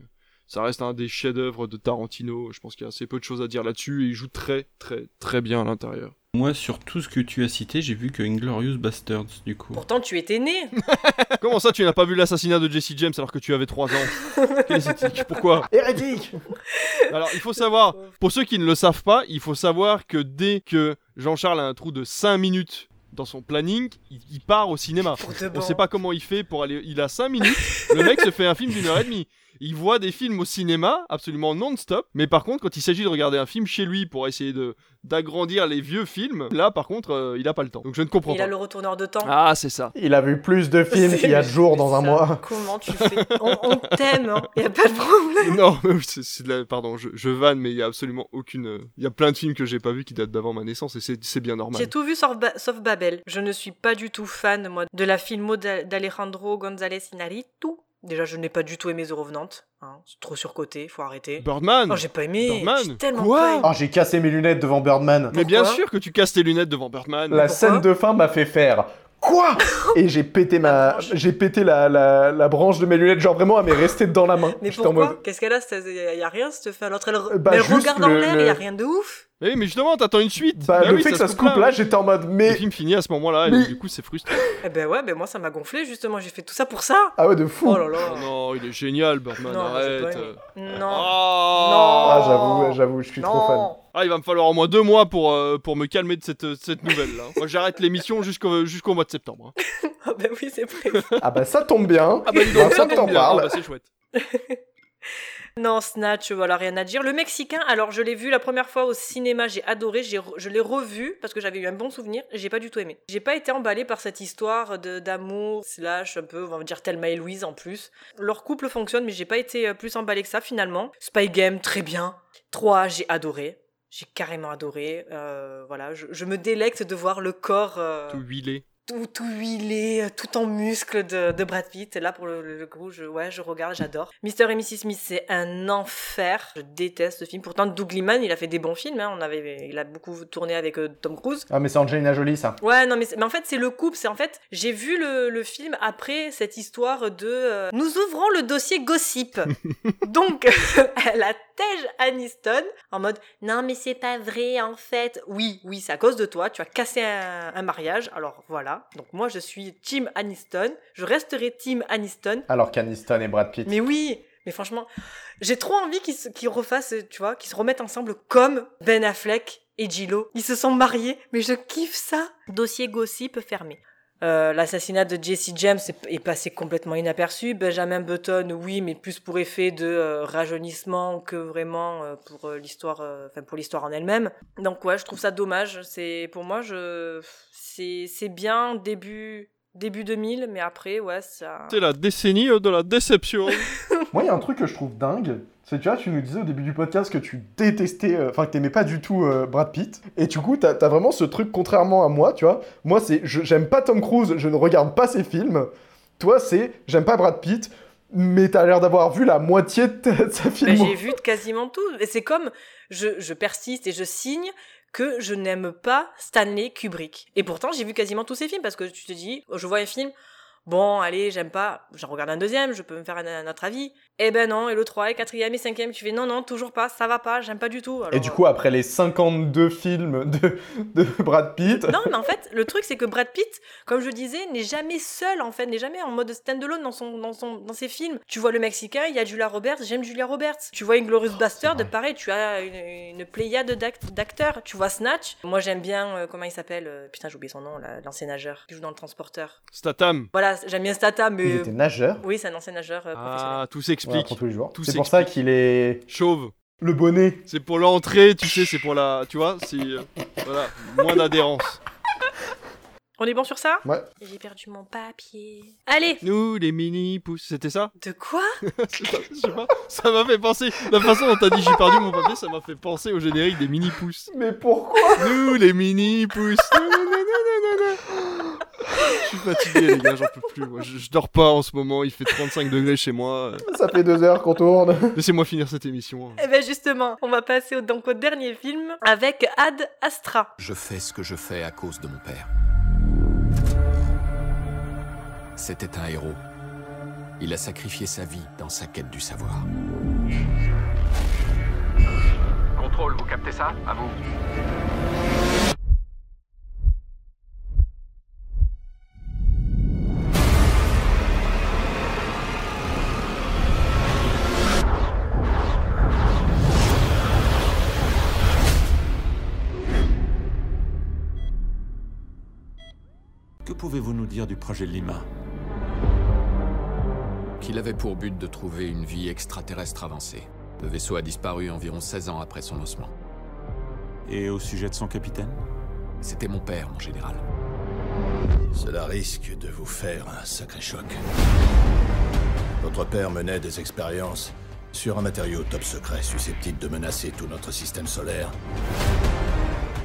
ça reste un des chefs-d'œuvre de Tarantino. Je pense qu'il y a assez peu de choses à dire là-dessus et il joue très, très, très bien à l'intérieur. Moi, sur tout ce que tu as cité, j'ai vu que Inglorious Bastards, du coup. Pourtant, tu étais né. Comment ça, tu n'as pas vu l'assassinat de Jesse James alors que tu avais 3 ans? Quelle est éthique Pourquoi? Hérétique Alors, il faut savoir, pour ceux qui ne le savent pas, il faut savoir que dès que Jean-Charles a un trou de 5 minutes dans son planning, il, il part au cinéma. On bon. sait pas comment il fait pour aller. Il a 5 minutes, le mec se fait un film d'une heure et demie. Il voit des films au cinéma absolument non-stop, mais par contre, quand il s'agit de regarder un film chez lui pour essayer de d'agrandir les vieux films, là par contre, euh, il a pas le temps. Donc je ne comprends Il pas. a le retourneur de temps. Ah, c'est ça. Il a vu plus de films qu'il y a de jours dans un mois. Comment tu fais? On, on t'aime, hein. y a pas de problème. Non, mais c'est c'est de la... pardon, je, je vanne, mais il y a absolument aucune. Il y a plein de films que j'ai pas vus qui datent d'avant ma naissance et c'est c'est bien normal. J'ai tout vu sauf, Ba- sauf Babel. Je ne suis pas du tout fan, moi, de la filmo d'A- d'Alejandro González Inarritu. Déjà, je n'ai pas du tout aimé The Revenant. Hein. C'est trop surcoté, faut arrêter. Birdman Oh, j'ai pas aimé. Birdman J'ai tellement Quoi pas aimé. Oh, j'ai cassé mes lunettes devant Birdman. Mais bien sûr que tu casses tes lunettes devant Birdman. La scène de fin m'a fait faire quoi Et j'ai pété ma, j'ai pété la, la, la branche de mes lunettes, genre vraiment, elle m'est restée dans la main. Mais J'étais en pourquoi mode, Qu'est-ce qu'elle a Il y, a rien, cette fin. L'autre, elle, re- Bah, elle juste regarde en le- l'air, il y a le- rien de ouf. Oui, mais justement, t'attends une suite. Bah, Bah le oui, fait que ça se coupe là. là, j'étais en mode, Le mais film finit à ce moment-là et Mais- du coup c'est frustrant. Eh ben ouais, ben moi ça m'a gonflé justement. J'ai fait tout ça pour ça. ah ouais de fou. Oh là là. Oh non, il est génial, Birdman, Non, arrête. Non. Oh Ah j'avoue, j'avoue, je suis trop fan. Non. Ah, il va me falloir au moins deux mois pour, euh, pour me calmer de cette, cette nouvelle là. Moi j'arrête l'émission jusqu'au jusqu'au mois de septembre. hein. Ah ben oui, c'est prévu. Ah bah ça tombe bien. Ah bah donc, Bah, ça t'en tombe bien, ah bah, c'est chouette. Non, Snatch, voilà, rien à dire. Le Mexicain, alors je l'ai vu la première fois au cinéma, j'ai adoré, je l'ai revu parce que j'avais eu un bon souvenir, j'ai pas du tout aimé. J'ai pas été emballée par cette histoire de d'amour, slash un peu, on va dire Thelma et Louise en plus. Leur couple fonctionne, mais j'ai pas été euh, plus emballée que ça finalement. Spy Game, très bien. 3, j'ai adoré. J'ai carrément adoré. Euh, voilà, je, je me délecte de voir le corps. euh, Tout huilé. Tout, tout huilé, tout en muscles de, de Brad Pitt. Et là, pour le, le, coup, je, ouais, je regarde, j'adore. Mr. et Mrs. Smith, c'est un enfer. Je déteste ce film. Pourtant, Doug Liman, il a fait des bons films. Hein. On avait, il a beaucoup tourné avec euh, Tom Cruise. Ah, mais c'est Angelina Jolie, ça. Ouais, non, mais, mais en fait, c'est le couple. C'est en fait, j'ai vu le, le film après cette histoire de euh, nous ouvrons le dossier gossip. Donc, elle attège Aniston en mode non, mais c'est pas vrai en fait. Oui, oui, c'est à cause de toi. Tu as cassé un, un mariage. Alors voilà. Donc, moi, je suis Team Aniston. Je resterai Team Aniston. Alors qu'Aniston et Brad Pitt. Mais oui, mais franchement, j'ai trop envie qu'ils se- qu'ils refassent, tu vois, qu'ils se remettent ensemble comme Ben Affleck et Gillo. Ils se sont mariés, mais je kiffe ça. Dossier gossip fermé. Euh, L'assassinat de Jesse James est, est passé complètement inaperçu. Benjamin Button, oui, mais plus pour effet de euh, rajeunissement que vraiment euh, pour euh, l'histoire, euh, enfin pour l'histoire en elle-même. Donc ouais, je trouve ça dommage. C'est pour moi, je c'est c'est bien début début 2000, mais après ouais ça. C'est la décennie euh, de la déception. Moi, il y a un truc que je trouve dingue. C'est, tu vois, tu nous disais au début du podcast que tu détestais, euh, enfin, que t'aimais pas du tout euh, Brad Pitt. Et du coup, t'as as vraiment ce truc, contrairement à moi, tu vois. Moi, c'est, je- j'aime pas Tom Cruise, je ne regarde pas ses films. Toi, c'est, j'aime pas Brad Pitt, mais t'as l'air d'avoir vu la moitié de, ta- de sa film. j'ai vu de quasiment tout. Et c'est comme je, je persiste et je signe que je n'aime pas Stanley Kubrick. Et pourtant, j'ai vu quasiment tous ses films parce que tu te dis, je vois un film, bon, allez, j'aime pas, j'en regarde un deuxième, je peux me faire un, un autre avis. Eh ben non, et le 3, et 4 et 5 tu fais non, non, toujours pas, ça va pas, j'aime pas du tout. Et du coup, après les 52 films de, de Brad Pitt. Non, mais en fait, le truc, c'est que Brad Pitt, comme je disais, n'est jamais seul, en fait, n'est jamais en mode stand-alone dans, son, dans, son, dans ses films. Tu vois le Mexicain, il y a Julia Roberts, j'aime Julia Roberts. Tu vois Inglorious Bastard, pareil, tu as une, une pléiade d'act- d'acteurs. Tu vois Snatch, moi j'aime bien, euh, comment il s'appelle euh, Putain, j'ai oublié son nom, l'ancien nageur, qui joue dans le transporteur. Statham. Voilà, j'aime bien Statham, mais... Il était nageur. Oui, c'est un ancien nageur euh, professionnel. Ah, tout s'explique. pour tous les jours. Tout C'est pour ça qu'il est Chauve. le bonnet. C'est pour l'entrée, tu sais, c'est pour la. Tu vois, c'est. euh, voilà, moins d'adhérence. On est bon sur ça? Ouais. J'ai perdu mon papier. Allez Nous, les mini-pouces, c'était ça? De quoi? Je sais pas, ça m'a fait penser. La façon dont t'as dit j'ai perdu mon papier, ça m'a fait penser au générique des mini-pouces. Mais pourquoi? Nous, les mini-pouces. Je suis fatigué, les gars, j'en peux plus. Moi, je, je dors pas en ce moment, il fait 35 degrés chez moi. Ça fait deux heures qu'on tourne. Laissez-moi finir cette émission. Eh ben justement, on va passer au, donc au dernier film avec Ad Astra. Je fais ce que je fais à cause de mon père. C'était un héros. Il a sacrifié sa vie dans sa quête du savoir. Contrôle, vous captez ça? À vous. Pouvez-vous nous dire du projet Lima Qu'il avait pour but de trouver une vie extraterrestre avancée. Le vaisseau a disparu environ 16 ans après son lancement. Et au sujet de son capitaine C'était mon père, mon général. Cela risque de vous faire un sacré choc. Votre père menait des expériences sur un matériau top secret susceptible de menacer tout notre système solaire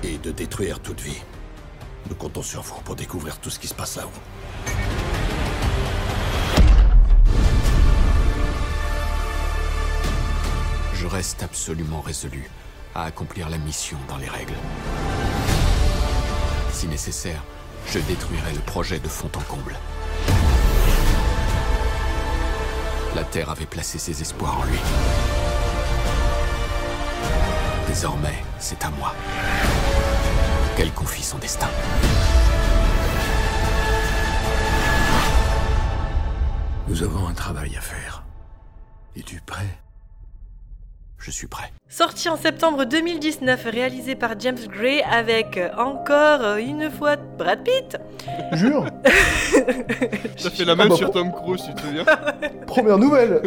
et de détruire toute vie. Nous comptons sur vous pour découvrir tout ce qui se passe là-haut. Je reste absolument résolu à accomplir la mission dans les règles. Si nécessaire, je détruirai le projet de fond en comble. La Terre avait placé ses espoirs en lui. Désormais, c'est à moi qu'elle confie son destin. Nous avons un travail à faire. Es-tu prêt? Je suis prêt. Sorti en septembre 2019, réalisé par James Gray avec euh, encore euh, une fois Brad Pitt. Jure T'as fait la même Ah bah, sur Tom Cruise, tu te souviens? Première nouvelle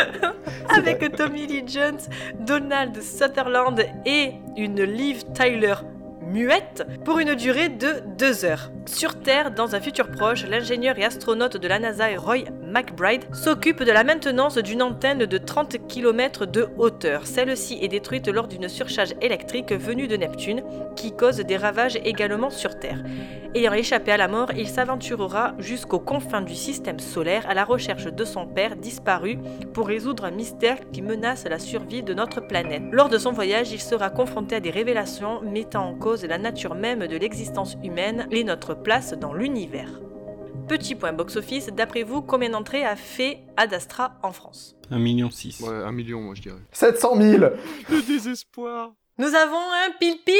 avec Tommy Lee Jones, Donald Sutherland et une Liv Tyler muette pour une durée de deux heures. Sur Terre, dans un futur proche, l'ingénieur et astronaute de la NASA Roy McBride, s'occupe de la maintenance d'une antenne de 30 km de hauteur. Celle-ci est détruite lors d'une surcharge électrique venue de Neptune, qui cause des ravages également sur Terre. Ayant échappé à la mort, il s'aventurera jusqu'aux confins du système solaire à la recherche de son père disparu pour résoudre un mystère qui menace la survie de notre planète. Lors de son voyage, il sera confronté à des révélations mettant en cause la nature même de l'existence humaine et notre place dans l'univers. Petit point box-office, d'après vous, combien d'entrées a fait Ad Astra en France? 1,6 million. six. Ouais, un million, moi je dirais. 700 000 Le désespoir Nous avons un pile-pile?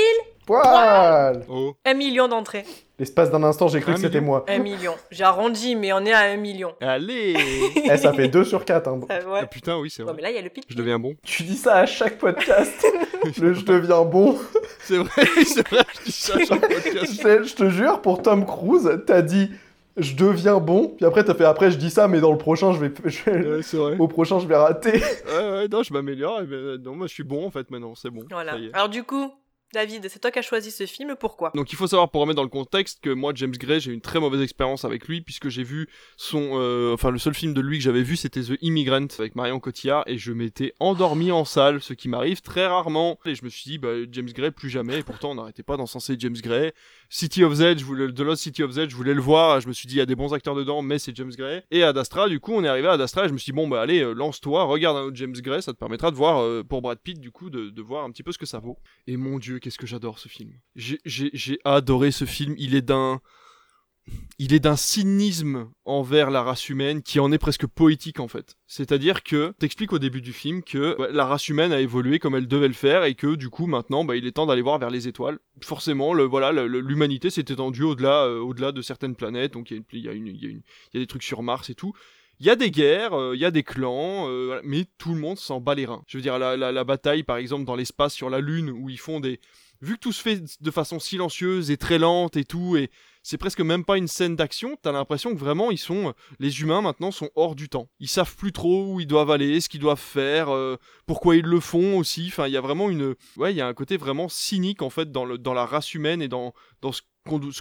Poil Oh Un million d'entrées. L'espace d'un instant, j'ai cru Un que c'était moi. Un million. J'ai arrondi, mais on est à un million. Allez Eh, ça fait 2 sur 4. Hein. Euh, ouais. Ah, Putain, oui, c'est Ouais, vrai. mais là, il y a le pile. Je deviens bon. Tu dis ça à chaque podcast. le je deviens bon. C'est vrai, c'est vrai, je dis ça à chaque podcast. je, je te jure, pour Tom Cruise, t'as dit je deviens bon, puis après t'as fait après je dis ça, mais dans le prochain je vais, je vais- Ouais, c'est vrai. au prochain je vais rater. Ouais, ouais, non, je m'améliore. ben, non, moi je suis bon en fait maintenant, c'est bon. Voilà. ça y est. Alors du coup, David, c'est toi qui as choisi ce film, pourquoi? Donc il faut savoir pour remettre dans le contexte que moi James Gray j'ai une très mauvaise expérience avec lui puisque j'ai vu son euh, enfin le seul film de lui que j'avais vu c'était The Immigrant avec Marion Cotillard et je m'étais endormi en salle ce qui m'arrive très rarement. Et je me suis dit bah James Gray plus jamais. Et pourtant on n'arrêtait pas d'encenser James Gray City of Z je voulais The Lost City of Z je voulais le voir. Je me suis dit il y a des bons acteurs dedans mais c'est James Gray. Et Ad Astra du coup on est arrivé à Ad et je me suis dit bon bah allez euh, lance-toi regarde un autre James Gray ça te permettra de voir euh, pour Brad Pitt du coup de, voir un petit peu ce que ça vaut. Et mon dieu qu'est-ce que j'adore ce film. J'ai adoré ce film il est d'un il est d'un cynisme envers la race humaine qui en est presque poétique en fait. C'est-à-dire que t'expliques au début du film que bah, la race humaine a évolué comme elle devait le faire et que du coup maintenant bah, il est temps d'aller voir vers les étoiles. Forcément, le, voilà, l'humanité s'est étendue au-delà, euh, au-delà de certaines planètes. Donc il y, y y a des trucs sur Mars et tout. Il y a des guerres, euh, il y a des clans, euh, mais tout le monde s'en bat les reins. Je veux dire, la, la- la bataille, par exemple, dans l'espace sur la Lune, où ils font des... Vu que tout se fait de façon silencieuse et très lente et tout, et c'est presque même pas une scène d'action, t'as l'impression que vraiment, ils sont... Les humains, maintenant, sont hors du temps. Ils savent plus trop où ils doivent aller, ce qu'ils doivent faire, euh, pourquoi ils le font aussi. Enfin, il y a vraiment une... Ouais, il y a un côté vraiment cynique, en fait, dans, le, dans la race humaine et dans, dans ce,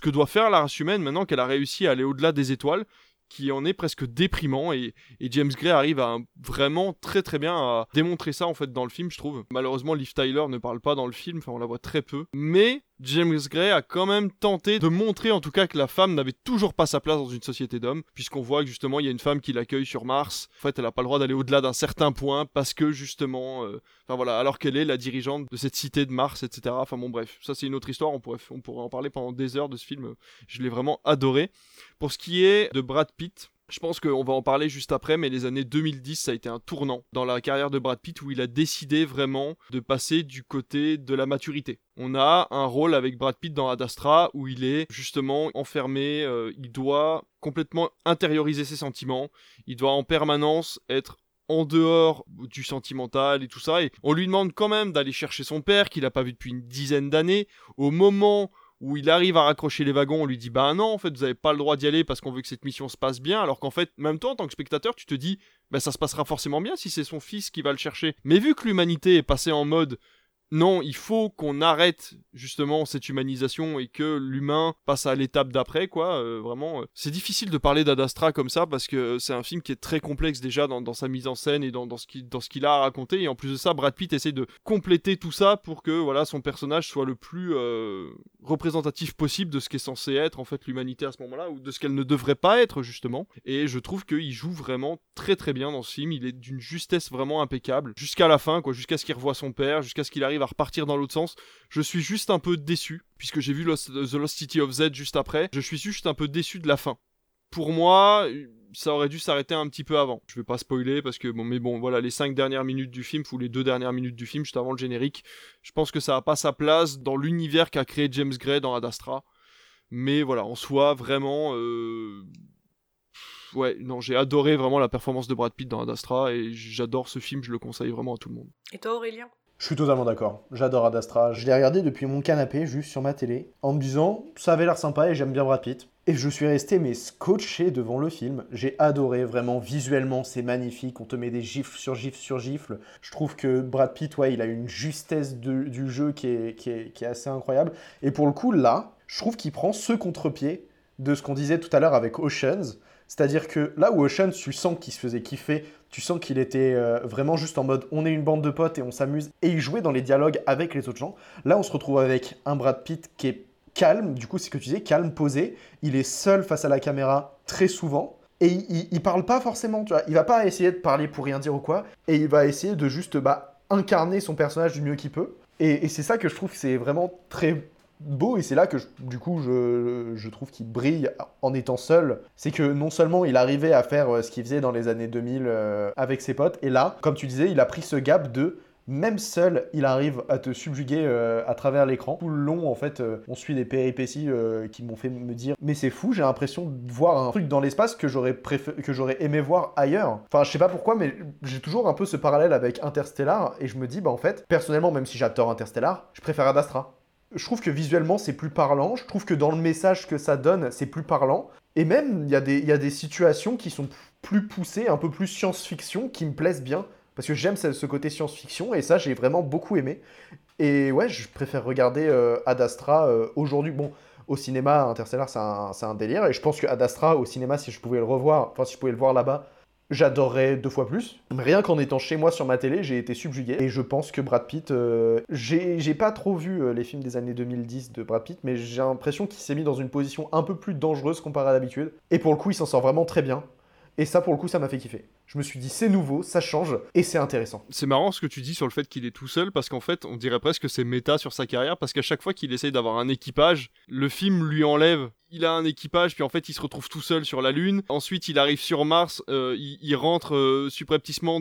que doit faire la race humaine maintenant qu'elle a réussi à aller au-delà des étoiles qui en est presque déprimant et, James Gray arrive à vraiment très très bien à démontrer ça en fait dans le film je trouve. Malheureusement Liv Tyler ne parle pas dans le film, enfin on la voit très peu, mais James Gray a quand même tenté de montrer en tout cas que la femme n'avait toujours pas sa place dans une société d'hommes, puisqu'on voit que justement il y a une femme qui l'accueille sur Mars. En fait elle n'a pas le droit d'aller au-delà d'un certain point parce que justement, euh, enfin voilà, alors qu'elle est la dirigeante de cette cité de Mars, etc. Enfin bon bref, ça c'est une autre histoire, on pourrait, on pourrait en parler pendant des heures de ce film, je l'ai vraiment adoré. Pour ce qui est de Brad Pitt, je pense qu'on va en parler juste après, mais les années 2010, ça a été un tournant dans la carrière de Brad Pitt où il a décidé vraiment de passer du côté de la maturité. On a un rôle avec Brad Pitt dans Ad Astra où il est justement enfermé, euh, il doit complètement intérioriser ses sentiments, il doit en permanence être en dehors du sentimental et tout ça, et on lui demande quand même d'aller chercher son père qu'il n'a pas vu depuis une dizaine d'années. Au moment où il arrive à raccrocher les wagons, on lui dit bah non, en fait, vous avez pas le droit d'y aller parce qu'on veut que cette mission se passe bien, alors qu'en fait, même toi, en tant que spectateur, tu te dis bah ça se passera forcément bien si c'est son fils qui va le chercher. Mais vu que l'humanité est passée en mode non, il faut qu'on arrête justement cette humanisation et que l'humain passe à l'étape d'après, quoi. euh, vraiment, euh, c'est difficile de parler d'Ad Astra comme ça parce que c'est un film qui est très complexe déjà dans, sa mise en scène et dans, ce qu'il a à raconter. Et en plus de ça, Brad Pitt essaie de compléter tout ça pour que voilà son personnage soit le plus euh, représentatif possible de ce qu'est censé être en fait l'humanité à ce moment-là ou de ce qu'elle ne devrait pas être justement. Et je trouve qu'il joue vraiment très très bien dans ce film. Il est d'une justesse vraiment impeccable jusqu'à la fin, quoi, jusqu'à ce qu'il revoie son père, jusqu'à ce qu'il arrive repartir dans l'autre sens. Je suis juste un peu déçu puisque j'ai vu The Lost City of Z juste après. Je suis juste un peu déçu de la fin. Pour moi, ça aurait dû s'arrêter un petit peu avant. Je vais pas spoiler parce que bon, mais bon, voilà, les 5 dernières minutes du film ou les deux dernières minutes du film juste avant le générique, je pense que ça a pas sa place dans l'univers qu'a créé James Gray dans Ad Astra. Mais voilà, en soi, vraiment, euh, ouais, non, j'ai adoré vraiment la performance de Brad Pitt dans Ad Astra et j'adore ce film, je le conseille vraiment à tout le monde. Et toi, Aurélien? Je suis totalement d'accord. J'adore Ad Astra. Je l'ai regardé depuis mon canapé, juste sur ma télé, en me disant ça avait l'air sympa et j'aime bien Brad Pitt. Et je suis resté mais scotché devant le film. J'ai adoré vraiment visuellement, c'est magnifique. On te met des gifles sur gifles sur gifles. Je trouve que Brad Pitt, ouais, il a une justesse de- du jeu qui est, qui, est, qui est assez incroyable. Et pour le coup, là, je trouve qu'il prend ce contre-pied de ce qu'on disait tout à l'heure avec Oceans. C'est-à-dire que là où Ocean, tu sens qu'il se faisait kiffer, tu sens qu'il était euh, vraiment juste en mode on est une bande de potes et on s'amuse, et il jouait dans les dialogues avec les autres gens. Là, on se retrouve avec un Brad Pitt qui est calme, du coup, c'est ce que tu disais, calme, posé. Il est seul face à la caméra très souvent. Et il, il, parle pas forcément, tu vois. Il va pas essayer de parler pour rien dire ou quoi. Et il va essayer de juste bah, incarner son personnage du mieux qu'il peut. Et, et c'est ça que je trouve que c'est vraiment très beau et c'est là que du coup je, trouve qu'il brille en étant seul. C'est que non seulement il arrivait à faire euh, ce qu'il faisait dans les années 2000 euh, avec ses potes, et là, comme tu disais, il a pris ce gap de même seul, il arrive à te subjuguer euh, à travers l'écran. Tout le long, en fait, on suit des péripéties qui m'ont fait me dire Mais c'est fou, j'ai l'impression de voir un truc dans l'espace que j'aurais que j'aurais aimé voir ailleurs. Enfin, je sais pas pourquoi, mais j'ai toujours un peu ce parallèle avec Interstellar, et je me dis Bah, en fait, personnellement, même si j'adore Interstellar, je préfère Ad Astra. Je trouve que visuellement, c'est plus parlant. Je trouve que dans le message que ça donne, c'est plus parlant. Et même, il y, a des- situations qui sont plus poussées, un peu plus science-fiction, qui me plaisent bien. Parce que j'aime ce côté science-fiction et ça, j'ai vraiment beaucoup aimé. Et ouais, je préfère regarder euh, Ad Astra euh, aujourd'hui. Bon, au cinéma, Interstellar, c'est un, un délire. Et je pense que Ad Astra, au cinéma, si je pouvais le revoir, enfin, si je pouvais le voir là-bas, j'adorerais deux fois plus. Rien qu'en étant chez moi sur ma télé, j'ai été subjugué. Et je pense que Brad Pitt. euh, j'ai j'ai pas trop vu euh, les films des années 2010 de Brad Pitt, mais j'ai l'impression qu'il s'est mis dans une position un peu plus dangereuse comparée à d'habitude. Et pour le coup, il s'en sort vraiment très bien. Et ça, pour le coup, ça m'a fait kiffer. Je me suis dit, c'est nouveau, ça change, et c'est intéressant. C'est marrant ce que tu dis sur le fait qu'il est tout seul, parce qu'en fait, on dirait presque que c'est méta sur sa carrière, parce qu'à chaque fois qu'il essaye d'avoir un équipage, le film lui enlève. Il a un équipage, puis en fait, il se retrouve tout seul sur la Lune. Ensuite, il arrive sur Mars, euh, il, rentre euh,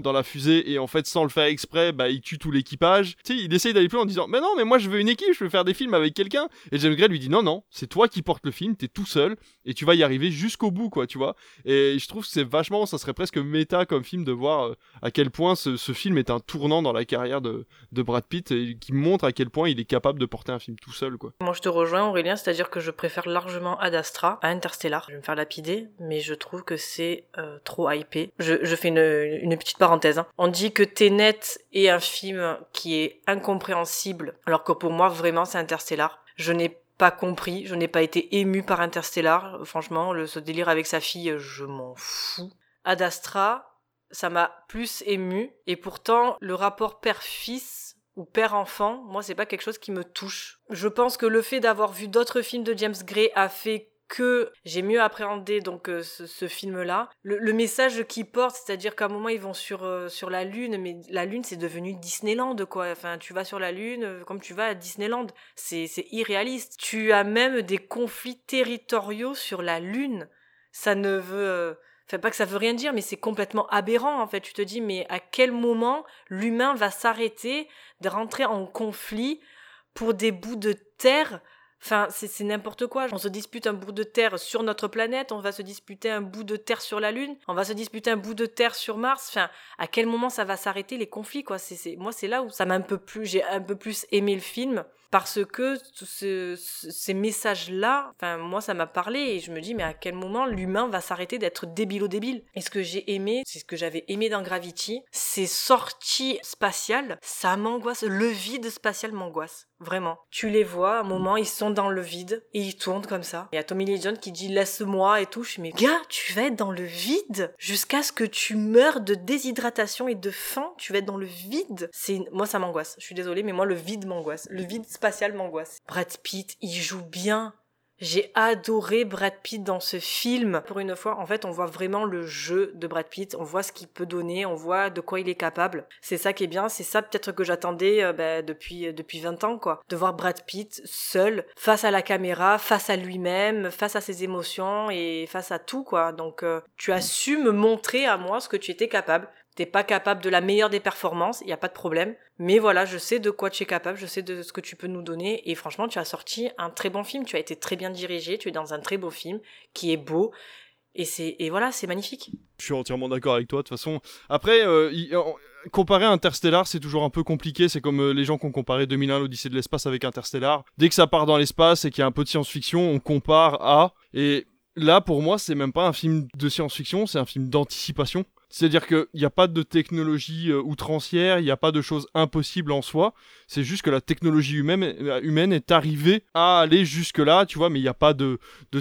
dans la fusée, et en fait, sans le faire exprès, bah, il tue tout l'équipage. Tu sais, il essaye d'aller plus loin en disant, mais non, mais moi, je veux une équipe, je veux faire des films avec quelqu'un. Et James Gray lui dit, non, non, c'est toi qui portes le film, t'es tout seul, et tu vas y arriver jusqu'au bout, quoi, tu vois. Et je trouve que c'est vachement, ça serait presque méta comme film de voir euh, à quel point ce, ce film est un tournant dans la carrière de, de Brad Pitt et qui montre à quel point il est capable de porter un film tout seul, quoi. Moi, je te rejoins, Aurélien, c'est-à-dire que je préfère largement Ad Astra à Interstellar. Je vais me faire lapider, mais je trouve que c'est euh, trop hypé. Je, fais une, une petite parenthèse. hein. On dit que Tenet est un film qui est incompréhensible, alors que pour moi, vraiment, c'est Interstellar. Je n'ai pas compris, je n'ai pas été ému par Interstellar. Franchement, le, ce délire avec sa fille, je m'en fous. Ad Astra, ça m'a plus ému, et pourtant, le rapport père-fils ou père-enfant, moi, c'est pas quelque chose qui me touche. Je pense que le fait d'avoir vu d'autres films de James Gray a fait que j'ai mieux appréhendé donc euh, ce, ce film-là. Le, message qu'il porte, c'est-à-dire qu'à un moment ils vont sur euh, sur la lune, mais la lune c'est devenu Disneyland quoi. Enfin, tu vas sur la lune euh, comme tu vas à Disneyland, c'est c'est irréaliste. Tu as même des conflits territoriaux sur la lune. Ça ne veut Enfin, pas que ça veut rien dire, mais c'est complètement aberrant en fait. Tu te dis, mais à quel moment l'humain va s'arrêter de rentrer en conflit pour des bouts de terre Enfin, c'est n'importe quoi. On se dispute un bout de terre sur notre planète, on va se disputer un bout de terre sur la Lune, on va se disputer un bout de terre sur Mars. Enfin, à quel moment ça va s'arrêter les conflits, quoi? Moi, c'est là où ça m'a un peu plus, j'ai un peu plus aimé le film parce que ce- ce- ces messages-là, enfin, moi, ça m'a parlé et je me dis, mais à quel moment l'humain va s'arrêter d'être débile-débile Et ce que j'ai aimé, c'est ce que j'avais aimé dans Gravity, ces sorties spatiales, ça m'angoisse. Le vide spatial m'angoisse. Vraiment. Tu les vois, à un moment, ils sont dans le vide et ils tournent comme ça. Il y a Tommy Lee Jones qui dit laisse-moi et tout. Je mais gars, tu vas être dans le vide jusqu'à ce que tu meurs de déshydratation et de faim. Tu vas être dans le vide. C'est moi ça m'angoisse. Je suis désolée, mais moi le vide m'angoisse. Le vide spatial m'angoisse. Brad Pitt, il joue bien. J'ai adoré Brad Pitt dans ce film. Pour une fois, en fait, on voit vraiment le jeu de Brad Pitt. On voit ce qu'il peut donner, on voit de quoi il est capable. C'est ça qui est bien. C'est ça peut-être que j'attendais euh, bah, depuis euh, depuis 20 ans, quoi. De voir Brad Pitt seul, face à la caméra, face à lui-même, face à ses émotions et face à tout, quoi. Donc, euh, tu as su me montrer à moi ce que tu étais capable. T'es pas capable de la meilleure des performances, il a pas de problème. Mais voilà, je sais de quoi tu es capable, je sais de ce que tu peux nous donner. Et franchement, tu as sorti un très bon film. Tu as été très bien dirigé. Tu es dans un très beau film qui est beau. Et c'est et voilà, c'est magnifique. Je suis entièrement d'accord avec toi. De toute façon, après, euh, comparer Interstellar, c'est toujours un peu compliqué. C'est comme euh, les gens qui ont comparé 2001, l'Odyssée de l'espace avec Interstellar. Dès que ça part dans l'espace et qu'il y a un peu de science-fiction, on compare à. Et là, pour moi, c'est même pas un film de science-fiction, c'est un film d'anticipation. C'est-à-dire qu'il n'y a pas de technologie euh, outrancière, il n'y a pas de choses impossibles en soi. C'est juste que la technologie humaine, euh, est arrivée à aller jusque-là, tu vois, mais il n'y a pas de,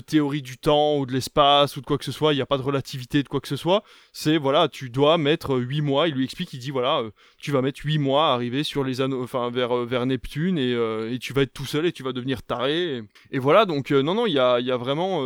théorie du temps ou de l'espace ou de quoi que ce soit, il n'y a pas de relativité de quoi que ce soit. C'est, voilà, tu dois mettre 8 mois, il lui explique, il dit, voilà, euh, tu vas mettre 8 mois à arriver sur les anneaux, enfin, vers, euh, vers Neptune et, euh, et tu vas être tout seul et tu vas devenir taré. Et, voilà, donc, euh, non, non, il y a, y a vraiment,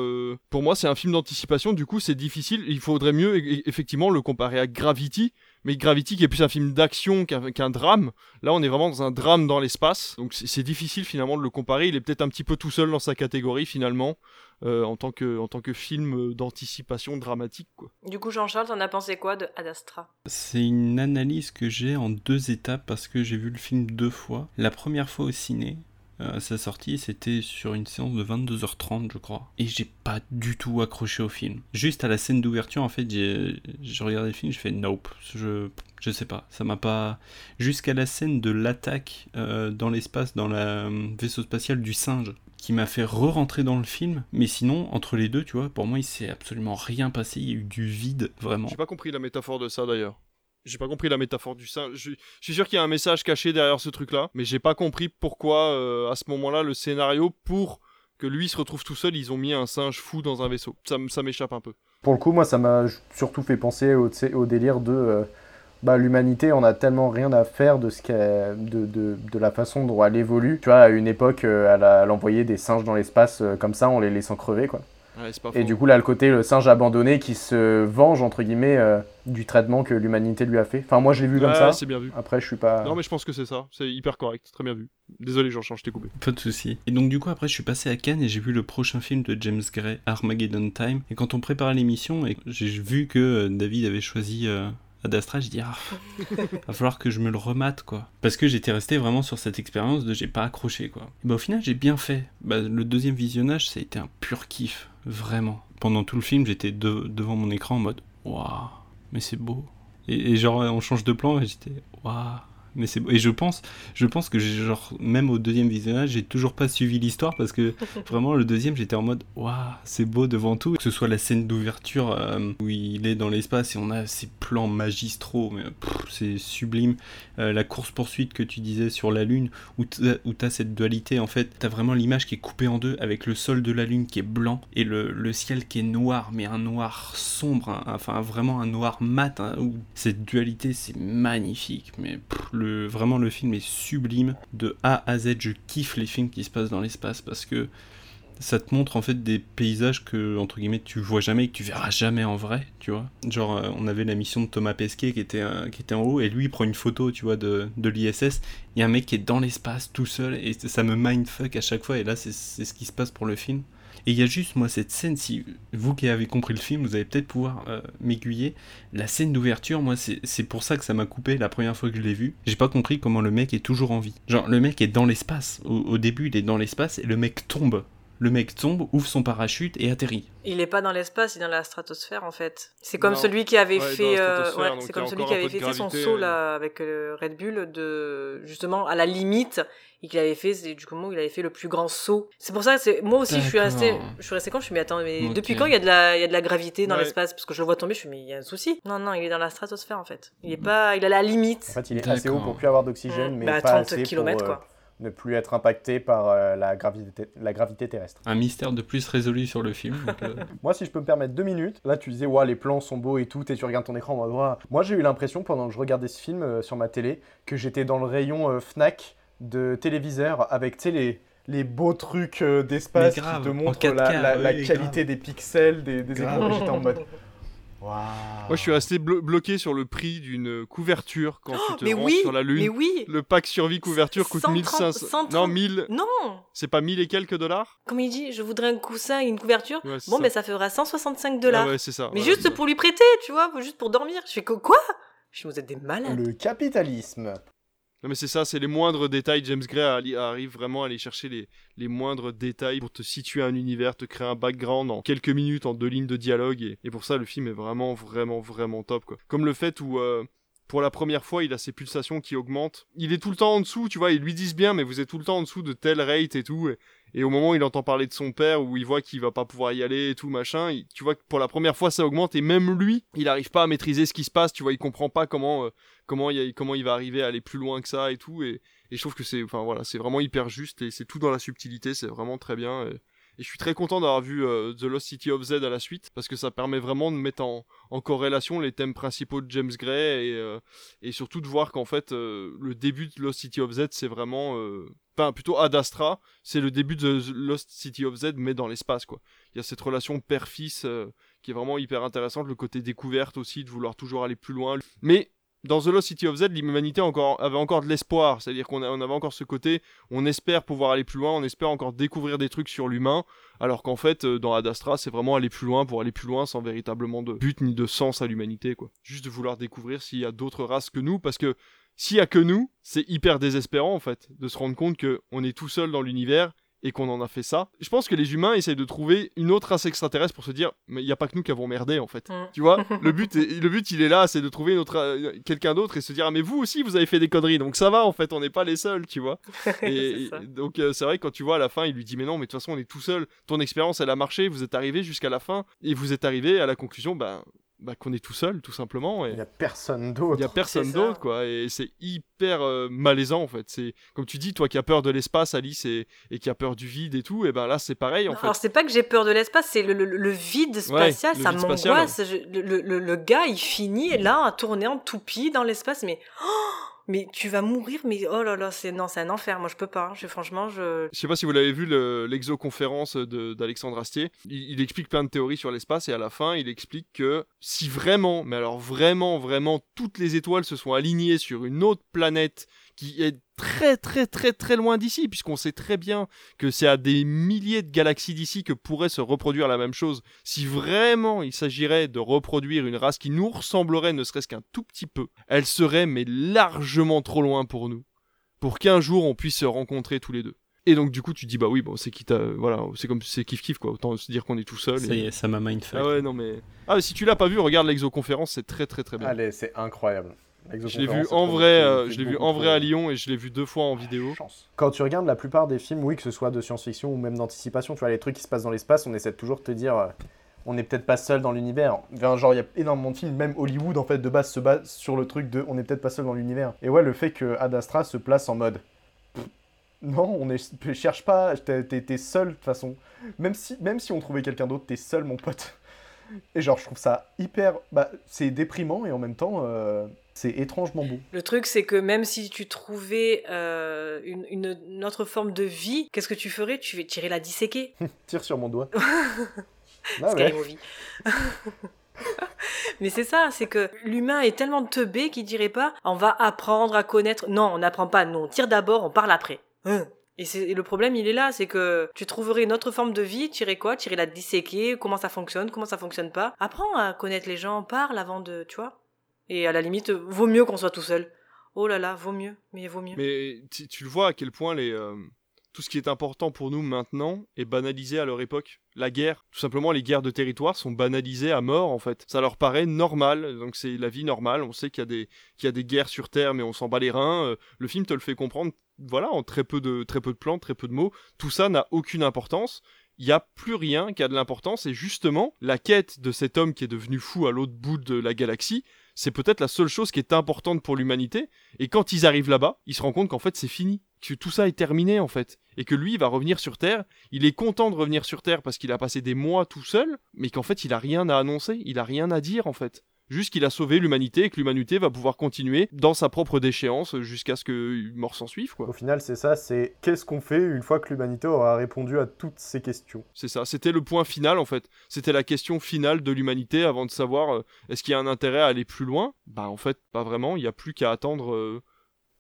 pour moi, c'est un film d'anticipation, du coup, c'est difficile, il faudrait mieux, e- e- effectivement, le comparer à Gravity, mais Gravity qui est plus un film d'action qu'un drame. Là, on est vraiment dans un drame dans l'espace, donc c'est difficile finalement de le comparer. Il est peut-être un petit peu tout seul dans sa catégorie finalement, euh, en tant que en tant que film euh, d'anticipation dramatique. Quoi. Du coup, Jean-Charles, t'en as pensé quoi de Ad Astra? C'est une analyse que j'ai en deux étapes parce que j'ai vu le film deux fois. La première fois au ciné, euh, sa sortie, c'était sur une séance de 22h30, je crois. Et j'ai pas du tout accroché au film. Juste à la scène d'ouverture, en fait, j'ai regardé le film, j'ai fait nope. Je, je sais pas, ça m'a pas. Jusqu'à la scène de l'attaque euh, dans l'espace, dans le euh, vaisseau spatial du singe, qui m'a fait re-rentrer dans le film. Mais sinon, entre les deux, tu vois, pour moi, il s'est absolument rien passé. Il y a eu du vide, vraiment. J'ai pas compris la métaphore de ça d'ailleurs. J'ai pas compris la métaphore du singe. Je, suis sûr qu'il y a un message caché derrière ce truc-là, mais j'ai pas compris pourquoi euh, à ce moment-là le scénario pour que lui se retrouve tout seul, ils ont mis un singe fou dans un vaisseau. Ça, ça m'échappe un peu. Pour le coup, moi, ça m'a surtout fait penser au, délire de euh, bah, l'humanité, on a tellement rien à faire de, la façon dont elle évolue. Tu vois, à une époque, euh, elle, a- elle envoyait des singes dans l'espace comme ça, en les laissant crever, quoi. Ouais, c'est pas Et du coup, là, le côté, le singe abandonné qui se venge, entre guillemets, euh, du traitement que l'humanité lui a fait. Enfin, moi, je l'ai vu comme Ouais, ça. c'est bien vu. Après, je suis pas. Non mais je pense que c'est ça. C'est hyper correct. Très bien vu. Désolé Jean-Charles, je t'ai coupé. Pas de souci. Et donc du coup après je suis passé à Cannes et j'ai vu le prochain film de James Gray, Armageddon Time. Et quand on préparait l'émission j'ai vu que euh, David avait choisi euh, Ad Astra, j'ai dit ah, va falloir que je me le remate quoi. Parce que j'étais resté vraiment sur cette expérience de j'ai pas accroché quoi. Et bah au final j'ai bien fait. Bah, le deuxième visionnage ça a été un pur kiff, vraiment. Pendant tout le film j'étais de- devant mon écran en mode waouh, mais c'est beau. Et, et genre on change de plan et j'étais waouh. Mais c'est. Et je pense, je pense que genre même au deuxième visionnage, j'ai toujours pas suivi l'histoire parce que vraiment le deuxième, j'étais en mode waouh, c'est beau devant tout. Que ce soit la scène d'ouverture euh, où il est dans l'espace et on a ces plans magistraux, mais c'est sublime. Euh, la course poursuite que tu disais sur la lune où t'as- où t'as cette dualité en fait, t'as vraiment l'image qui est coupée en deux avec le sol de la lune qui est blanc et le, le ciel qui est noir, mais un noir sombre, hein, enfin vraiment un noir mat. hein, où cette dualité, c'est magnifique, mais pff, le, vraiment le film est sublime de A à Z. Je kiffe les films qui se passent dans l'espace parce que ça te montre en fait des paysages que entre guillemets tu vois jamais et que tu verras jamais en vrai, tu vois. Genre euh, on avait la mission de Thomas Pesquet qui était euh, qui était en haut et lui prend une photo, tu vois, de, de l'ISS. Il y a un mec qui est dans l'espace tout seul et ça me mindfuck à chaque fois et là c'est ce qui se passe pour le film. Et il y a juste moi cette scène, si vous qui avez compris le film, vous allez peut-être pouvoir euh, m'aiguiller. La scène d'ouverture, moi c'est pour ça que ça m'a coupé la première fois que je l'ai vu. J'ai pas compris comment le mec est toujours en vie. Genre le mec est dans l'espace. Au début il est dans l'espace et le mec tombe. Le mec tombe, ouvre son parachute et atterrit. Il est pas dans l'espace, il est dans la stratosphère en fait. C'est comme Non. celui qui avait Ouais, fait, euh, ouais, c'est a comme celui qui avait fait son saut euh. là avec euh, Red Bull de justement à la limite et qu'il avait fait c'est du coup il avait fait le plus grand saut. C'est pour ça que c'est moi aussi je suis resté je suis resté quand je suis mais attends mais depuis quand il y a de la il y a de la gravité dans Ouais. l'espace? Parce que je le vois tomber je suis mais il y a un souci. Non non, il est dans la stratosphère en fait. Il est pas il à la limite. En fait, il est assez haut pour plus avoir d'oxygène, Mm. mais Bah, pas 30 assez kilomètres, pour euh, quoi. Ne plus être impacté par euh, la, gravité, la gravité terrestre. Un mystère de plus résolu sur le film. donc, euh, Moi, si je peux me permettre deux minutes, là tu disais, ouais, les plans sont beaux et tout, et tu regardes ton écran en mode, Ouah. Moi, j'ai eu l'impression pendant que je regardais ce film euh, sur ma télé que j'étais dans le rayon Fnac de téléviseur avec, sais, les, beaux trucs d'espace qui te en montrent 4K, la, la- la oui, qualité des pixels, des, écrans. J'étais en mode, Moi je suis resté blo- bloqué sur le prix d'une couverture quand tu te mais rends oui, sur la lune. mais oui. Le pack survie couverture coûte 130, 1500. 130. Non 1000. Non. C'est pas 1000 et quelques dollars? Comme il dit, je voudrais un coussin et une couverture. Ouais, bon, ça. mais ça fera 165 dollars. Ah ouais, c'est ça. mais ouais, juste pour lui prêter, tu vois, juste pour dormir. Je fais que quoi? Je suis vous êtes des malades. Le capitalisme. Non mais c'est ça, c'est les moindres détails. James Gray arrive vraiment à aller chercher les, moindres détails pour te situer un univers, te créer un background en quelques minutes, en deux lignes de dialogue. Et, pour ça, le film est vraiment, vraiment, vraiment top. Comme le fait où, euh, pour la première fois, il a ses pulsations qui augmentent. Il est tout le temps en dessous, tu vois, ils lui disent bien, mais vous êtes tout le temps en dessous de tel rate et tout. Et, au moment où il entend parler de son père, où il voit qu'il va pas pouvoir y aller et tout, machin, tu vois que pour la première fois, ça augmente. Et même lui, il arrive pas à maîtriser ce qui se passe, tu vois, il comprend pas comment, euh, comment, il, va arriver à aller plus loin que ça et tout. Et, et je trouve que c'est, voilà, vraiment hyper juste et c'est tout dans la subtilité, c'est vraiment très bien. Et je suis très content d'avoir vu euh, The Lost City of Z à la suite, parce que ça permet vraiment de mettre en, corrélation les thèmes principaux de James Gray, et, euh, surtout de voir qu'en fait, euh, le début de Lost City of Z, c'est vraiment... Enfin, plutôt Ad Astra, c'est le début de The Lost City of Z, mais dans l'espace, quoi. Il y a cette relation père-fils qui est vraiment hyper intéressante, le côté découverte aussi, de vouloir toujours aller plus loin. Mais dans The Lost City of Z, l'humanité avait encore de l'espoir. C'est-à-dire qu'on on avait encore ce côté, on espère pouvoir aller plus loin, on espère encore découvrir des trucs sur l'humain, alors qu'en fait, euh, dans Ad Astra, c'est vraiment aller plus loin pour aller plus loin sans véritablement de but ni de sens à l'humanité, quoi. Juste de vouloir découvrir s'il y a d'autres races que nous, parce que s'il y a que nous, c'est hyper désespérant, en fait, de se rendre compte qu'on est tout seul dans l'univers et qu'on en a fait ça. Je pense que les humains essayent de trouver une autre race extraterrestre pour se dire, mais il n'y a pas que nous qui avons merdé en fait. Mm. Tu vois, le but, le but, il est là, c'est de trouver une autre, euh, quelqu'un d'autre et se dire, ah, mais vous aussi, vous avez fait des conneries, donc ça va en fait, on n'est pas les seuls, tu vois. et, donc euh, c'est vrai quand tu vois à la fin, il lui dit, mais non, mais de toute façon, on est tout seul. Ton expérience, elle a marché, vous êtes arrivé jusqu'à la fin et vous êtes arrivé à la conclusion, ben bah, qu'on est tout seul, tout simplement. Il n'y a personne d'autre. Il n'y a personne d'autre, quoi. Et c'est hyper euh, malaisant, en fait. C'est comme tu dis, toi qui as peur de l'espace, Alice, et, et qui a peur du vide et tout, et ben là, c'est pareil, en fait. Alors, c'est pas que j'ai peur de l'espace, c'est le, le, vide spatial, ça m'angoisse. Le, le, gars, il finit là à tourner en toupie dans l'espace, mais. Oh mais tu vas mourir, mais oh là là, c'est non, c'est un enfer. Moi, je peux pas. Hein. Je, franchement, je. Je sais pas si vous l'avez vu l'exoconférence d'Alexandre Astier. Il, explique plein de théories sur l'espace et à la fin, il explique que si vraiment, mais alors vraiment, vraiment, toutes les étoiles se sont alignées sur une autre planète qui est très très très très loin d'ici, puisqu'on sait très bien que c'est à des milliers de galaxies d'ici que pourrait se reproduire la même chose. Si vraiment il s'agirait de reproduire une race qui nous ressemblerait ne serait-ce qu'un tout petit peu, elle serait mais largement trop loin pour nous, pour qu'un jour on puisse se rencontrer tous les deux. Et donc du coup tu dis bah oui bon c'est quitte voilà c'est comme c'est kiff kiff quoi autant se dire qu'on est tout seul. Ça y est ça m'a mindfuck. Ah ouais non mais ah si tu l'as pas vu regarde l'exoconférence c'est très très très bien. Allez c'est incroyable. Je l'ai vu en vrai, euh, je l'ai vu en vrai à Lyon et je l'ai vu deux fois en vidéo. Quand tu regardes la plupart des films, oui, que ce soit de science-fiction ou même d'anticipation, tu vois les trucs qui se passent dans l'espace, on essaie de toujours te dire, euh, on n'est peut-être pas seul dans l'univers. genre il y a énormément de films, même Hollywood en fait de base se base sur le truc de, on n'est peut-être pas seul dans l'univers. Et ouais, le fait que Ad Astra se place en mode, non, on est, cherche pas, t'es seul de toute façon. Même si, même si on trouvait quelqu'un d'autre, t'es seul mon pote. Et genre je trouve ça hyper, bah c'est déprimant et en même temps. Euh, c'est étrangement beau. Le truc, c'est que même si tu trouvais euh, une, une, autre forme de vie, qu'est-ce que tu ferais? Tu vas tirer la disséquer Tire sur mon doigt. ah, ouais. Mais c'est ça, c'est que l'humain est tellement teubé qu'il dirait pas on va apprendre à connaître. Non, on n'apprend pas, non, on tire d'abord, on parle après. Hein et, et, le problème, il est là, c'est que tu trouverais une autre forme de vie, tirer quoi? Tirer la disséquer, comment ça fonctionne, comment ça fonctionne pas. Apprends à connaître les gens, parle avant de, tu vois et à la limite, vaut mieux qu'on soit tout seul. Oh là là, vaut mieux, mais vaut mieux. Mais tu, le vois à quel point les, euh, tout ce qui est important pour nous maintenant est banalisé à leur époque. La guerre, tout simplement, les guerres de territoire sont banalisées à mort en fait. Ça leur paraît normal, donc c'est la vie normale. On sait qu'il y a des, y a des guerres sur Terre, mais on s'en bat les reins. Euh, le film te le fait comprendre, voilà, en très peu de, très peu de plans, très peu de mots. Tout ça n'a aucune importance il n'y a plus rien qui a de l'importance et justement la quête de cet homme qui est devenu fou à l'autre bout de la galaxie c'est peut-être la seule chose qui est importante pour l'humanité. Et quand ils arrivent là-bas, ils se rendent compte qu'en fait c'est fini, que tout ça est terminé en fait, et que lui il va revenir sur Terre. Il est content de revenir sur Terre parce qu'il a passé des mois tout seul, mais qu'en fait il a rien à annoncer, il a rien à dire en fait. Juste qu'il a sauvé l'humanité et que l'humanité va pouvoir continuer dans sa propre déchéance jusqu'à ce que mort s'en suive. Quoi. Au final, c'est ça, c'est qu'est-ce qu'on fait une fois que l'humanité aura répondu à toutes ces questions? C'est ça, c'était le point final en fait. C'était la question finale de l'humanité avant de savoir euh, est-ce qu'il y a un intérêt à aller plus loin? Bah en fait, pas vraiment, il n'y a plus qu'à attendre euh,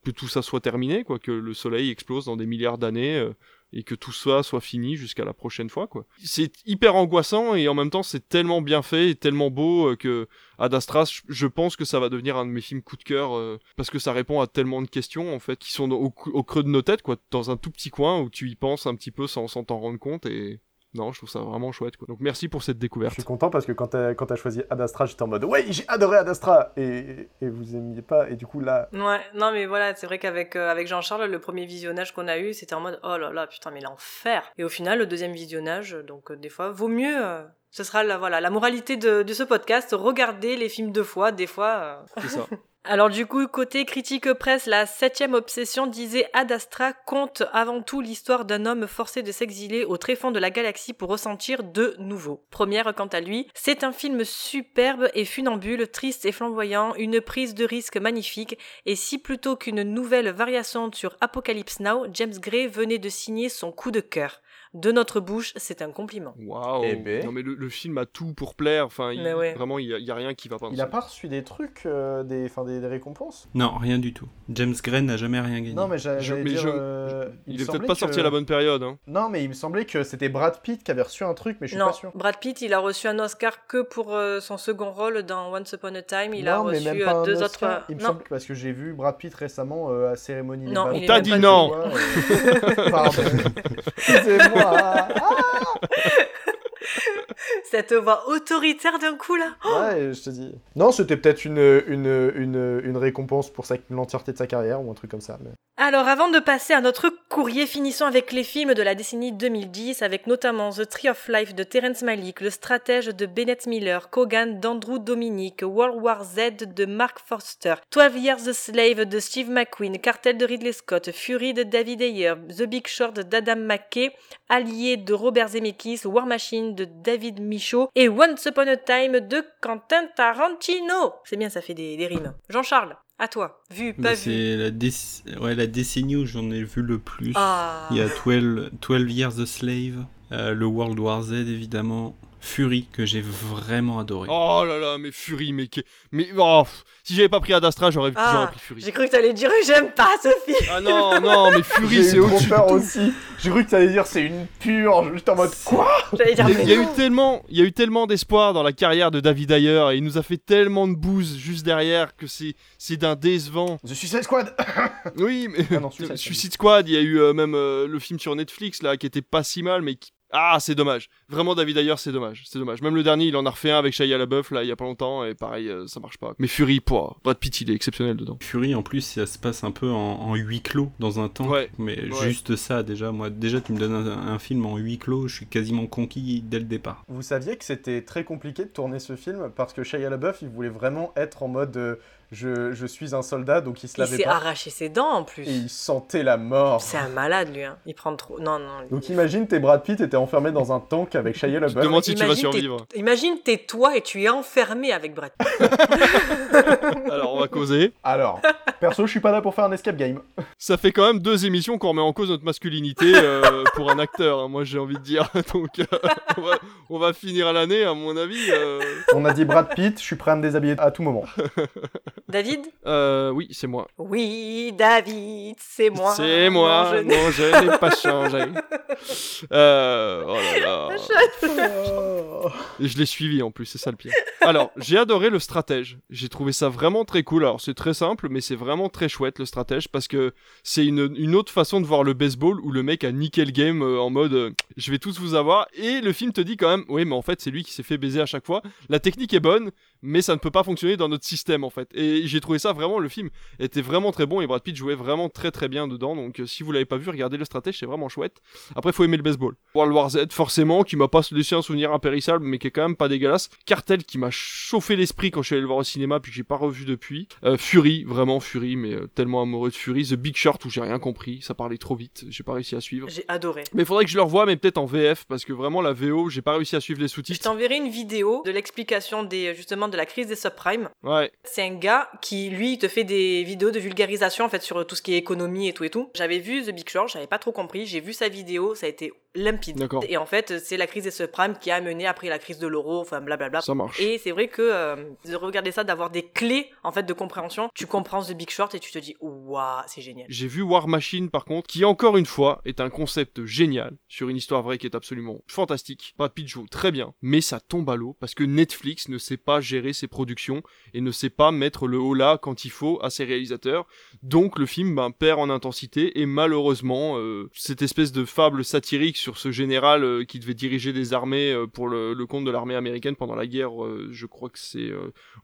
que tout ça soit terminé, quoi, que le soleil explose dans des milliards d'années. Euh, et que tout ça soit fini jusqu'à la prochaine fois quoi. C'est hyper angoissant et en même temps c'est tellement bien fait et tellement beau euh, que Ad Astra je pense que ça va devenir un de mes films coup de cœur euh, parce que ça répond à tellement de questions en fait qui sont au, creux de nos têtes quoi dans un tout petit coin où tu y penses un petit peu sans s'en t'en rendre compte et non, je trouve ça vraiment chouette. Quoi. Donc merci pour cette Je découverte. suis content parce que quand t'as quand t'as choisi Ad Astra, j'étais en mode ouais, j'ai adoré Ad Astra et, et vous aimiez pas et du coup là, Ouais, non mais voilà, c'est vrai qu'avec euh, avec Jean-Charles, le premier visionnage qu'on a eu, c'était en mode oh là là, putain mais l'enfer. Et au final, le deuxième visionnage, donc euh, des fois, vaut mieux. euh, ce sera la voilà la moralité de, de ce podcast. Regardez les films deux fois, des fois. euh, C'est ça. Alors du coup, côté critique presse, la septième obsession disait Ad Astra compte avant tout l'histoire d'un homme forcé de s'exiler au tréfonds de la galaxie pour ressentir de nouveau. Première quant à lui, c'est un film superbe et funambule, triste et flamboyant, une prise de risque magnifique, et si plutôt qu'une nouvelle variation sur Apocalypse Now, James Gray venait de signer son coup de cœur. De notre bouche, c'est un compliment. Waouh. Eh ben. Non mais le, le film a tout pour plaire. Enfin, il- ouais. vraiment, il y, a- il y a rien qui va pas. il ce a film. pas reçu des trucs, euh, des, enfin des, des récompenses? Non, rien du tout. James Gray n'a jamais rien gagné. Non mais j'a- Je- j'allais mais dire, je- euh, Il, me est peut-être pas que- sorti à la bonne période. Hein. Non mais il me semblait que c'était Brad Pitt qui avait reçu un truc, mais je suis non, pas sûr. Brad Pitt, il a reçu un Oscar que pour euh, son second rôle dans Once Upon a Time. Il a non, reçu même euh, pas un deux Oscar. autres. Il me non, semble que- parce que j'ai vu Brad Pitt récemment euh, à cérémonie. des Non, il est T'as même dit non. Pardon. Excusez-moi. Ah cette voix autoritaire d'un coup là. ouais, je te dis. Non, c'était peut-être une, une, une, une récompense pour l'entièreté de sa carrière ou un truc comme ça. mais- Alors, avant de passer à notre courrier, finissons avec les films de la décennie 2010, avec notamment The Tree of Life de Terrence Malick, Le Stratège de Bennett Miller, Kogan d'Andrew Dominic, World War Z de Mark Forster, 12 Years a Slave de Steve McQueen, Cartel de Ridley Scott, Fury de David Ayer, The Big Short d'Adam McKay, Allié de Robert Zemeckis, War Machine de David Michaud et Once Upon a Time de Quentin Tarantino. C'est bien, ça fait des, des rimes. Jean-Charles, à toi. Vu, Bah, pas vu. c'est la, déc- ouais, la décennie où j'en ai vu le plus. Ah. Il y a 12, 12 Years a Slave, euh, le World War Z évidemment, Fury que j'ai vraiment adoré. Oh là là, mais Fury, mais que- mais oh, si j'avais pas pris Ad Astra, j'aurais Ah, pris Fury. J'ai cru que t'allais dire j'aime pas ce film. Ah non, non, mais Fury, c'est au-dessus aussi. J'ai cru que tu allais dire c'est une pure. J'étais en mode quoi? J'allais dire Il y a- mais il y a eu tellement, il y a eu tellement d'espoir dans la carrière de David Ayer et il nous a fait tellement de bouse juste derrière que c'est, c'est d'un décevant. The Suicide Squad Oui, mais Ah non, Suicide Squad. Suicide Squad, il y a eu euh, même euh, le film sur Netflix là qui était pas si mal, mais qui... ah c'est dommage. Vraiment David Ayer, c'est dommage, c'est dommage. Même le dernier, il en a refait un avec Shia LaBeouf là il y a pas longtemps et pareil, euh, ça marche pas. Mais Fury, pouah, Brad Pitt, il est exceptionnel dedans. Fury en plus ça se passe un peu en, en huis clos dans un temps. Ouais, Mais ouais. juste ça déjà, moi déjà tu me donnes un, un film en huis clos, je suis quasiment conquis dès le départ. Vous saviez que c'était très compliqué de tourner ce film parce que Shia LaBeouf, il voulait vraiment être en mode euh, je, je suis un soldat, donc il se Il lavait s'est pas. arraché ses dents en plus. Et il sentait la mort. C'est un malade lui. Hein. Il prend trop. Non non. Donc imagine, t'es Brad Pitt et t'es enfermé dans un tank avec Shia Tu te LaBeouf. demandes si tu vas Imagine, t'es- survivre. Imagine t'es toi et tu es enfermé avec Brad. Pitt. Alors on va causer. Alors, perso, je suis pas là pour faire un escape game. Ça fait quand même deux émissions qu'on remet en cause notre masculinité euh, pour un acteur, hein, moi j'ai envie de dire. Donc euh, on, va, on va finir l'année, à mon avis. euh, On a dit Brad Pitt, je suis prêt à me déshabiller à tout moment. David? Euh, oui, c'est moi. Oui, David, c'est moi. C'est moi, Non, je- non, je n'ai pas changé. Euh, oh là là. Et je l'ai suivi en plus, c'est ça le pire. Alors, j'ai adoré le stratège. J'ai trouvé ça vraiment très cool. Alors, c'est très simple, mais c'est vraiment très chouette le stratège parce que c'est une, une autre façon de voir le baseball où le mec a le game euh, en mode euh, je vais tous vous avoir. Et le film te dit quand même, oui, mais en fait, c'est lui qui s'est fait baiser à chaque fois. La technique est bonne, mais ça ne peut pas fonctionner dans notre système en fait. Et j'ai trouvé ça vraiment, le film était vraiment très bon et Brad Pitt jouait vraiment très très bien dedans. Donc, euh, si vous l'avez pas vu, regardez le stratège, c'est vraiment chouette. Après, faut aimer le baseball. World War Z, forcément, qui m'a pas laissé un souvenir impérissable, mais qui est quand même pas dégueulasse. Cartel, qui m'a chauffé l'esprit quand je suis allé le voir au cinéma, puis que j'ai pas revu depuis. Euh, Fury, vraiment Fury, mais euh, tellement amoureux de Fury. The Big Short, où j'ai rien compris, ça parlait trop vite, j'ai pas réussi à suivre. J'ai adoré. Mais faudrait que je le revoie, mais peut-être en VF, parce que vraiment la VO, j'ai pas réussi à suivre les Je sous-titres. t'enverrai une vidéo de l'explication des justement de la crise des subprimes. Ouais. C'est un gars qui lui te fait des vidéos de vulgarisation en fait sur tout ce qui est économie et tout et tout. J'avais vu The Big Short, j'avais pas trop compris, j'ai vu sa vidéo, ça a été limpide. Et en fait, c'est la crise des subprimes qui a mené après la crise de l'euro, enfin blablabla. Ça marche. Et c'est vrai que euh, de regarder ça, d'avoir des clés en fait de compréhension, tu comprends The Big Short et tu te dis waouh, c'est génial. J'ai vu War Machine par contre, qui encore une fois est un concept génial sur une histoire vraie qui est absolument fantastique. Pitt joue très bien, mais ça tombe à l'eau parce que Netflix ne sait pas gérer ses productions et ne sait pas mettre le haut là quand il faut à ses réalisateurs. Donc le film ben, perd en intensité et malheureusement euh, cette espèce de fable satirique sur ce général euh, qui devait diriger des armées euh, pour le, compte de l'armée américaine pendant la guerre, euh, je crois que c'est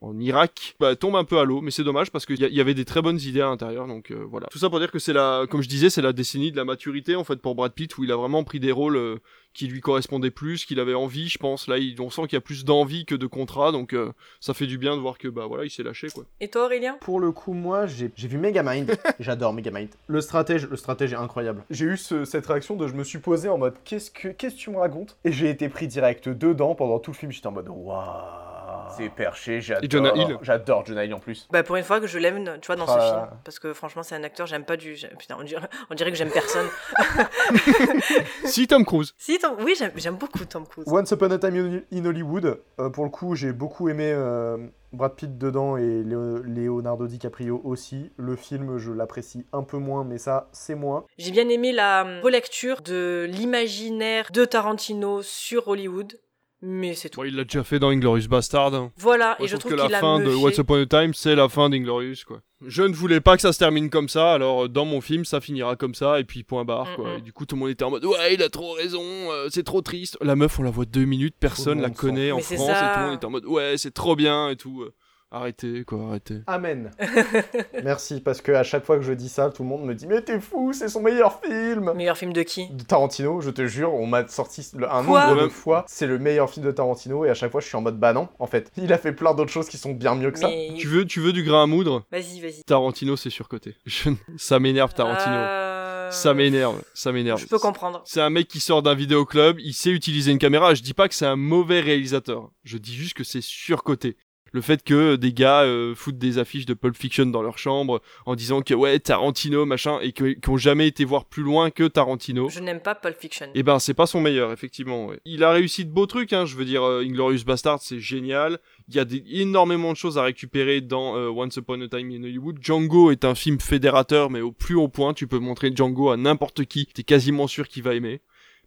en Irak, bah, tombe un peu à l'eau, mais c'est dommage parce qu'il y, y avait des très bonnes idées à l'intérieur, donc voilà. Tout ça pour dire que c'est la, comme je disais, c'est la décennie de la maturité en fait pour Brad Pitt où il a vraiment pris des rôles qui lui correspondaient plus, qu'il avait envie, je pense. Là, il- on sent qu'il y a plus d'envie que de contrat, donc euh, ça fait du bien de voir que bah voilà, il s'est lâché quoi. Et toi, Aurélien? Pour le coup, moi, j'ai j'ai vu Megamind. J'adore Megamind. Le stratège, le stratège est incroyable. J'ai eu ce- cette réaction de je me suis posé en mode qu'est-ce que qu'est-ce que tu me racontes? Et j'ai été pris direct dedans pendant tout le film. J'étais en mode waouh. C'est perché, j'adore. Et Jonah Hill. J'adore Jonah Hill en plus. Bah pour une fois que je l'aime, tu vois, dans Ah ce là film. Parce que franchement, c'est un acteur, j'aime pas du... Putain, on dirait, on dirait que j'aime personne. si Tom Cruise. Si, Tom... oui, j'aime beaucoup Tom Cruise. Once Upon a Time in Hollywood, euh, pour le coup, j'ai beaucoup aimé euh, Brad Pitt dedans et Léo- Leonardo DiCaprio aussi. Le film, je l'apprécie un peu moins, mais ça, c'est moi. J'ai bien aimé la hum, relecture de l'imaginaire de Tarantino sur Hollywood, mais c'est tout. Il l'a déjà fait dans Inglorious Bastard. hein. Voilà, et je trouve que qu'il la a fin de. What's Upon a Time, c'est la fin d'Inglorious, quoi. Je ne voulais pas que ça se termine comme ça, alors euh, dans mon film, ça finira comme ça, et puis point barre, quoi. Et du coup, tout le monde était en mode, ouais, il a trop raison, euh, c'est trop triste. La meuf, on la voit deux minutes, personne la connaît en Mais c'est France, et tout le monde était en mode, ouais, c'est trop bien, et tout. euh. Arrêtez, quoi, arrêtez. Amen. Merci, parce que à chaque fois que je dis ça, tout le monde me dit Mais t'es fou, c'est son meilleur film Meilleur film de qui? De Tarantino, je te jure, on m'a sorti le- un Quoi? nombre de fois, c'est le meilleur film de Tarantino, et à chaque fois je suis en mode Bah non, en fait. Il a fait plein d'autres choses qui sont bien mieux que ça. Tu veux, tu veux du grain à moudre? Vas-y, vas-y. Tarantino, c'est surcoté. Je... Ça m'énerve, Tarantino. Euh, Ça m'énerve, ça m'énerve. Je peux comprendre. C'est un mec qui sort d'un vidéoclub, il sait utiliser une caméra. Je dis pas que c'est un mauvais réalisateur. Je dis juste que c'est surcoté. Le fait que des gars euh, foutent des affiches de Pulp Fiction dans leur chambre en disant que ouais Tarantino machin et qui ont jamais été voir plus loin que Tarantino. Je n'aime pas Pulp Fiction. Eh ben c'est pas son meilleur effectivement. ouais. Il a réussi de beaux trucs hein. Je veux dire euh, Inglorious Bastard c'est génial. Il y a des, énormément de choses à récupérer dans euh, Once Upon a Time in Hollywood. Django est un film fédérateur mais au plus haut point. Tu peux montrer Django à n'importe qui. T'es quasiment sûr qu'il va aimer.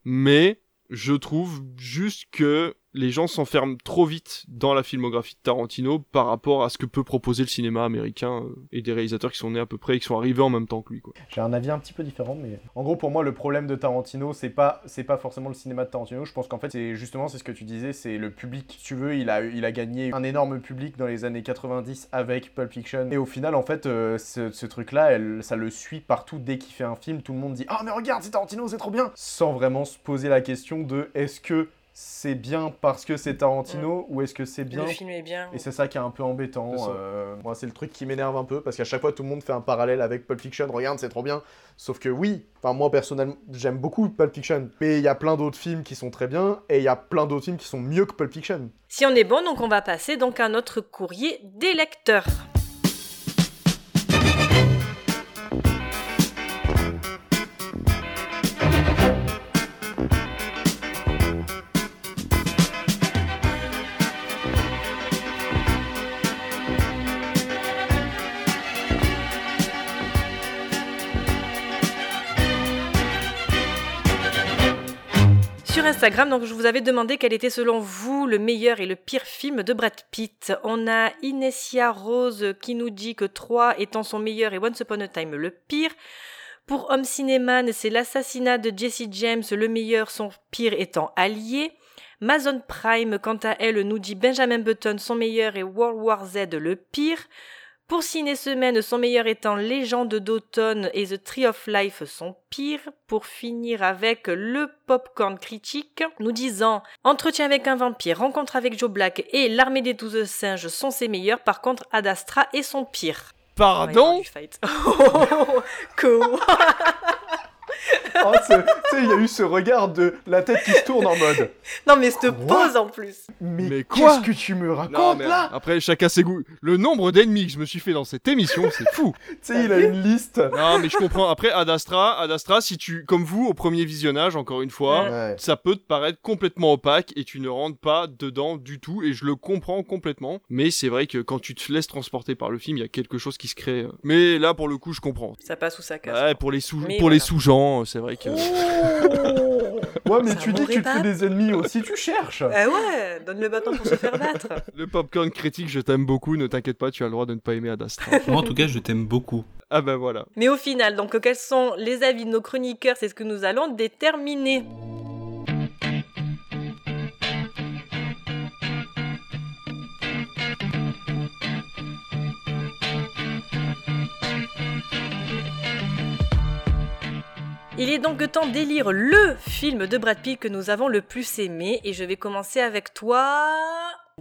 Mais je trouve juste que les gens s'enferment trop vite dans la filmographie de Tarantino par rapport à ce que peut proposer le cinéma américain euh, et des réalisateurs qui sont nés à peu près et qui sont arrivés en même temps que lui. J'ai un avis un petit peu différent, mais en gros, pour moi, le problème de Tarantino, c'est pas, pas forcément le cinéma de Tarantino. Je pense qu'en fait, c'est justement, c'est ce que tu disais, c'est le public. Tu veux, il a, gagné un énorme public dans les années 90 avec Pulp Fiction. Et au final, en fait, euh, ce, truc-là, elle- ça le suit partout dès qu'il fait un film. Tout le monde dit Ah, mais regarde, c'est Tarantino, c'est trop bien Sans vraiment se poser la question de est-ce que c'est bien parce que c'est Tarantino ou est-ce que c'est bien Le film est bien. et c'est ça qui est un peu embêtant. Euh, moi, c'est le truc qui m'énerve un peu parce qu'à chaque fois, tout le monde fait un parallèle avec Pulp Fiction. Regarde, c'est trop bien. Sauf que oui, enfin moi personnellement, j'aime beaucoup Pulp Fiction, mais il y a plein d'autres films qui sont très bien et il y a plein d'autres films qui sont mieux que Pulp Fiction. Si on est bon, donc on va passer donc à notre courrier des lecteurs. Sur Instagram, donc je vous avais demandé quel était selon vous le meilleur et le pire film de Brad Pitt. On a Inessia Rose qui nous dit que 3 étant son meilleur et Once Upon a Time le pire. Pour Home Cinéman, c'est l'assassinat de Jesse James, le meilleur, son pire étant Allié. Amazon Prime, quant à elle, nous dit Benjamin Button, son meilleur et World War Z le pire. Pour Ciné Semaine, son meilleur étant Légende d'automne et The Tree of Life son pire. Pour finir avec le Popcorn Critique, nous disant Entretien avec un vampire, Rencontre avec Joe Black et L'armée des douze singes sont ses meilleurs. Par contre, Ad Astra est son pire. Pardon? Oh. Quoi Oh, ce- tu sais, il y a eu ce regard de la tête qui se tourne en mode. Non mais cette pause en plus. Mais, Mais quoi qu'est-ce que tu me Non, racontes mais là? après, chacun ses goûts. Le nombre d'ennemis que je me suis fait dans cette émission, c'est fou. Tu sais, il a une liste. Non, mais je comprends. Après, Ad Astra, Ad Astra, si tu, comme vous, au premier visionnage, encore une fois, Ouais. ça peut te paraître complètement opaque et tu ne rentres pas dedans du tout. Et je le comprends complètement. Mais c'est vrai que quand tu te laisses transporter par le film, il y a quelque chose qui se crée. Mais là, pour le coup, je comprends. Ça passe ou ça casse. Ouais, pour les sous, Mais pour les voilà. Sous-gens, c'est vrai que. Ouais, mais Ça tu dis que tu te fais des ennemis aussi, tu cherches. Eh ouais, donne le bâton pour se faire battre. Le popcorn critique, je t'aime beaucoup. Ne t'inquiète pas, tu as le droit de ne pas aimer Ad Astra. Moi, en tout cas, je t'aime beaucoup. ah ben voilà. Mais au final, donc quels sont les avis de nos chroniqueurs? C'est ce que nous allons déterminer. Il est donc temps d'élire le film de Brad Pitt que nous avons le plus aimé et je vais commencer avec toi.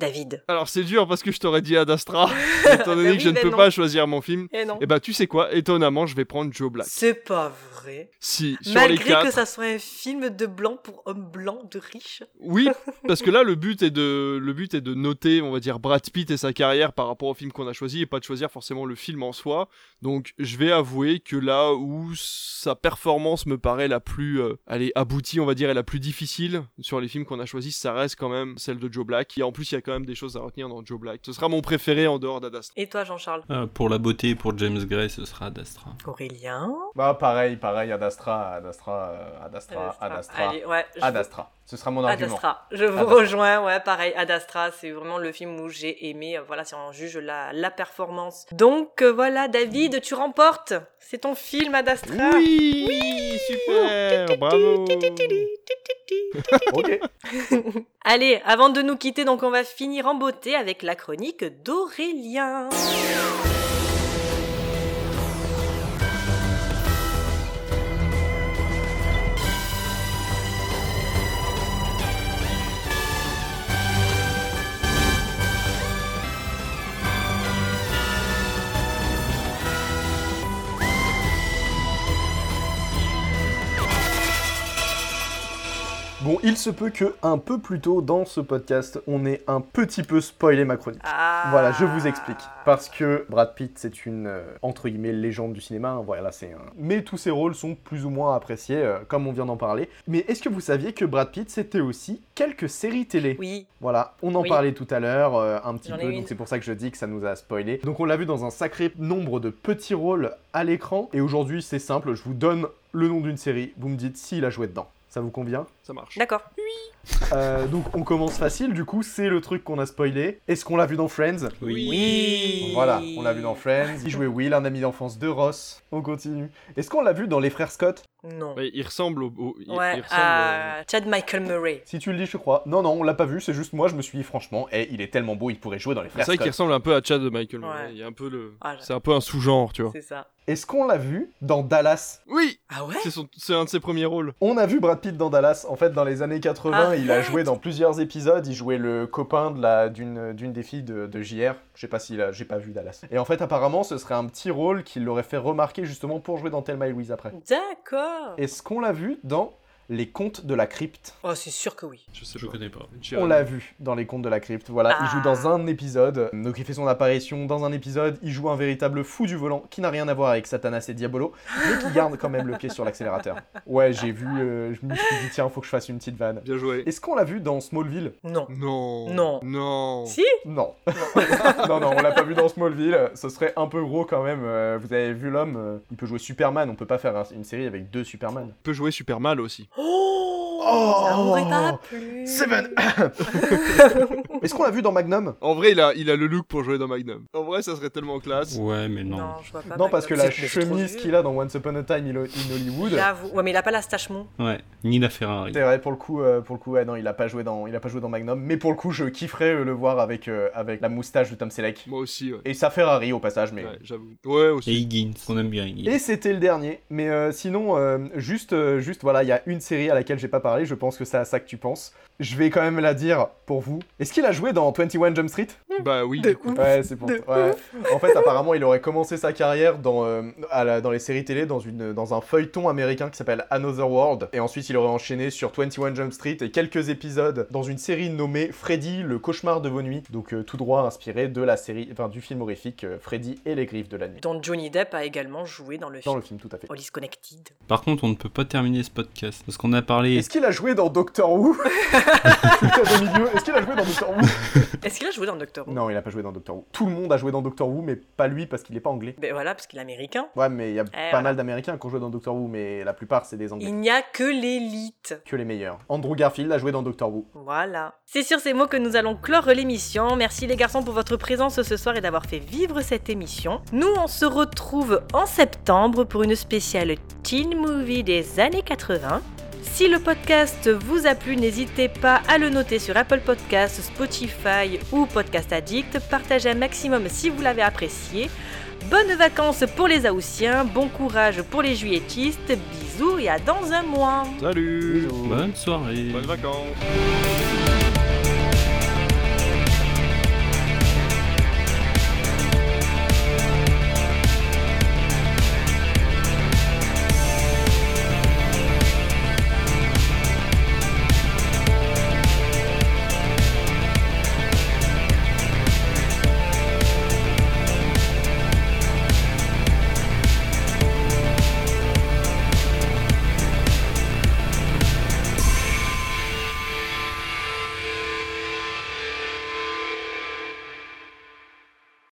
David. Alors c'est dur parce que je t'aurais dit Ad Astra, étant donné oui, que je ne peux non. pas choisir mon film. Et non. Et bah tu sais quoi, étonnamment je vais prendre Joe Black. C'est pas vrai. Si, sur Malgré les quatre. que ça soit un film de blanc pour hommes blancs de riches. Oui, parce que là le but est de le but est de noter, on va dire Brad Pitt et sa carrière par rapport au film qu'on a choisi et pas de choisir forcément le film en soi. Donc je vais avouer que là où sa performance me paraît la plus euh, allez, aboutie, on va dire, et la plus difficile sur les films qu'on a choisis, ça reste quand même celle de Joe Black. Et en plus, il y a quand même des choses à retenir dans Joe Black. Ce sera mon préféré en dehors d'Ad Astra. Et toi, Jean-Charles Euh, pour la beauté, pour James Gray, ce sera Ad Astra. Aurélien Bah pareil, pareil, Ad Astra, Ad Astra, euh, Ad Astra, Ad Astra, Allez, ouais, je Ad vous- Astra. Ce sera mon argument. Astra. Je vous rejoins, ouais, pareil. Ad Astra, c'est vraiment le film où j'ai aimé. euh, Voilà, si on juge la, la performance. Donc euh, voilà, David, tu remportes. C'est ton film Ad Astra. Oui, super, bravo. ok. Allez, avant de nous quitter, donc on va finir en beauté avec la chronique d'Aurélien. Bon, il se peut que un peu plus tôt dans ce podcast, on ait un petit peu spoilé ma chronique. Ah. Voilà, je vous explique. Parce que Brad Pitt, c'est une euh, entre guillemets légende du cinéma. hein, voilà, c'est un. Mais tous ses rôles sont plus ou moins appréciés, euh, comme on vient d'en parler. Mais est-ce que vous saviez que Brad Pitt, c'était aussi quelques séries télé? Oui. Voilà, on en Oui. parlait tout à l'heure, euh, un petit peu, donc c'est pour ça que je dis que ça nous a spoilé. Donc on l'a vu dans un sacré nombre de petits rôles à l'écran. Et aujourd'hui, c'est simple, je vous donne le nom d'une série, vous me dites s'il a joué dedans. Ça vous convient Ça marche. D'accord. Euh, donc on commence facile, du coup c'est le truc qu'on a spoilé. Est-ce qu'on l'a vu dans Friends Oui. Oui. Voilà, on l'a vu dans Friends. Il jouait Will, un ami d'enfance de Ross. On continue. Est-ce qu'on l'a vu dans Les Frères Scott Non. Ouais, il ressemble au. au- il, Ouais, il ressemble, à Chad Michael Murray. Si tu le dis, je crois. Non, non, on l'a pas vu, c'est juste moi, je me suis dit franchement, eh, il est tellement beau, il pourrait jouer dans Les C'est Frères vrai qu'il Scott. ressemble un peu à Chad de Michael. Murray. Ouais. Il y a un peu le. Ah, C'est un peu un sous-genre, tu vois. C'est ça. Est-ce qu'on l'a vu dans Dallas? Oui. Ah ouais? C'est son- c'est un de ses premiers rôles. On a vu Brad Pitt dans Dallas. En fait, dans les années 80, il a Arrête joué dans plusieurs épisodes. Il jouait le copain de la d'une d'une des filles de, de JR. Je sais pas s'il a, j'ai pas vu Dallas. Et en fait, apparemment, ce serait un petit rôle qui l'aurait fait remarquer justement pour jouer dans Thelma et Louise après. D'accord. Est-ce qu'on l'a vu dans Les Contes de la Crypte Oh, c'est sûr que oui. Je sais Je connais pas. On l'a vu dans Les Contes de la Crypte. Voilà, il joue dans un épisode. Donc il fait son apparition dans un épisode. Il joue un véritable fou du volant qui n'a rien à voir avec Satanas et Diabolo, mais qui garde quand même le pied sur l'accélérateur. Ouais, j'ai vu. euh, je me suis dit tiens, faut que je fasse une petite vanne. Bien joué. Est-ce qu'on l'a vu dans Smallville? Non. Non. Non. Non. Si? Non. non, non, on l'a pas vu dans Smallville. Ce serait un peu gros quand même. Euh, Vous avez vu l'homme, euh, il peut jouer Superman. On peut pas faire un- une série avec deux Superman. Il peut jouer super mal aussi. Oh, Ça m'aurait pas plu. Seven Est-ce qu'on l'a vu dans Magnum En vrai, il a, il a le look pour jouer dans Magnum. En vrai, ça serait tellement classe. Ouais, mais non. Non, je vois pas. Non, parce que la chemise qu'il a dans Once Upon a Time in Hollywood. J'avoue. Ouais, mais il a pas la stache mou. Ouais, ni la Ferrari. C'est vrai, pour le coup, euh, pour le coup, ouais, non, il a pas joué dans, il a pas joué dans Magnum, mais pour le coup, je kifferais euh, le voir avec, euh, avec la moustache de Tom Selleck. Moi aussi, ouais. Et sa Ferrari au passage, mais. Ouais, j'avoue. Ouais, aussi. Et Higgins, on aime bien Higgins. Et c'était le dernier. Mais euh, sinon, euh, juste, euh, juste, voilà, il y a une série à laquelle j'ai pas parlé. Je pense que c'est à ça que tu penses. Je vais quand même la dire pour vous. Est-ce qu'il a joué dans 21 Jump Street? Bah oui, De du coup. ouf. Ouais, c'est pour. De Ouais. En fait, apparemment, il aurait commencé sa carrière dans, euh, à la- dans les séries télé, dans, une, dans un feuilleton américain qui s'appelle Another World. Et ensuite, il aurait enchaîné sur 21 Jump Street et quelques épisodes dans une série nommée Freddy, le cauchemar de vos nuits. Donc, euh, tout droit inspiré de la série, enfin, du film horrifique euh, Freddy et les griffes de la nuit. Dont Johnny Depp a également joué dans le Dans film. le film, tout à fait. All is Connected. Par contre, on ne peut pas terminer ce podcast parce qu'on a parlé. Est-ce qu'il a joué dans Doctor Who? est-ce qu'il a joué dans Doctor Who? Est-ce qu'il a joué dans Doctor Who? Non, il a pas joué dans Doctor Who. Tout le monde a joué dans Doctor Who, mais pas lui parce qu'il est pas anglais. Ben voilà, parce qu'il est américain. Ouais, mais il y a pas voilà. mal d'Américains qui ont joué dans Doctor Who, mais la plupart c'est des anglais. Il n'y a que l'élite. Que les meilleurs. Andrew Garfield a joué dans Doctor Who. Voilà. C'est sur ces mots que nous allons clore l'émission. Merci les garçons pour votre présence ce soir et d'avoir fait vivre cette émission. Nous, on se retrouve en septembre pour une spéciale teen movie des années 80. Si le podcast vous a plu, n'hésitez pas à le noter sur Apple Podcasts, Spotify ou Podcast Addict. Partagez un maximum si vous l'avez apprécié. Bonnes vacances pour les Haussiens, bon courage pour les juilletistes, bisous et à dans un mois. Salut Bonne soirée. Bonnes vacances